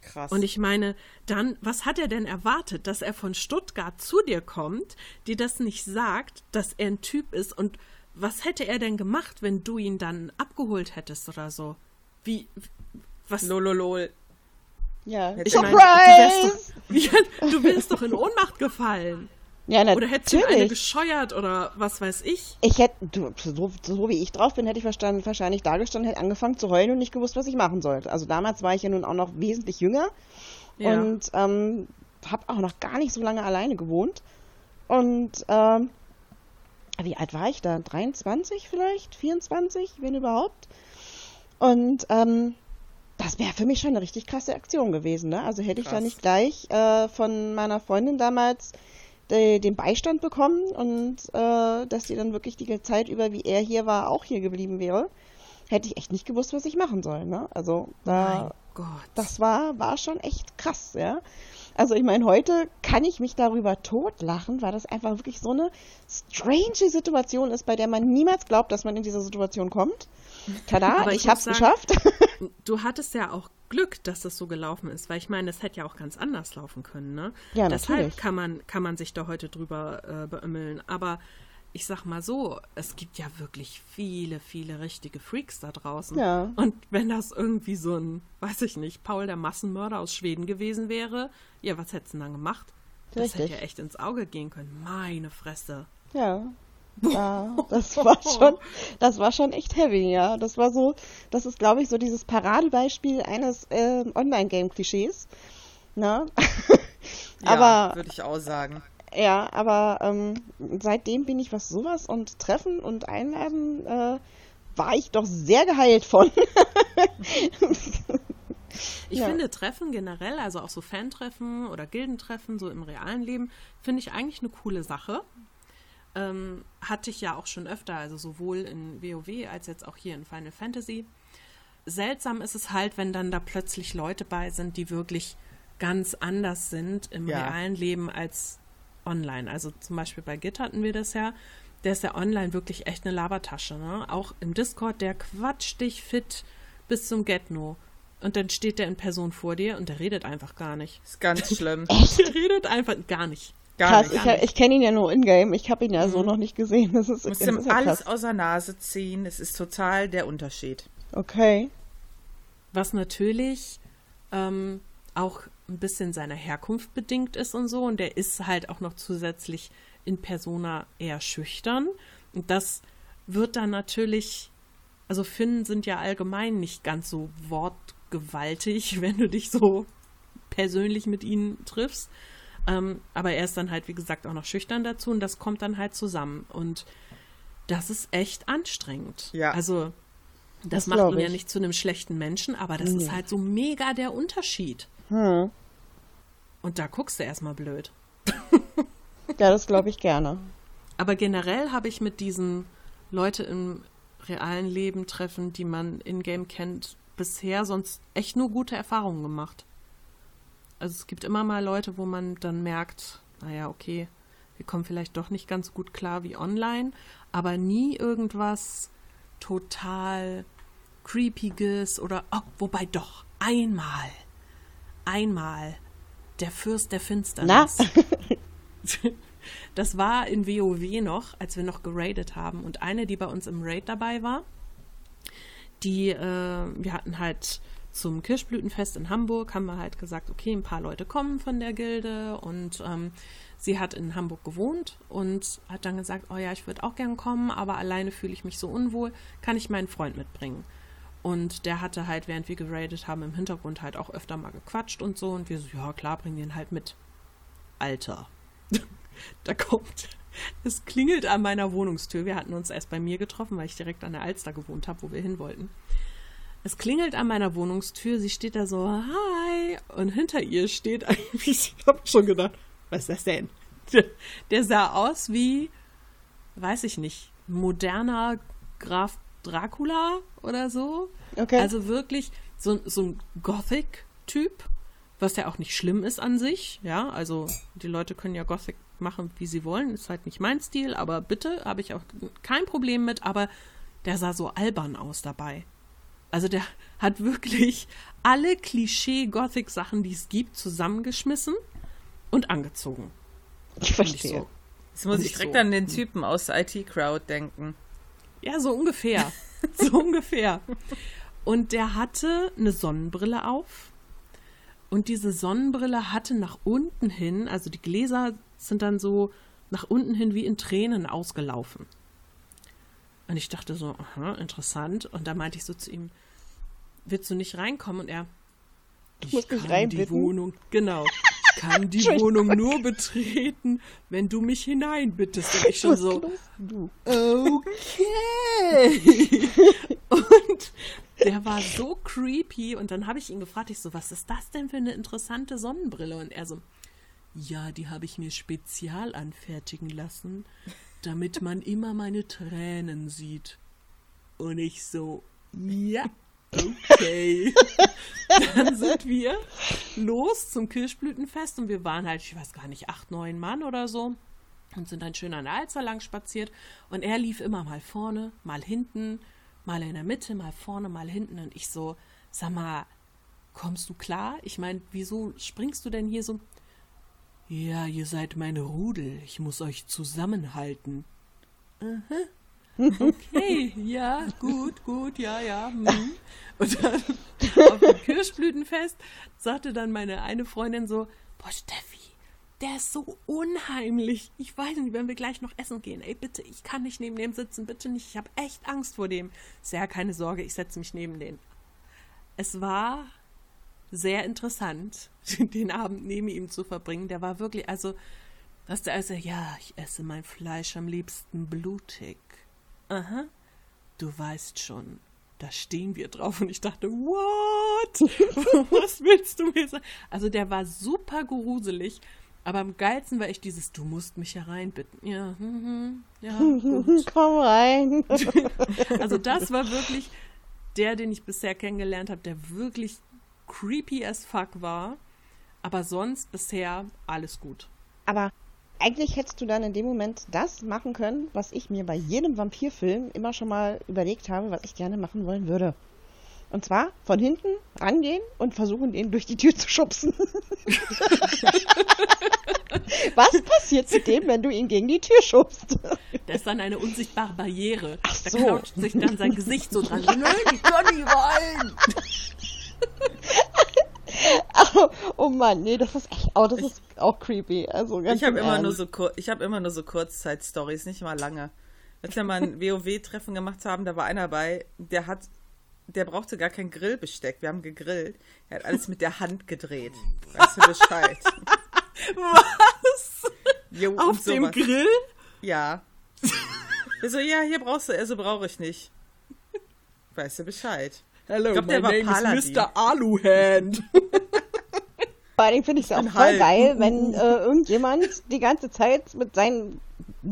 [SPEAKER 2] Krass.
[SPEAKER 1] Und ich meine, dann, was hat er denn erwartet, dass er von Stuttgart zu dir kommt, dir das nicht sagt, dass er ein Typ ist und was hätte er denn gemacht, wenn du ihn dann abgeholt hättest oder so? Wie, was?
[SPEAKER 2] Lololol.
[SPEAKER 3] Ja,
[SPEAKER 1] Ich meine, du,
[SPEAKER 3] Surprise!
[SPEAKER 1] wärst doch, du wärst doch in Ohnmacht gefallen.
[SPEAKER 3] ja, natürlich.
[SPEAKER 1] Oder hättest du eine gescheuert oder was weiß ich.
[SPEAKER 3] Ich hätte, du, so, so wie ich drauf bin, hätte ich verstanden, wahrscheinlich da gestanden, hätte angefangen zu heulen und nicht gewusst, was ich machen sollte. Also damals war ich ja nun auch noch wesentlich jünger
[SPEAKER 1] Ja.
[SPEAKER 3] und ähm, habe auch noch gar nicht so lange alleine gewohnt. Und ähm, wie alt war ich da? 23 vielleicht? 24, wenn überhaupt? Und ähm, das wäre für mich schon eine richtig krasse Aktion gewesen. Ne? Also hätte ich da
[SPEAKER 2] Krass.
[SPEAKER 3] nicht gleich äh, von meiner Freundin damals de, den Beistand bekommen und äh, dass sie dann wirklich die Zeit über, wie er hier war, auch hier geblieben wäre, hätte ich echt nicht gewusst, was ich machen soll. Ne? Also da,
[SPEAKER 1] mein Gott.
[SPEAKER 3] das war, war schon echt krass, ja. Also ich meine, heute kann ich mich darüber totlachen, weil das einfach wirklich so eine strange Situation ist, bei der man niemals glaubt, dass man in diese Situation kommt. Tada,
[SPEAKER 1] Aber
[SPEAKER 3] ich,
[SPEAKER 1] ich
[SPEAKER 3] hab's
[SPEAKER 1] sagen-
[SPEAKER 3] geschafft.
[SPEAKER 1] Du hattest ja auch Glück, dass das so gelaufen ist, weil ich meine, es hätte ja auch ganz anders laufen können, ne?
[SPEAKER 3] Ja,
[SPEAKER 1] Deshalb
[SPEAKER 3] natürlich.
[SPEAKER 1] kann man, kann man sich da heute drüber äh, beömmeln. Aber ich sag mal so, es gibt ja wirklich viele, viele richtige Freaks da draußen.
[SPEAKER 3] Ja.
[SPEAKER 1] Und wenn das irgendwie so ein, weiß ich nicht, Paul der Massenmörder aus Schweden gewesen wäre, ja, was hättest du denn dann gemacht? Das
[SPEAKER 3] Richtig.
[SPEAKER 1] hätte ja echt ins Auge gehen können. Meine Fresse.
[SPEAKER 3] Ja. Ja, das war schon, das war schon echt heavy, ja. Das war so, das ist, glaube ich, so dieses Paradebeispiel eines ähm, Online-Game-Klischees. Ne?
[SPEAKER 2] Ja,
[SPEAKER 3] aber
[SPEAKER 2] würde ich auch sagen.
[SPEAKER 3] Ja, aber ähm, seitdem bin ich, was sowas und Treffen und Einladen, äh, war ich doch sehr geheilt von.
[SPEAKER 1] Ich
[SPEAKER 3] Ja.
[SPEAKER 1] finde Treffen generell, also auch so Fantreffen oder Gildentreffen, so im realen Leben, finde ich eigentlich eine coole Sache. Ähm, hatte ich ja auch schon öfter, also sowohl in WoW als jetzt auch hier in Final Fantasy. seltsam ist es halt, wenn dann da plötzlich Leute bei sind, die wirklich ganz anders sind im
[SPEAKER 2] Ja.
[SPEAKER 1] realen Leben als online. Also zum Beispiel bei Git hatten wir das ja. Der ist ja online wirklich echt eine Labertasche. Ne? Auch im Discord, der quatscht dich fit bis zum Get-No. Und dann steht der in Person vor dir und der redet einfach gar nicht.
[SPEAKER 2] Ist ganz schlimm.
[SPEAKER 1] Der redet einfach gar nicht.
[SPEAKER 2] Gar
[SPEAKER 3] Krass,
[SPEAKER 2] nicht.
[SPEAKER 3] ich, ich kenne ihn ja nur in-game. Ich habe ihn ja so noch nicht gesehen. Das ist,
[SPEAKER 2] musst
[SPEAKER 3] das
[SPEAKER 2] ihm
[SPEAKER 3] ja
[SPEAKER 2] alles
[SPEAKER 3] krass.
[SPEAKER 2] aus der Nase ziehen. Es ist total der Unterschied.
[SPEAKER 3] Okay.
[SPEAKER 1] Was natürlich ähm, auch ein bisschen seiner Herkunft bedingt ist und so. Und der ist halt auch noch zusätzlich in Persona eher schüchtern. Und das wird dann natürlich, also Finnen sind ja allgemein nicht ganz so wortgewaltig, wenn du dich so persönlich mit ihnen triffst. Ähm, aber er ist dann halt, wie gesagt, auch noch schüchtern dazu und das kommt dann halt zusammen. Und das ist echt anstrengend.
[SPEAKER 2] Ja.
[SPEAKER 1] Also, das,
[SPEAKER 3] Das
[SPEAKER 1] macht ihn ja
[SPEAKER 3] ich.
[SPEAKER 1] nicht zu einem schlechten Menschen, aber das ist halt so mega der Unterschied.
[SPEAKER 3] Hm.
[SPEAKER 1] Und da guckst du erstmal blöd.
[SPEAKER 3] Ja, das glaube ich gerne.
[SPEAKER 1] Aber generell habe ich mit diesen Leute im realen Leben treffen, die man in-game kennt, bisher sonst echt nur gute Erfahrungen gemacht. Also es gibt immer mal Leute, wo man dann merkt, naja, okay, wir kommen vielleicht doch nicht ganz gut klar wie online, aber nie irgendwas total creepiges oder, oh, wobei doch, einmal, einmal, der Fürst der Finsternis. Das war in WoW noch, als wir noch geradet haben. Und eine, die bei uns im Raid dabei war, die, äh, wir hatten halt zum Kirschblütenfest in Hamburg, haben wir halt gesagt, okay, ein paar Leute kommen von der Gilde und ähm, sie hat in Hamburg gewohnt und hat dann gesagt, oh ja, ich würde auch gern kommen, aber alleine fühle ich mich so unwohl, kann ich meinen Freund mitbringen? Und der hatte halt, während wir geradet haben, im Hintergrund halt auch öfter mal gequatscht und so. Und wir so, ja klar, bring den halt mit. Alter. da kommt. Es klingelt an meiner Wohnungstür. Wir hatten uns erst bei mir getroffen, weil ich direkt an der Alster gewohnt habe, wo wir hin wollten. Es klingelt an meiner Wohnungstür. Sie steht da so, hi. Und hinter ihr steht eigentlich, ich habe schon gedacht, was ist das denn? Der, der sah aus wie, weiß ich nicht, moderner Graf Dracula oder so.
[SPEAKER 3] Okay.
[SPEAKER 1] Also wirklich so, so ein Gothic-Typ, was ja auch nicht schlimm ist an sich. Ja, also die Leute können ja Gothic machen, wie sie wollen. Ist halt nicht mein Stil, aber bitte, habe ich auch kein Problem mit. Aber der sah so albern aus dabei. Also der hat wirklich alle Klischee-Gothic-Sachen, die es gibt, zusammengeschmissen und angezogen.
[SPEAKER 3] ich verstehe.
[SPEAKER 1] so,
[SPEAKER 2] Jetzt muss ich direkt
[SPEAKER 1] so.
[SPEAKER 2] an den Typen aus der IT-Crowd denken.
[SPEAKER 1] Ja, so ungefähr. so ungefähr. Und der hatte eine Sonnenbrille auf. Und diese Sonnenbrille hatte nach unten hin, also die Gläser sind dann so nach unten hin wie in Tränen ausgelaufen. Und ich dachte so, aha, interessant. Und da meinte ich so zu ihm, willst du nicht reinkommen? Und er, ich
[SPEAKER 3] mich
[SPEAKER 1] kann die
[SPEAKER 3] reinbitten.
[SPEAKER 1] Wohnung, genau, ich kann die Wohnung nur betreten, wenn du mich hineinbittest. Und ich schon
[SPEAKER 3] Was
[SPEAKER 1] so,
[SPEAKER 3] du?
[SPEAKER 1] okay. und der war so creepy. Und dann habe ich ihn gefragt, ich so, was ist das denn für eine interessante Sonnenbrille? Und er so, ja, die habe ich mir spezial anfertigen lassen, damit man immer meine Tränen sieht. Und ich so, ja, okay. Dann sind wir los zum Kirschblütenfest und wir waren halt, ich weiß gar nicht, acht, neun Mann oder so und sind dann schön an der Alster lang spaziert und er lief immer mal vorne, mal hinten, mal in der Mitte, mal vorne, mal hinten und ich so, sag mal, kommst du klar? Ich meine, wieso springst du denn hier so? Ja, ihr seid meine Rudel, ich muss euch zusammenhalten. Aha. Okay, ja, gut, gut, ja, ja. Hm. Und dann auf dem Kirschblütenfest sagte dann meine eine Freundin so, boah, Steffi, der ist so unheimlich. Ich weiß nicht, wenn wir gleich noch essen gehen. Ey, bitte, ich kann nicht neben dem sitzen, bitte nicht. Ich habe echt Angst vor dem. Sehr keine Sorge, ich setze mich neben den. Es war sehr interessant, den Abend neben ihm zu verbringen. Der war wirklich, also, dass der also, ja, ich esse mein Fleisch am liebsten blutig. Aha, du weißt schon, da stehen wir drauf. Und ich dachte, what? Was willst du mir sagen? Also, der war super gruselig. Aber am geilsten war echt dieses, du musst mich hereinbitten. Ja, mhm, ja, gut.
[SPEAKER 3] Komm rein.
[SPEAKER 1] Also das war wirklich der, den ich bisher kennengelernt habe, der wirklich creepy as fuck war. Aber sonst bisher alles gut.
[SPEAKER 3] Aber eigentlich hättest du dann in dem Moment das machen können, was ich mir bei jedem Vampirfilm immer schon mal überlegt habe, was ich gerne machen wollen würde. Und zwar von hinten rangehen und versuchen, ihn durch die Tür zu schubsen. Was passiert mit dem, wenn du ihn gegen die Tür schubst?
[SPEAKER 1] Das ist dann eine unsichtbare Barriere.
[SPEAKER 3] Ach
[SPEAKER 1] Da
[SPEAKER 3] so.
[SPEAKER 1] knautscht sich dann sein Gesicht so dran. Nein, ich kann nicht rein.
[SPEAKER 3] Oh, oh Mann, nee, das ist echt, oh, das ist auch creepy. Also
[SPEAKER 2] Ich habe
[SPEAKER 3] im
[SPEAKER 2] immer nur so ich habe immer nur so Kurzzeit-Stories, nicht mal lange. Als wir mal ein WoW-Treffen gemacht haben, da war einer bei, der hat, der brauchte gar kein Grillbesteck. Wir haben gegrillt. Er hat alles mit der Hand gedreht. Weißt du Bescheid?
[SPEAKER 1] Was?
[SPEAKER 2] Jo,
[SPEAKER 1] Auf dem
[SPEAKER 2] sowas.
[SPEAKER 1] Grill?
[SPEAKER 2] Ja. So, ja, hier brauchst du, also brauche ich nicht. Weißt du Bescheid?
[SPEAKER 1] Hello,
[SPEAKER 2] Ich glaub, der
[SPEAKER 1] my name
[SPEAKER 2] Paladin.
[SPEAKER 1] is Mr. Aluhand.
[SPEAKER 3] Vor Dingen finde ich es auch voll geil, wenn äh, irgendjemand die ganze Zeit mit seinen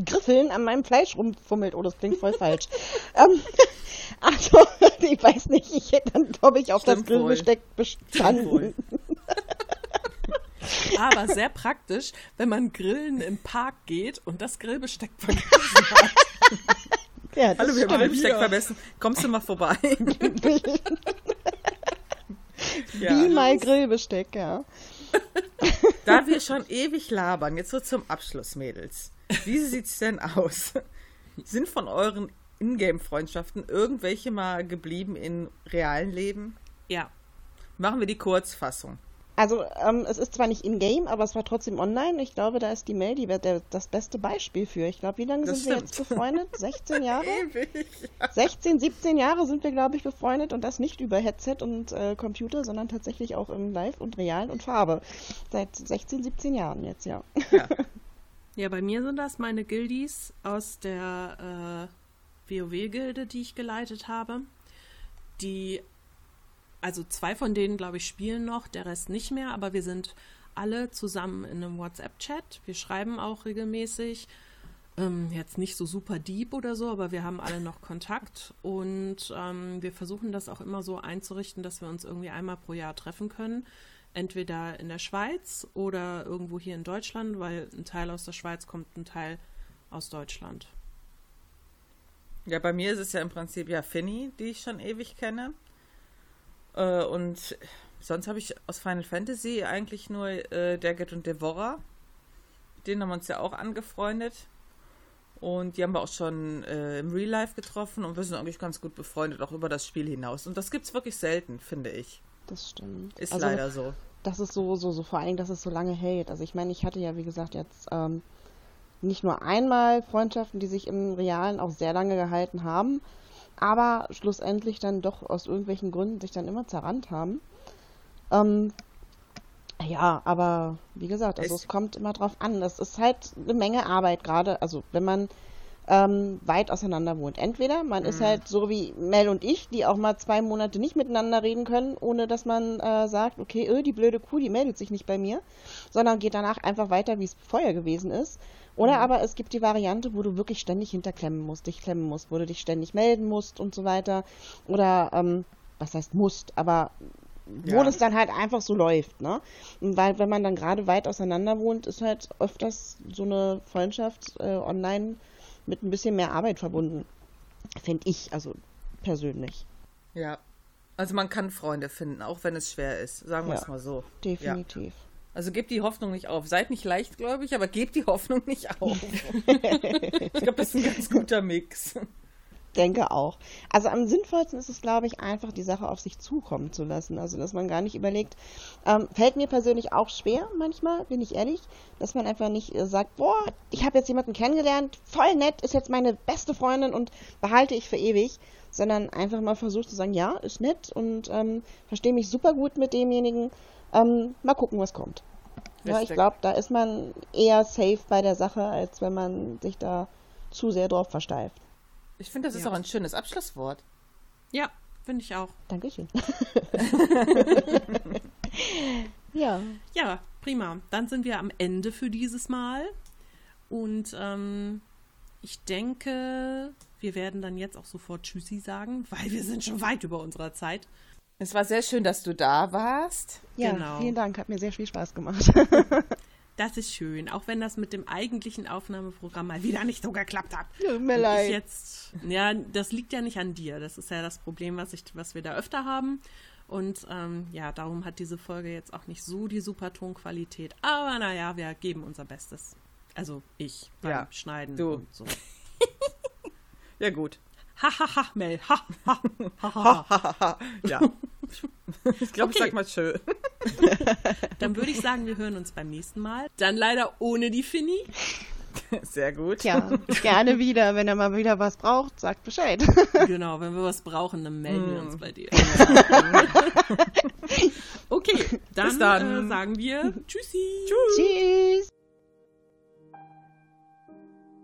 [SPEAKER 3] Griffeln an meinem Fleisch rumfummelt. Oh, das klingt voll falsch. ähm, also, ich weiß nicht, ich hätte dann, glaube ich, auf das
[SPEAKER 2] Stimmt wohl.
[SPEAKER 3] Grillbesteck
[SPEAKER 2] wohl.
[SPEAKER 3] bestanden.
[SPEAKER 1] Aber sehr praktisch, wenn man grillen im Park geht und das Grillbesteck vergessen hat.
[SPEAKER 3] Ja, das
[SPEAKER 2] Hallo, wir haben
[SPEAKER 1] hier.
[SPEAKER 2] vergessen. Kommst du mal vorbei? ja.
[SPEAKER 3] Wie mal Grillbesteck, ja.
[SPEAKER 2] Da wir schon ewig labern, jetzt so zum Abschluss, Mädels. Wie sieht's denn aus? Sind von euren Ingame-Freundschaften irgendwelche mal geblieben in realen Leben?
[SPEAKER 1] Ja.
[SPEAKER 2] Machen wir die Kurzfassung.
[SPEAKER 3] Also, ähm, es ist zwar nicht in-game, aber es war trotzdem online. Ich glaube, da ist die Mail die, der, das beste Beispiel für. Ich glaube, wie lange
[SPEAKER 2] Das
[SPEAKER 3] sind wir jetzt
[SPEAKER 2] stimmt.
[SPEAKER 3] befreundet? 16 Jahre?
[SPEAKER 2] Ewig.
[SPEAKER 3] 16, 17 Jahre sind wir, glaube ich, befreundet und das nicht über Headset und äh, Computer, sondern tatsächlich auch im Live und Real und Farbe. Seit 16, 17 Jahren jetzt, ja.
[SPEAKER 1] Ja, bei mir sind das meine Guildies aus der äh, WoW-Gilde, die ich geleitet habe. Die, also zwei von denen, glaube ich, spielen noch, der Rest nicht mehr, aber wir sind alle zusammen in einem WhatsApp-Chat. Wir schreiben auch regelmäßig. Ähm, jetzt nicht so super deep oder so, aber wir haben alle noch Kontakt und ähm, wir versuchen das auch immer so einzurichten, dass wir uns irgendwie einmal pro Jahr treffen können. Entweder in der Schweiz oder irgendwo hier in Deutschland, weil ein Teil aus der Schweiz kommt, ein Teil aus Deutschland.
[SPEAKER 2] Ja, bei mir ist es ja im Prinzip ja Finny, die ich schon ewig kenne. Äh, und sonst habe ich aus Final Fantasy eigentlich nur äh, Daggett und Devora. Mit denen haben wir uns ja auch angefreundet. Und die haben wir auch schon äh, im Real Life getroffen und wir sind eigentlich ganz gut befreundet, auch über das Spiel hinaus. Und das gibt's wirklich selten, finde ich.
[SPEAKER 3] Das stimmt.
[SPEAKER 2] Ist
[SPEAKER 3] also,
[SPEAKER 2] leider so.
[SPEAKER 3] Das ist so, so, so, vor allen Dingen, dass es so lange hält. Also ich meine, ich hatte ja, wie gesagt, jetzt ähm, nicht nur einmal Freundschaften, die sich im Realen auch sehr lange gehalten haben, aber schlussendlich dann doch aus irgendwelchen Gründen sich dann immer zerrannt haben. Ähm, ja, aber wie gesagt, also
[SPEAKER 2] Es-
[SPEAKER 3] es kommt immer drauf an. Das ist halt eine Menge Arbeit gerade, also wenn man ähm, weit auseinander wohnt. Entweder man ist halt so wie Mel und ich, die auch mal zwei Monate nicht miteinander reden können, ohne dass man äh, sagt, okay, öh, die blöde Kuh, die meldet sich nicht bei mir, sondern geht danach einfach weiter, wie es vorher gewesen ist. Oder aber es gibt die Variante, wo du wirklich ständig hinterklemmen musst, dich klemmen musst, wo du dich ständig melden musst und so weiter. Oder, ähm, was heißt musst, aber wo
[SPEAKER 2] Ja.
[SPEAKER 3] das dann halt einfach so läuft, ne? Und weil, wenn man dann gerade weit auseinander wohnt, ist halt öfters so eine Freundschaft äh, online mit ein bisschen mehr Arbeit verbunden. Finde ich, also persönlich.
[SPEAKER 2] Ja. Also man kann Freunde finden, auch wenn es schwer ist. Sagen wir
[SPEAKER 3] Ja.
[SPEAKER 2] es mal so. Ja.
[SPEAKER 3] Definitiv.
[SPEAKER 2] Also gebt die Hoffnung nicht auf. Seid nicht leichtgläubig, aber gebt die Hoffnung nicht auf. ich glaube, das ist ein ganz guter Mix.
[SPEAKER 3] Denke auch. Also am sinnvollsten ist es, glaube ich, einfach die Sache auf sich zukommen zu lassen. Also, dass man gar nicht überlegt, ähm, fällt mir persönlich auch schwer manchmal, bin ich ehrlich, dass man einfach nicht äh, sagt, boah, ich habe jetzt jemanden kennengelernt, voll nett, ist jetzt meine beste Freundin und behalte ich für ewig, sondern einfach mal versucht zu sagen, ja, ist nett und ähm, verstehe mich super gut mit demjenigen. Ähm, mal gucken, was kommt. Ja, ich glaube, da ist man eher safe bei der Sache, als wenn man sich da zu sehr drauf versteift.
[SPEAKER 2] Ich finde, das ist
[SPEAKER 1] Ja.
[SPEAKER 2] auch ein schönes Abschlusswort.
[SPEAKER 1] Ja, finde ich auch.
[SPEAKER 3] Dankeschön. ja,
[SPEAKER 1] Ja, prima. Dann sind wir am Ende für dieses Mal. Und ähm, ich denke, Wir werden dann jetzt auch sofort Tschüssi sagen, weil wir sind schon weit über unserer Zeit.
[SPEAKER 2] Es war sehr schön, dass du da warst.
[SPEAKER 3] Ja,
[SPEAKER 1] Genau.
[SPEAKER 3] vielen Dank, hat mir sehr viel Spaß gemacht.
[SPEAKER 1] Das ist schön, auch wenn das mit dem eigentlichen Aufnahmeprogramm mal wieder nicht so geklappt hat.
[SPEAKER 3] Tut mir leid.
[SPEAKER 1] Jetzt, ja, das liegt ja nicht an dir. Das ist ja das Problem, was, ich, was wir da öfter haben. Und ähm, ja, darum hat diese Folge jetzt auch nicht so die super Tonqualität. Aber naja, wir geben unser Bestes. Also ich beim
[SPEAKER 2] Ja,
[SPEAKER 1] Schneiden
[SPEAKER 2] du.
[SPEAKER 1] und so.
[SPEAKER 2] Ja, gut.
[SPEAKER 1] Ha, ha, ha, Mel. Ha, ha, ha, ha, ha.
[SPEAKER 2] ja. Ich glaube, ich
[SPEAKER 1] Okay.
[SPEAKER 2] sag mal schön.
[SPEAKER 1] Dann würde ich sagen, wir hören uns beim nächsten Mal. Dann leider ohne die Finny.
[SPEAKER 2] Sehr gut.
[SPEAKER 3] Tja, gerne wieder. Wenn er mal wieder was braucht, sagt Bescheid.
[SPEAKER 1] Genau, wenn wir was brauchen, dann melden wir uns bei dir. okay, dann,
[SPEAKER 2] Bis dann.
[SPEAKER 1] Äh, sagen wir Tschüssi.
[SPEAKER 3] Tschüss.